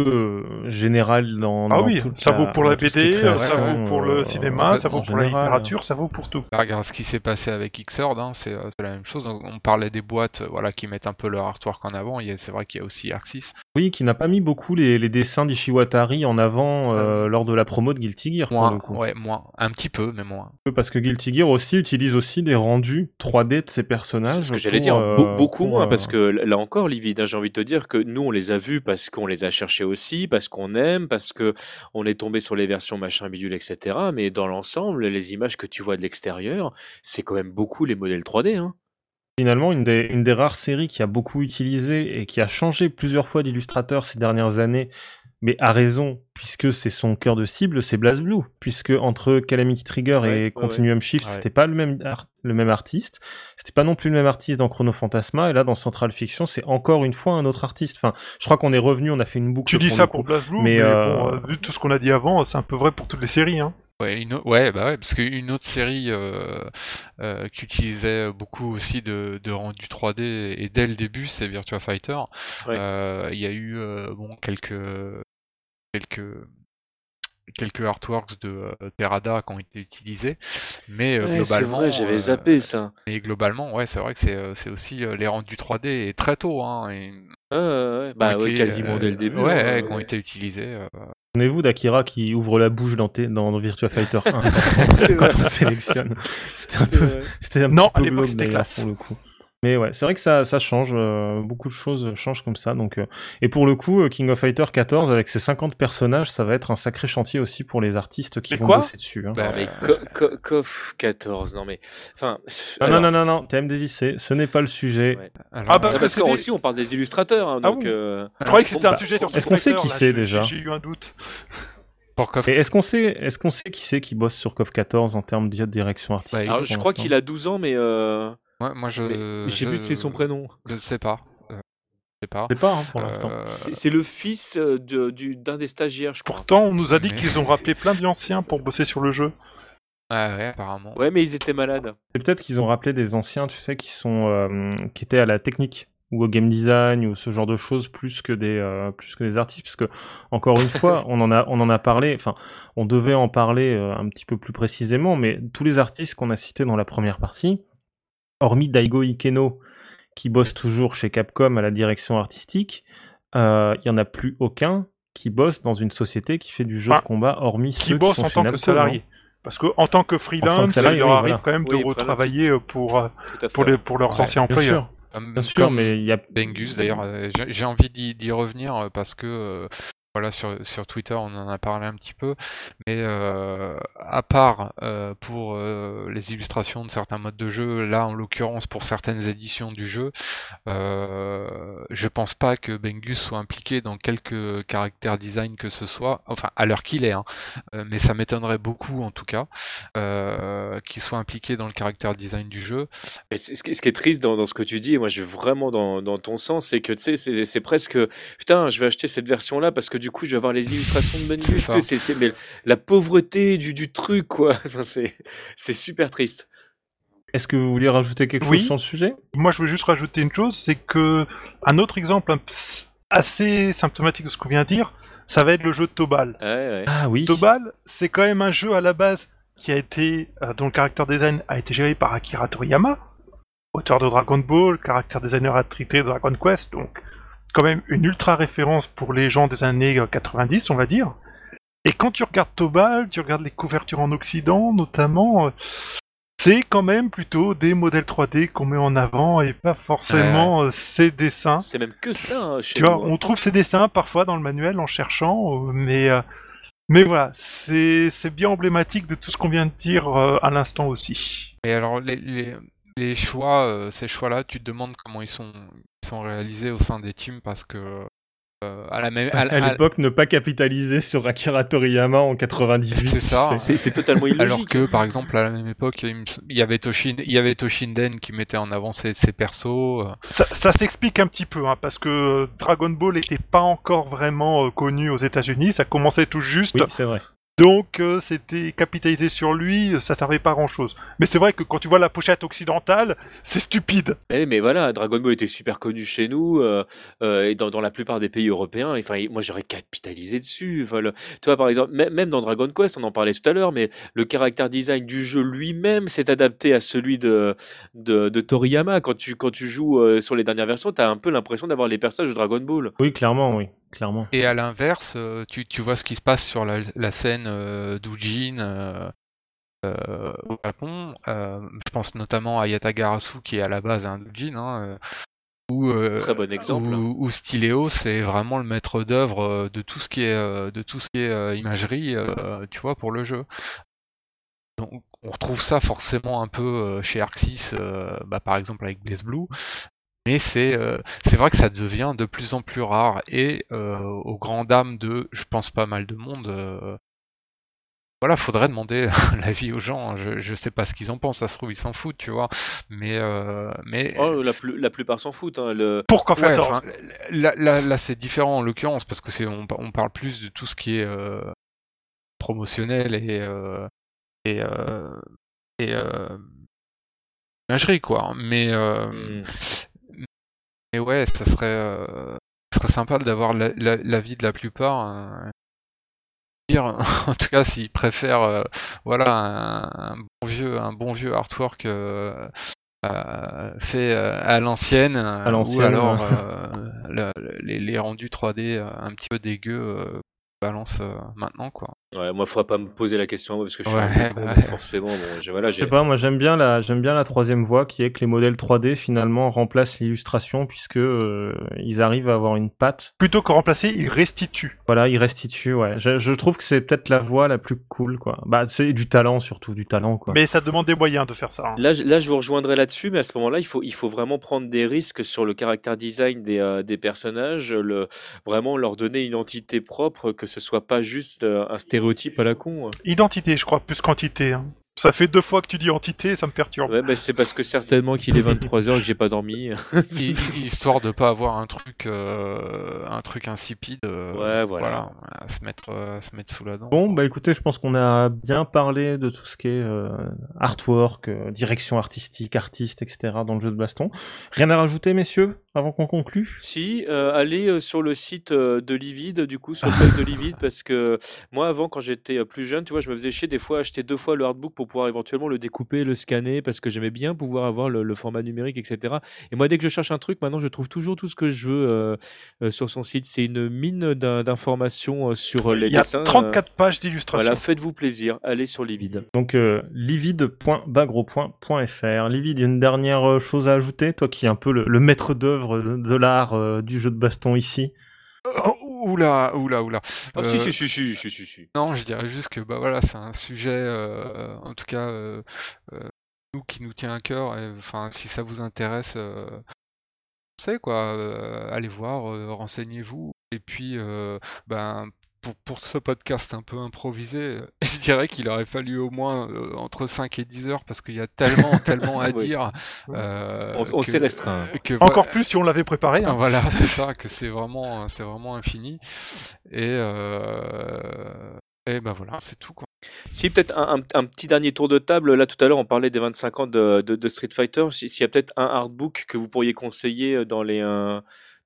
euh, général dans. Ah dans oui, ça vaut pour la BD, ça vaut pour le euh, cinéma, ça vaut pour la général. littérature, ça vaut pour tout. Bah, regarde ce qui s'est passé avec Xrd, hein, c'est euh, la même chose. On on parlait des boîtes euh, voilà, qui mettent un peu leur artwork en avant. Il y a- C'est vrai qu'il y a aussi Arxis. Oui, qui n'a pas mis beaucoup les, les dessins d'Ishiwatari en avant euh, lors de la promo de Guilty Gear Moins, ouais, moins. Un petit peu, mais moins. Parce que Guilty Gear aussi utilise aussi des rendus 3D de ses personnages. C'est ce que j'allais dire. euh, Be- beaucoup pour, moins, euh, parce que là encore, Livide, hein, j'ai envie de te dire que nous, on les a vus parce qu'on les a cherchés aussi, parce qu'on aime, parce que on est tombé sur les versions machin bidule, etc. Mais dans l'ensemble, les images que tu vois de l'extérieur, c'est quand même beaucoup les modèles 3D. Hein. Finalement, une des, une des rares séries qui a beaucoup utilisé et qui a changé plusieurs fois d'illustrateur ces dernières années, mais à raison, puisque c'est son cœur de cible, c'est BlazBlue. Puisque entre Calamity Trigger Ouais, et ouais, Continuum Shift, Ouais. c'était pas le même, ar- le même artiste. C'était pas non plus le même artiste dans Chrono Phantasma. Et là, dans Central Fiction, c'est encore une fois un autre artiste. Enfin, je crois qu'on est revenu, on a fait une boucle. Tu dis pour ça pour. BlazBlue, Mais, mais, euh, bon, euh, vu tout ce qu'on a dit avant, c'est un peu vrai pour toutes les séries. Hein. Ouais, une, ouais, bah ouais, parce qu'une autre série euh, euh, qui utilisait beaucoup aussi de, de rendu 3D et dès le début, c'est Virtua Fighter. Ouais. Euh, Il y a eu euh, bon quelques quelques quelques artworks de euh, Terada qui ont été utilisés, mais euh, Ouais, c'est globalement, vrai, j'avais euh, zappé ça. mais globalement, ouais, c'est vrai que c'est euh, c'est aussi euh, les rendus 3D et très tôt, hein, et, ouais, bah ont ouais, été, quasiment dès le début. ouais, ouais, qui ont été utilisés. euh, Souvenez-vous d'Akira qui ouvre la bouche dans, T- dans Virtua Fighter 1 (laughs) C'est (laughs) quand on sélectionne. C'était un C'est peu, vrai. c'était un Non, petit peu glauque c'était d'ailleurs classe. pour le coup. Mais ouais, c'est vrai que ça, ça change, euh, beaucoup de choses changent comme ça. Donc, euh, et pour le coup, euh, King of Fighter 14 avec ses 50 personnages, ça va être un sacré chantier aussi pour les artistes qui Mais vont quoi bosser dessus. hein. bah, Non, mais Co- Co- KOF 14, non mais. Enfin. Ah alors- non non non non, TM dévissé, ce n'est pas le sujet. Ouais. alors, Ah, parce que parce qu'on aussi on parle des illustrateurs, hein, Ah donc. euh, Je croyais que c'était un bah, sujet sur est-ce qu'on sait qui c'est déjà J'ai eu un doute. pour KOF Et est-ce qu'on sait, est-ce qu'on sait qui c'est qui bosse sur KOF 14 en termes de direction artistique alors, je crois qu'il a 12 ans, mais. Euh... moi, moi, je mais je sais plus si c'est son prénom. Je ne sais pas. Euh, je sais pas. Je sais pas hein, pour. Euh, C'est c'est le fils euh, de- du- d'un des stagiaires, je crois. Pourtant, on nous a dit Mais- qu'ils ont (laughs) rappelé plein d'anciens pour bosser sur le jeu. ah ouais, apparemment. Ouais, mais ils étaient malades. C'est peut-être qu'ils ont rappelé des anciens, tu sais, qui sont euh, qui étaient à la technique ou au game design ou ce genre de choses plus que des euh, plus que des artistes parce que encore une (laughs) fois on en a on en a parlé enfin on devait en parler euh, un petit peu plus précisément mais tous les artistes qu'on a cités dans la première partie hormis Daigo Ikeno qui bosse toujours chez Capcom à la direction artistique euh, il y en a plus aucun qui bosse dans une société qui fait du jeu Enfin, de combat hormis Qui ceux qui bossent sont en chez tant que salarié. Parce que en tant que freelance, il leur oui, arrive voilà. quand même de Oui, retravailler euh, pour, euh, pour, les, pour leurs Ouais, anciens bien employeurs. bien sûr comme mais il y a Bengus d'ailleurs, euh, j'ai envie d'y revenir euh, parce que euh, voilà sur, sur Twitter on en a parlé un petit peu, mais euh, à part euh, pour euh, les illustrations de certains modes de jeu, là en l'occurrence pour certaines éditions du jeu, je pense pas que Bengus soit impliqué dans quelque caractère design que ce soit, enfin à l'heure qu'il est, hein, mais ça m'étonnerait beaucoup en tout cas qu'il soit impliqué dans le caractère design du jeu. Ce qui est triste dans, ce que tu dis, moi je vais vraiment dans, dans ton sens, c'est que tu sais, c'est presque putain, je vais acheter cette version-là parce que coup je vais avoir les illustrations de sais, c'est c'est- mais la pauvreté du, du truc, quoi. (laughs) Enfin, c'est c'est super triste. est-ce que vous vouliez rajouter quelque Oui. chose sur le sujet? Moi, je veux juste rajouter une chose, c'est que un autre exemple assez symptomatique de ce qu'on vient de dire, ça va être le jeu de Tobal. Ouais, ouais. Ah oui. Tobal, c'est quand même un jeu à la base qui a été, euh, dont le caractère design a été géré par Akira Toriyama, auteur de Dragon Ball, caractère designer attrité de Dragon Quest, donc quand même une ultra référence pour les gens des années euh, 90, on va dire. Et quand tu regardes Tobal, tu regardes les couvertures en Occident, notamment, euh, c'est quand même plutôt des modèles 3D qu'on met en avant et pas forcément euh, ces dessins. C'est même que ça hein, chez Tu vois, hein. on trouve ces dessins parfois dans le manuel en cherchant, euh, mais, euh, mais voilà, c'est c'est bien emblématique de tout ce qu'on vient de dire euh, à l'instant aussi. Et alors, les, les, les choix, euh, ces choix-là, tu te demandes comment ils sont, ils sont réalisés au sein des teams parce que euh, à la même, à, À à- l'époque, ne pas capitaliser sur Akira Toriyama en 98. C'est ça. C'est c'est totalement illogique. alors que par exemple à la même époque, il, y avait Toshin, il y avait Toshinden qui mettait en avant ses, ses persos. euh, Ça, ça s'explique un petit peu, hein, parce que Dragon Ball n'était pas encore vraiment euh, connu aux États-Unis, ça commençait tout juste, Oui, c'est vrai. Donc euh, c'était capitalisé sur lui, euh, ça servait pas à grand chose. Mais c'est vrai que quand tu vois la pochette occidentale, c'est stupide. Eh, mais voilà, Dragon Ball était super connu chez nous euh, euh, et dans, dans la plupart des pays européens. Enfin, moi, j'aurais capitalisé dessus. Enfin, le- tu vois, par exemple, même, dans Dragon Quest, on en parlait tout à l'heure, mais le caractère design du jeu lui-même s'est adapté à celui de, de, de Toriyama. Quand tu, quand tu joues euh, sur les dernières versions, tu as un peu l'impression d'avoir les personnages de Dragon Ball. Oui, clairement, oui. Clairement. Et à l'inverse, euh, tu, tu vois ce qui se passe sur la, la scène euh, d'Ujin euh, au Japon. Euh, je pense notamment à Yatagarasu qui est à la base un. Hein, où, euh, Très bon exemple. Où, où Styléo, c'est vraiment le maître d'œuvre de tout ce qui est de tout ce qui est euh, imagerie, euh, tu vois, pour le jeu. Donc on retrouve ça forcément un peu chez Arc 6, euh, bah, par exemple avec Blaze Blue. Mais c'est euh, c'est vrai que ça devient de plus en plus rare et euh, aux grandes dames de, je pense pas mal de monde. euh, voilà, faudrait demander (laughs) l'avis aux gens. hein. Je, je sais pas ce qu'ils en pensent. Ça se trouve ils s'en foutent, tu vois. Mais euh, mais Oh, la, plus- la plupart s'en foutent. hein, le... Pourquoi Ouais, faire enfin, là, là, là, c'est différent en l'occurrence parce que c'est on, par- on parle plus de tout ce qui est euh, promotionnel et euh, et euh, et euh, imagerie quoi. Mais euh, Mm. Mais ouais, ça serait euh, ça serait sympa d'avoir la- la- l'avis de la plupart. Dire, (laughs) en tout cas, s'ils préfèrent euh, voilà un, un bon vieux un bon vieux artwork euh, euh, fait euh, à l'ancienne, euh, ou alors euh, le- les, les rendus 3D euh, un petit peu dégueux euh, balance euh, maintenant quoi. Ouais, moi, il faudra pas me poser la question à moi parce que je suis Ouais, un peu con, donc ouais. forcément. Bon, j'ai- voilà, Je sais pas, moi j'aime bien la j'aime bien la troisième voie qui est que les modèles 3D finalement remplacent l'illustration puisque euh, ils arrivent à avoir une patte. Plutôt que remplacer, il restitue. Voilà, ils restituent. Ouais, je, je trouve que c'est peut-être la voie la plus cool quoi. Bah c'est du talent surtout, du talent quoi. Mais ça demande des moyens de faire ça. hein. Là, je- là, je vous rejoindrai là-dessus, mais à ce moment-là, il faut, il faut vraiment prendre des risques sur le caractère design des, euh, des personnages, le, vraiment leur donner une identité propre, que ce soit pas juste euh, un stéréotype à la con. Identité, je crois, plus quantité. hein. Ça fait deux fois que tu dis entité, ça me perturbe. Ouais, bah, c'est parce que certainement qu'il est 23h et que j'ai pas dormi. (laughs) Hi- hi- Histoire de pas avoir un truc euh, un truc insipide. euh, Ouais, voilà. à se mettre euh, à se mettre sous la dent. Bon, bah écoutez, je pense qu'on a bien parlé de tout ce qui est euh, artwork, euh, direction artistique, artiste, etc. dans le jeu de baston. Rien à rajouter, messieurs, avant qu'on conclue? Si, euh, allez euh, sur le site euh, de Livide, du coup, sur le blog de Livide, parce que moi, avant, quand j'étais euh, plus jeune, tu vois, je me faisais chier des fois à acheter deux fois le hardbook pour pouvoir éventuellement le découper, le scanner, parce que j'aimais bien pouvoir avoir le, le format numérique, etc. Et moi, dès que je cherche un truc, maintenant, je trouve toujours tout ce que je veux euh, euh, sur son site. C'est une mine d'in- d'informations euh, sur euh, les Il y a dessins. euh, 34 pages d'illustration. Voilà, faites-vous plaisir, allez sur Livide. Donc, euh, livide.bagro.fr. Livide, une dernière chose à ajouter, toi qui es un peu le, le maître d'œuvre de, de l'art euh, du jeu de baston ici? Oh, oula, oula, oula. Ah, Euh, si, si, si, si, si, si, si. Non, je dirais juste que bah voilà, c'est un sujet, euh, en tout cas, euh, euh, nous qui nous tient à cœur. et, Enfin, si ça vous intéresse, euh, c'est quoi, euh, allez voir, euh, renseignez-vous. Et puis, euh, ben pour, pour ce podcast un peu improvisé, euh, (laughs) je dirais qu'il aurait fallu au moins euh, entre 5 et 10 heures parce qu'il y a tellement, (laughs) tellement à Oui. dire. euh, On- s'est restreint. que Encore voilà- plus si on l'avait préparé. hein. Voilà, (laughs) c'est ça, que c'est vraiment, c'est vraiment infini. Et, euh, et ben voilà, c'est tout quoi. Si, peut-être un, petit dernier tour de table. Là, tout à l'heure, on parlait des 25 ans de, de, Street Fighter. S'il y a peut-être un artbook que vous pourriez conseiller dans les,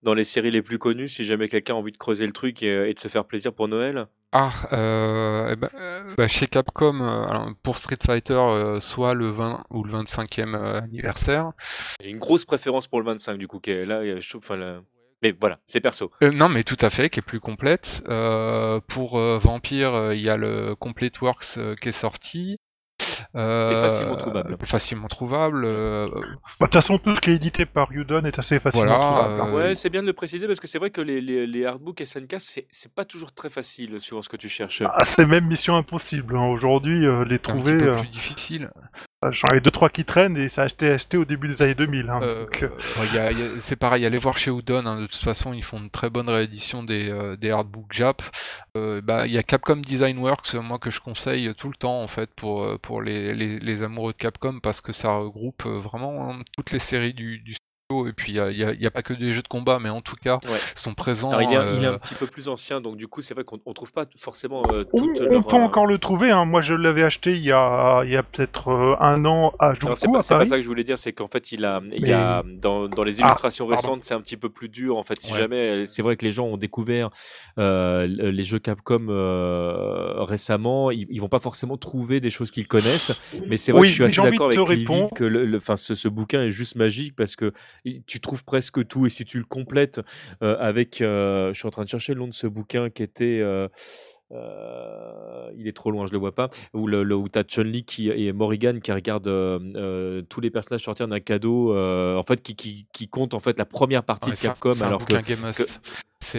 dans les séries les plus connues, si jamais quelqu'un a envie de creuser le truc et, de se faire plaisir pour Noël Ah, euh, eh ben, bah, chez Capcom, euh, pour Street Fighter, euh, soit le 20 ou le 25e anniversaire. J'ai une grosse préférence pour le 25 du coup, qui est là, je trouve, Mais voilà, c'est perso. non, mais tout à fait, qui est plus complète. pour Vampire, il y a le Complete Works qui est sorti. Euh, facilement trouvable. Facilement trouvable. Euh, bah, de toute façon, tout ce qui est édité par Udon est assez facilement trouvable. Euh, ouais, c'est bien de le préciser parce que c'est vrai que les, les, les artbooks SNK, c'est pas toujours très facile suivant ce que tu cherches. Ah, c'est même mission impossible. Hein. Aujourd'hui, les trouver. C'est un peu plus difficile. J'en ai deux trois qui traînent et ça a acheté, acheté au début des années 2000. Hein, c'est pareil, allez voir chez Udon. Hein, de toute façon, ils font une très bonne réédition des, des artbooks Jap. Bah, il y a Capcom Design Works, moi que je conseille tout le temps en fait pour pour les, les, les amoureux de Capcom parce que ça regroupe vraiment toutes les séries du, du et puis il n'y a, pas que des jeux de combat, mais en tout cas sont présents. il, est, il, est, un euh, petit peu plus ancien, donc du coup c'est vrai qu'on ne trouve pas forcément euh, On, peut euh, encore le trouver, hein. moi je l'avais acheté il y a, il y a peut-être un an à Juku. C'est pas, pas, ça que je voulais dire, c'est qu'en fait il a, il a dans, dans, les illustrations ah, récentes c'est un petit peu plus dur en fait. Si jamais, c'est vrai que les gens ont découvert les jeux Capcom récemment, ils, vont pas forcément trouver des choses qu'ils connaissent, mais c'est vrai que je suis assez d'accord avec Livy que le, le, ce, ce bouquin est juste magique parce que tu trouves presque tout. Et si tu le complètes euh, avec, euh, je suis en train de chercher le nom de ce bouquin qui était. Euh, il est trop loin, je le vois pas. Où, le, où t'as Chun-Li qui, et Morrigan qui regardent tous les personnages sortir d'un cadeau, en fait, qui, qui, qui, compte en fait la première partie de Capcom, alors que,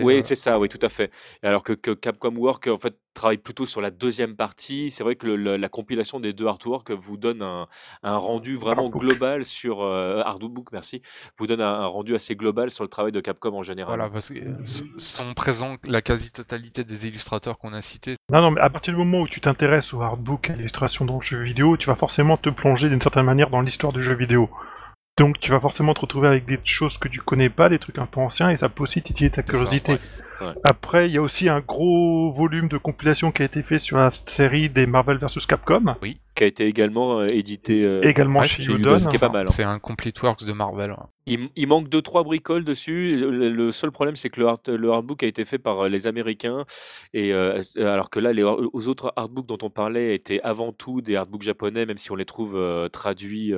oui, c'est ça, oui, tout à fait. Alors que, que, Capcom Work, en fait, travaille plutôt sur la deuxième partie. C'est vrai que la compilation des deux artworks vous donne un, un rendu vraiment global sur euh, Artbook, merci, vous donne un, rendu assez global sur le travail de Capcom en général. Voilà, parce que sont présents la quasi-totalité des illustrateurs qu'on a cités. Non, non, mais à partir du moment où tu t'intéresses au artbook, à l'illustration dans le jeu vidéo, tu vas forcément te plonger d'une certaine manière dans l'histoire du jeu vidéo. Donc tu vas forcément te retrouver avec des choses que tu connais pas, des trucs un peu anciens, et ça peut aussi titiller ta curiosité. Après, il y a aussi un gros volume de compilation qui a été fait sur la série des Marvel vs Capcom. Oui, qui a été également euh, édité. Euh, également chez Udon. C'est pas mal. Hein. C'est un Complete Works de Marvel. Il, manque deux trois bricoles dessus. Le, seul problème, c'est que le, le artbook a été fait par euh, les Américains, et alors que là, les aux autres artbooks dont on parlait étaient avant tout des artbooks japonais, même si on les trouve traduits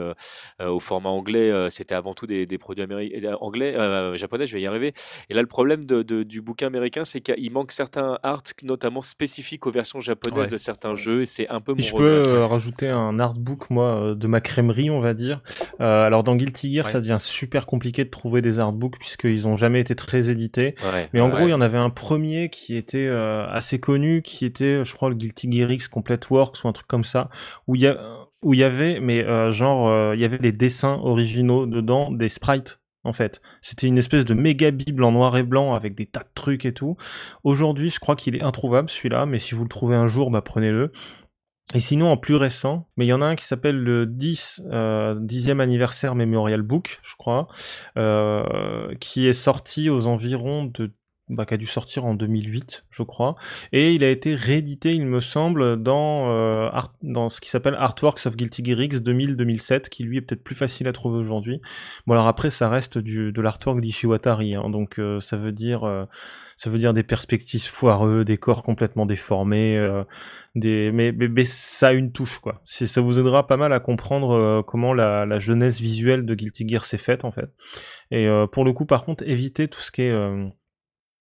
au format anglais. C'était avant tout des, des produits anglais, japonais. Je vais y arriver. Et là, le problème de, du bouquin américain, c'est qu'il manque certains arts, notamment spécifiques aux versions japonaises de certains jeux, et c'est un peu mon Je peux euh, rajouter un artbook, moi, euh, de ma crèmerie, on va dire. Euh, alors, dans Guilty Gear, ça devient super compliqué de trouver des artbooks, puisqu'ils ont jamais été très édités. Mais en gros, il y en avait un premier qui était assez connu, qui était, je crois, le Guilty Gear X Complete Works, ou un truc comme ça, où il y a où il y avait, mais genre, il y avait les dessins originaux dedans, des sprites en fait. C'était une espèce de méga bible en noir et blanc avec des tas de trucs et tout. Aujourd'hui, je crois qu'il est introuvable celui-là, mais si vous le trouvez un jour, bah prenez-le. Et sinon, en plus récent, mais il y en a un qui s'appelle le 10, euh, 10e anniversaire Memorial Book, je crois, euh, qui est sorti aux environs de bah, qui a dû sortir en 2008, je crois, et il a été réédité, il me semble, dans euh, dans ce qui s'appelle Artworks of Guilty Gear X 2000-2007, qui lui est peut-être plus facile à trouver aujourd'hui. Bon alors après, ça reste du de l'artwork d'Ishiwatari, hein, donc euh, ça veut dire euh, ça veut dire des perspectives foireux, des corps complètement déformés, des mais, mais, ça a une touche quoi. Ça vous aidera pas mal à comprendre comment la, la jeunesse visuelle de Guilty Gear s'est faite en fait. Et pour le coup, par contre, évitez tout ce qui est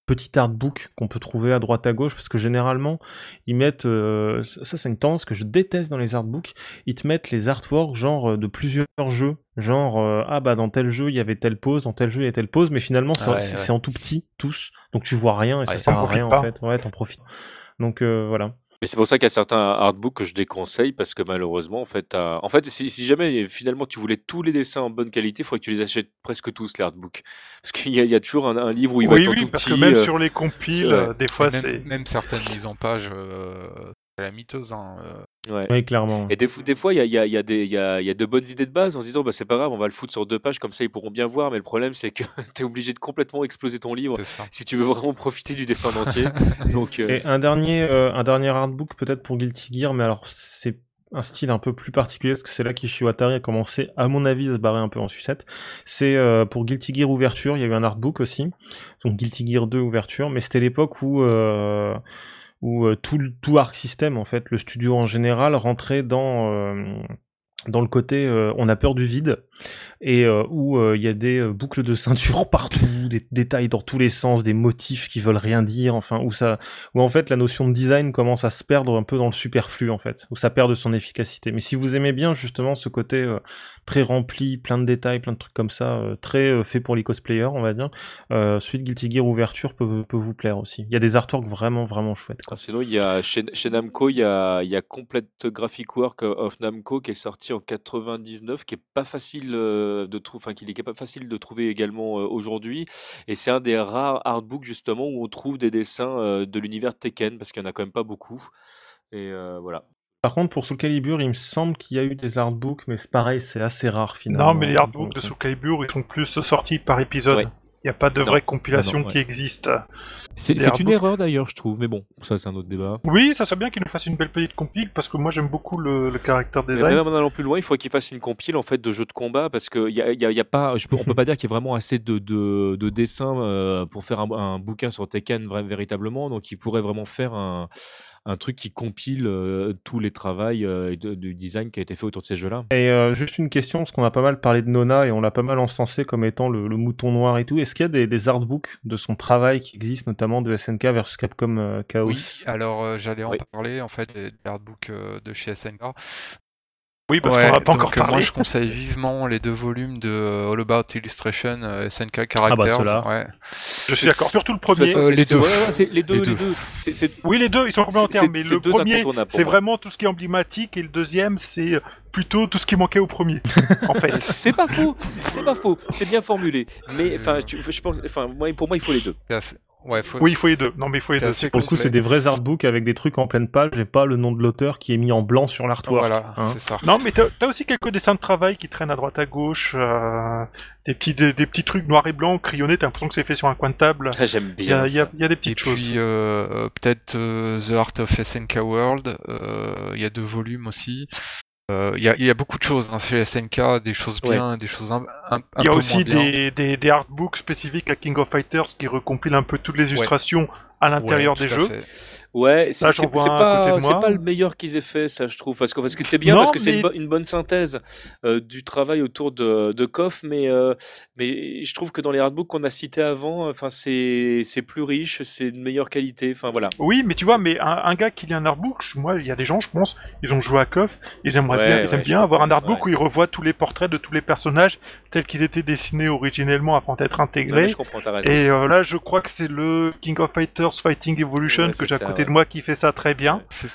petit artbook qu'on peut trouver à droite à gauche parce que généralement ils mettent euh, ça c'est une tendance que je déteste dans les artbooks. Ils te mettent les artworks genre euh, de plusieurs jeux. Genre euh, ah bah dans tel jeu il y avait telle pose dans tel jeu il y a telle pose mais finalement ah c'est en tout petit tous. Donc tu vois rien et ça sert à rien en fait. Ouais t'en profites donc voilà mais c'est pour ça qu'il y a certains artbooks que je déconseille parce que malheureusement, en fait, en fait, si, jamais finalement tu voulais tous les dessins en bonne qualité, il faudrait que tu les achètes presque tous les artbooks. Parce qu'il y, a toujours un, livre où il va être tout parce petit. Que même euh, sur les compiles, des fois, c'est même, certaines mises en page. Euh, la miteuse. Hein, euh. Ouais. Oui, clairement. Et des, fo- des fois, il y a, il y, a, il y, a des- il y, a, il y a de bonnes idées de base en se disant bah, c'est pas grave, on va le foutre sur deux pages, comme ça ils pourront bien voir. Mais le problème, c'est que (laughs) tu es obligé de complètement exploser ton livre si tu veux vraiment profiter du dessin en entier. (laughs) Donc, euh, Et un dernier, euh, un dernier artbook peut-être pour Guilty Gear, mais alors c'est un style un peu plus particulier parce que c'est là qu'Ishiwatari a commencé, à mon avis, à se barrer un peu en sucette. C'est euh, pour Guilty Gear ouverture, il y a eu un artbook aussi, donc Guilty Gear 2 ouverture, mais c'était l'époque où euh, où euh, tout tout Arc System en fait, le studio en général rentrait dans euh, dans le côté euh, on a peur du vide et euh, où euh, il y a des boucles de ceinture (laughs) partout, des détails dans tous les sens, des motifs qui veulent rien dire, enfin où ça où en fait la notion de design commence à se perdre un peu dans le superflu en fait, où ça perd de son efficacité. Mais si vous aimez bien justement ce côté très rempli, plein de détails, plein de trucs comme ça, très fait pour les cosplayers on va dire, de Guilty Gear ouverture peut, peut vous plaire aussi. Il y a des artworks vraiment vraiment chouettes. Quoi. Sinon, il y a chez, chez Namco, il y a, il y a Complete Graphic Work of Namco qui est sorti en 99, qui est pas facile de trouver, enfin, qu'il est pas facile de trouver également euh, aujourd'hui. Et c'est un des rares artbooks justement où on trouve des dessins euh, de l'univers Tekken, parce qu'il y en a quand même pas beaucoup. Et euh, voilà. Par contre pour Soul Calibur il me semble qu'il y a eu des artbooks, mais c'est pareil c'est assez rare finalement. Non, mais les artbooks Donc, de Soul Calibur, ils sont plus sortis par épisode. Ouais. Il n'y a pas de Non. vraie compilation Ah non, ouais. qui existe. C'est une erreur d'ailleurs, je trouve. Mais bon, ça c'est un autre débat. Oui, ça serait bien qu'ils nous fassent une belle petite compile parce que moi j'aime beaucoup le, le caractère Mais design. même en allant plus loin, il faut qu'il fasse une compile en fait de jeux de combat parce qu'il y a, il y a- il y a pas. Je peux, on peut pas dire qu'il y ait vraiment assez de, de, de dessins euh, pour faire un, un bouquin sur Tekken véritablement. Donc il pourrait vraiment faire un, un truc qui compile euh, tous les travails euh, de, du design qui a été fait autour de ces jeux-là. Et euh, juste une question, parce qu'on a pas mal parlé de Nona et on l'a pas mal encensé comme étant le, le mouton noir et tout. Est-ce qu'il y a des, des artbooks de son travail qui existent, notamment de SNK versus Capcom euh, Chaos? Oui, alors euh, j'allais en Oui. parler en fait des des artbooks euh, de chez SNK. Oui, parce Ouais, qu'on n'a pas encore euh, Moi parlé. je conseille vivement les deux volumes de euh, All About Illustration euh, SNK bah, Characters. ceux-là. ouais. Je suis d'accord. Surtout le premier. Euh, les deux. ouais, ouais, c'est les deux, Les les deux. Oui, les deux, ils sont complémentaires, mais le premier, c'est moi. vraiment tout ce qui est emblématique, et le deuxième, c'est plutôt tout ce qui manquait au premier, (laughs) en fait. C'est pas faux, c'est pas faux, c'est bien formulé. Mais enfin, je pense, enfin, moi, pour moi, il faut les deux. Ouais, faut... Oui, il faut les deux. Non, mais il faut les C'est deux. assez Pour le coup, c'est des vrais artbooks avec des trucs en pleine page et pas le nom de l'auteur qui est mis en blanc sur l'artwork. Voilà, hein. c'est ça. Non, mais t'as as aussi quelques dessins de travail qui traînent à droite à gauche, euh, des, petits, des, des petits trucs noirs et blancs, crayonnés, t'as l'impression que c'est fait sur un coin de table. Ah, J'aime y bien. il y il y a des Et petites choses. puis euh, euh, peut-être euh, The Art of SNK World, euh, il y a deux volumes aussi. Euh, Il y, a, il y a beaucoup de choses hein, chez SNK, des choses bien, des choses un, un, un Il y a peu aussi moins des, des, des artbooks spécifiques à King of Fighters qui recompilent un peu toutes les illustrations à l'intérieur Ouais, des jeux. fait. Ouais, c'est c'est- c'est pas, c'est pas le meilleur qu'ils aient fait, ça, je trouve. Parce que parce que c'est bien, Non, parce que c'est une, bo- une bonne synthèse euh, du travail autour de, de Koff, mais, euh, mais je trouve que dans les artbooks qu'on a cités avant, enfin, c'est c'est plus riche, c'est de meilleure qualité. Enfin, voilà. Oui, mais tu vois, mais un, un gars qui lit un artbook, moi, il y a des gens, je pense, ils ont joué à KOF, ils aimeraient Ouais, bien, ils aiment bien avoir un artbook ouais. où ils revoient tous les portraits de tous les personnages tels qu'ils étaient dessinés originellement avant d'être Non, intégrés. je comprends. Et euh, là, je crois que c'est le King of Fighters Fighting Evolution que c'est j'ai à ça, côté de moi qui fait ça très bien. C'est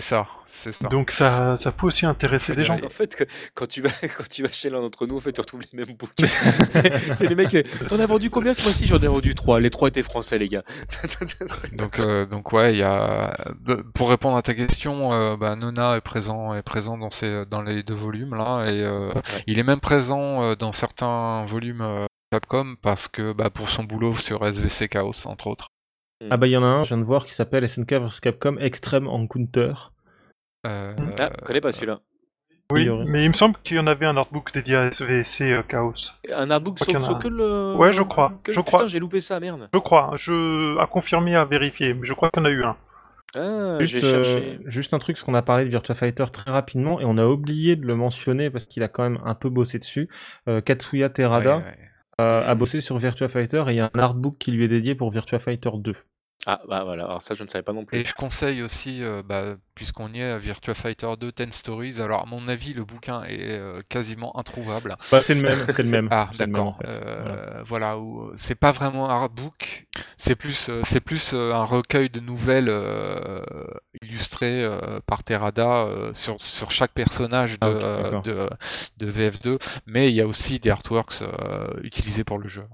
ça, c'est ça. Donc ça, ça peut aussi intéresser des gens. En fait, que- quand tu vas (laughs) quand tu vas chez l'un d'entre nous, en fait, tu retrouves les mêmes bouquins. (laughs) c'est les mecs. euh, T'en as vendu combien ce mois-ci? J'en ai vendu trois. Les trois étaient français, les gars. (laughs) Donc, euh, donc ouais, il y a. Pour répondre à ta question, euh, bah, Nona est présent, est présent dans ces, dans les deux volumes là, et euh, il est même présent euh, dans certains volumes euh, Capcom parce que bah, pour son boulot sur SVC Chaos entre autres. Ah bah il y en a un, je viens de voir, qui s'appelle SNK vs Capcom Extreme Encounter. Euh, Ah, je connais pas celui-là. Oui, mais il me semble qu'il y en avait un artbook dédié à SVC euh, Chaos. Un artbook sur, que le. Ouais, je crois, que- je Putain, crois. j'ai loupé ça, merde. Je crois, je à confirmer, à vérifier, mais je crois qu'il y en a eu un. Ah, Juste, je vais chercher. euh, juste un truc, parce qu'on a parlé de Virtua Fighter très rapidement, et on a oublié de le mentionner parce qu'il a quand même un peu bossé dessus. Euh, Katsuya Terada ouais, ouais. Euh, a bossé sur Virtua Fighter et il y a un artbook qui lui est dédié pour Virtua Fighter 2. Ah, bah voilà. Alors ça, je ne savais pas non plus. Et je conseille aussi, euh, bah, puisqu'on y est à Virtua Fighter 2 10 Stories, alors à mon avis le bouquin est euh, quasiment introuvable. Bah, c'est le même, c'est le (laughs) même. Ah en d'accord. fait. Euh, voilà, où c'est pas vraiment un artbook, c'est plus euh, c'est plus euh, un recueil de nouvelles euh, illustrées euh, par Terada euh, sur sur chaque personnage de, Ah, euh, de de VF2, mais il y a aussi des artworks euh, utilisés pour le jeu.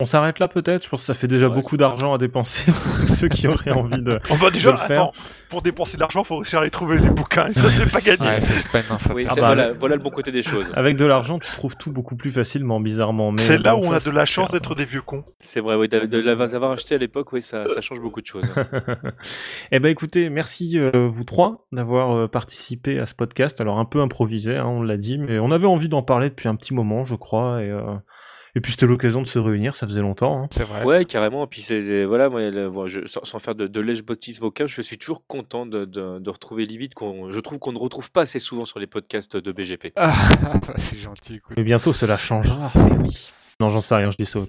On s'arrête là peut-être? Je pense que ça fait déjà Ouais, beaucoup d'argent à dépenser (laughs) pour tous ceux qui auraient envie de. (laughs) On va déjà, de le faire. attends, pour dépenser de l'argent, faut réussir à aller trouver les bouquins, et ça c'est pas gagné. Ouais, c'est ça Oui, Ah c'est- bah, voilà, le- voilà le bon côté des choses. Avec de l'argent, tu trouves tout beaucoup plus facilement, bizarrement. Mais C'est là où on ça, a de la chance d'être des vieux cons. C'est vrai, oui, de, de l'avoir acheté à l'époque, oui, ça, ça change beaucoup de choses. (laughs) eh ben écoutez, merci euh, vous trois d'avoir euh, participé à ce podcast. Alors un peu improvisé, hein, on l'a dit, mais on avait envie d'en parler depuis un petit moment, je crois, et euh, et puis c'était l'occasion de se réunir, ça faisait longtemps. hein. C'est vrai. Ouais, carrément. Et puis c'est voilà, moi, le- bon, je- sans, sans faire de, de lèche-bottisme aucun, je suis toujours content de, de, de retrouver Livid qu'on, je trouve qu'on ne retrouve pas assez souvent sur les podcasts de BGP. Ah, bah, (laughs) c'est gentil, écoute. Mais bientôt cela changera. Mais oui. Non, j'en sais rien, je dis ça. (laughs)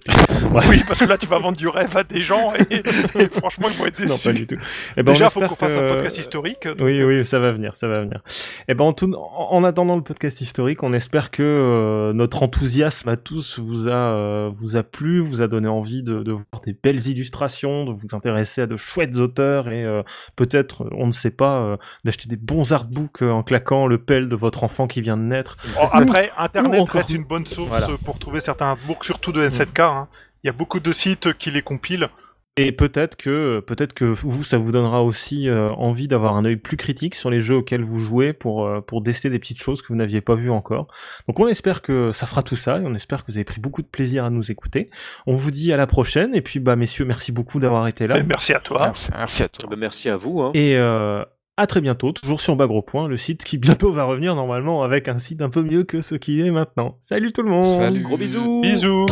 Ouais. Oui, parce que là tu vas vendre du rêve à des gens et, et franchement ils vont être déçus. non, pas du tout. Eh ben, Déjà, faut qu'on fasse un podcast historique. donc, Oui, oui, ça va venir, ça va venir. Et ben en, tout- en en attendant le podcast historique, on espère que euh, notre enthousiasme à tous vous a euh, vous a plu, vous a donné envie de, de voir des belles illustrations, de vous intéresser à de chouettes auteurs et euh, peut-être, on ne sait pas, d'acheter des bons artbooks en claquant le pelle de votre enfant qui vient de naître. Oh, après, Internet ou encore- reste une bonne source Voilà. pour trouver certains surtout de N7K. hein. Il y a beaucoup de sites qui les compilent. Et peut-être que peut-être que vous, ça vous donnera aussi euh, envie d'avoir un œil plus critique sur les jeux auxquels vous jouez pour euh, pour déceler des petites choses que vous n'aviez pas vues encore. Donc on espère que ça fera tout ça et on espère que vous avez pris beaucoup de plaisir à nous écouter. On vous dit à la prochaine et puis bah messieurs merci beaucoup d'avoir été là Et merci à toi. Merci, merci à toi. ben, merci à vous. Hein. et euh, à très bientôt, toujours sur Bagro Point, le site qui bientôt va revenir normalement avec un site un peu mieux que ce qui est maintenant. Salut tout le monde. Salut. Gros bisous. Bisous.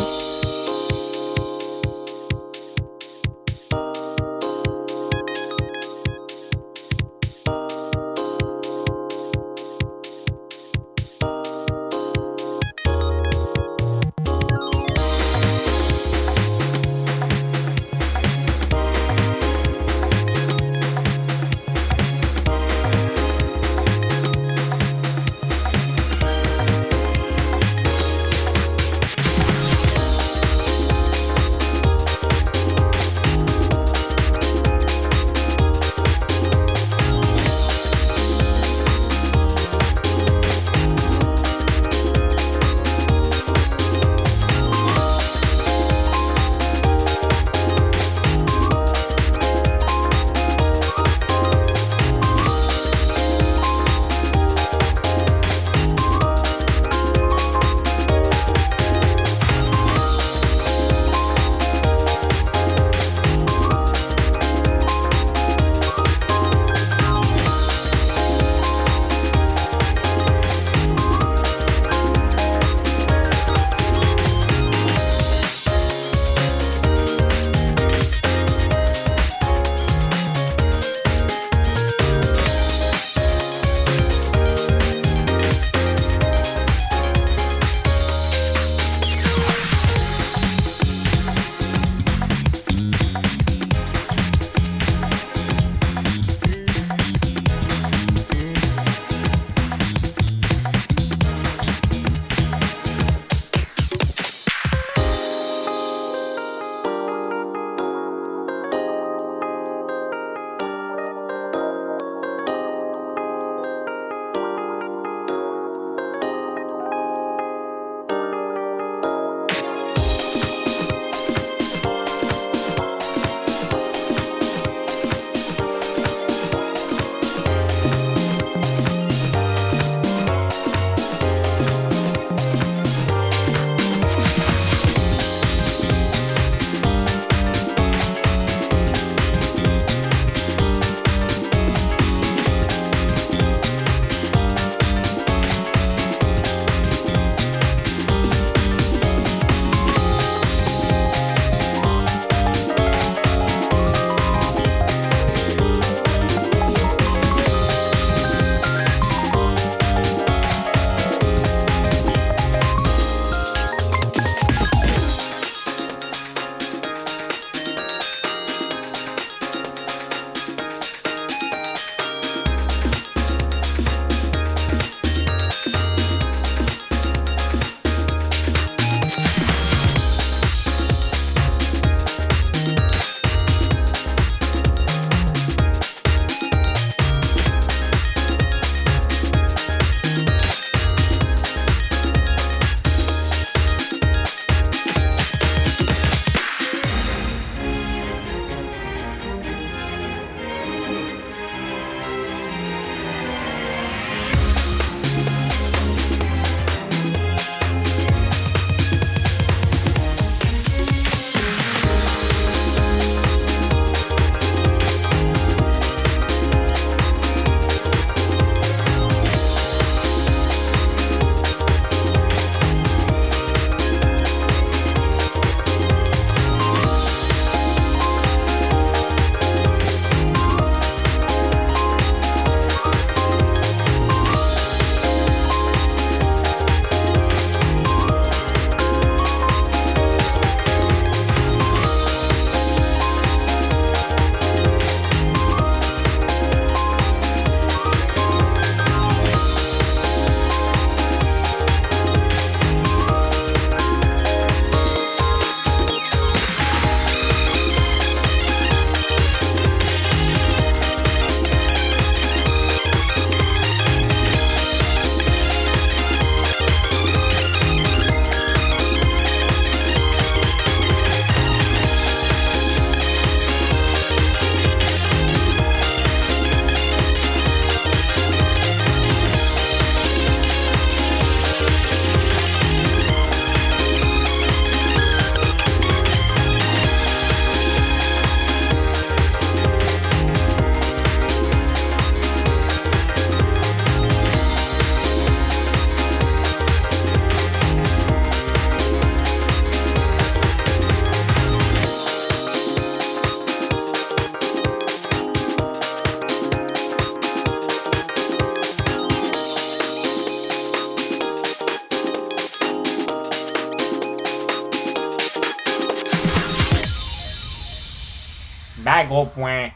Ouais, gros point.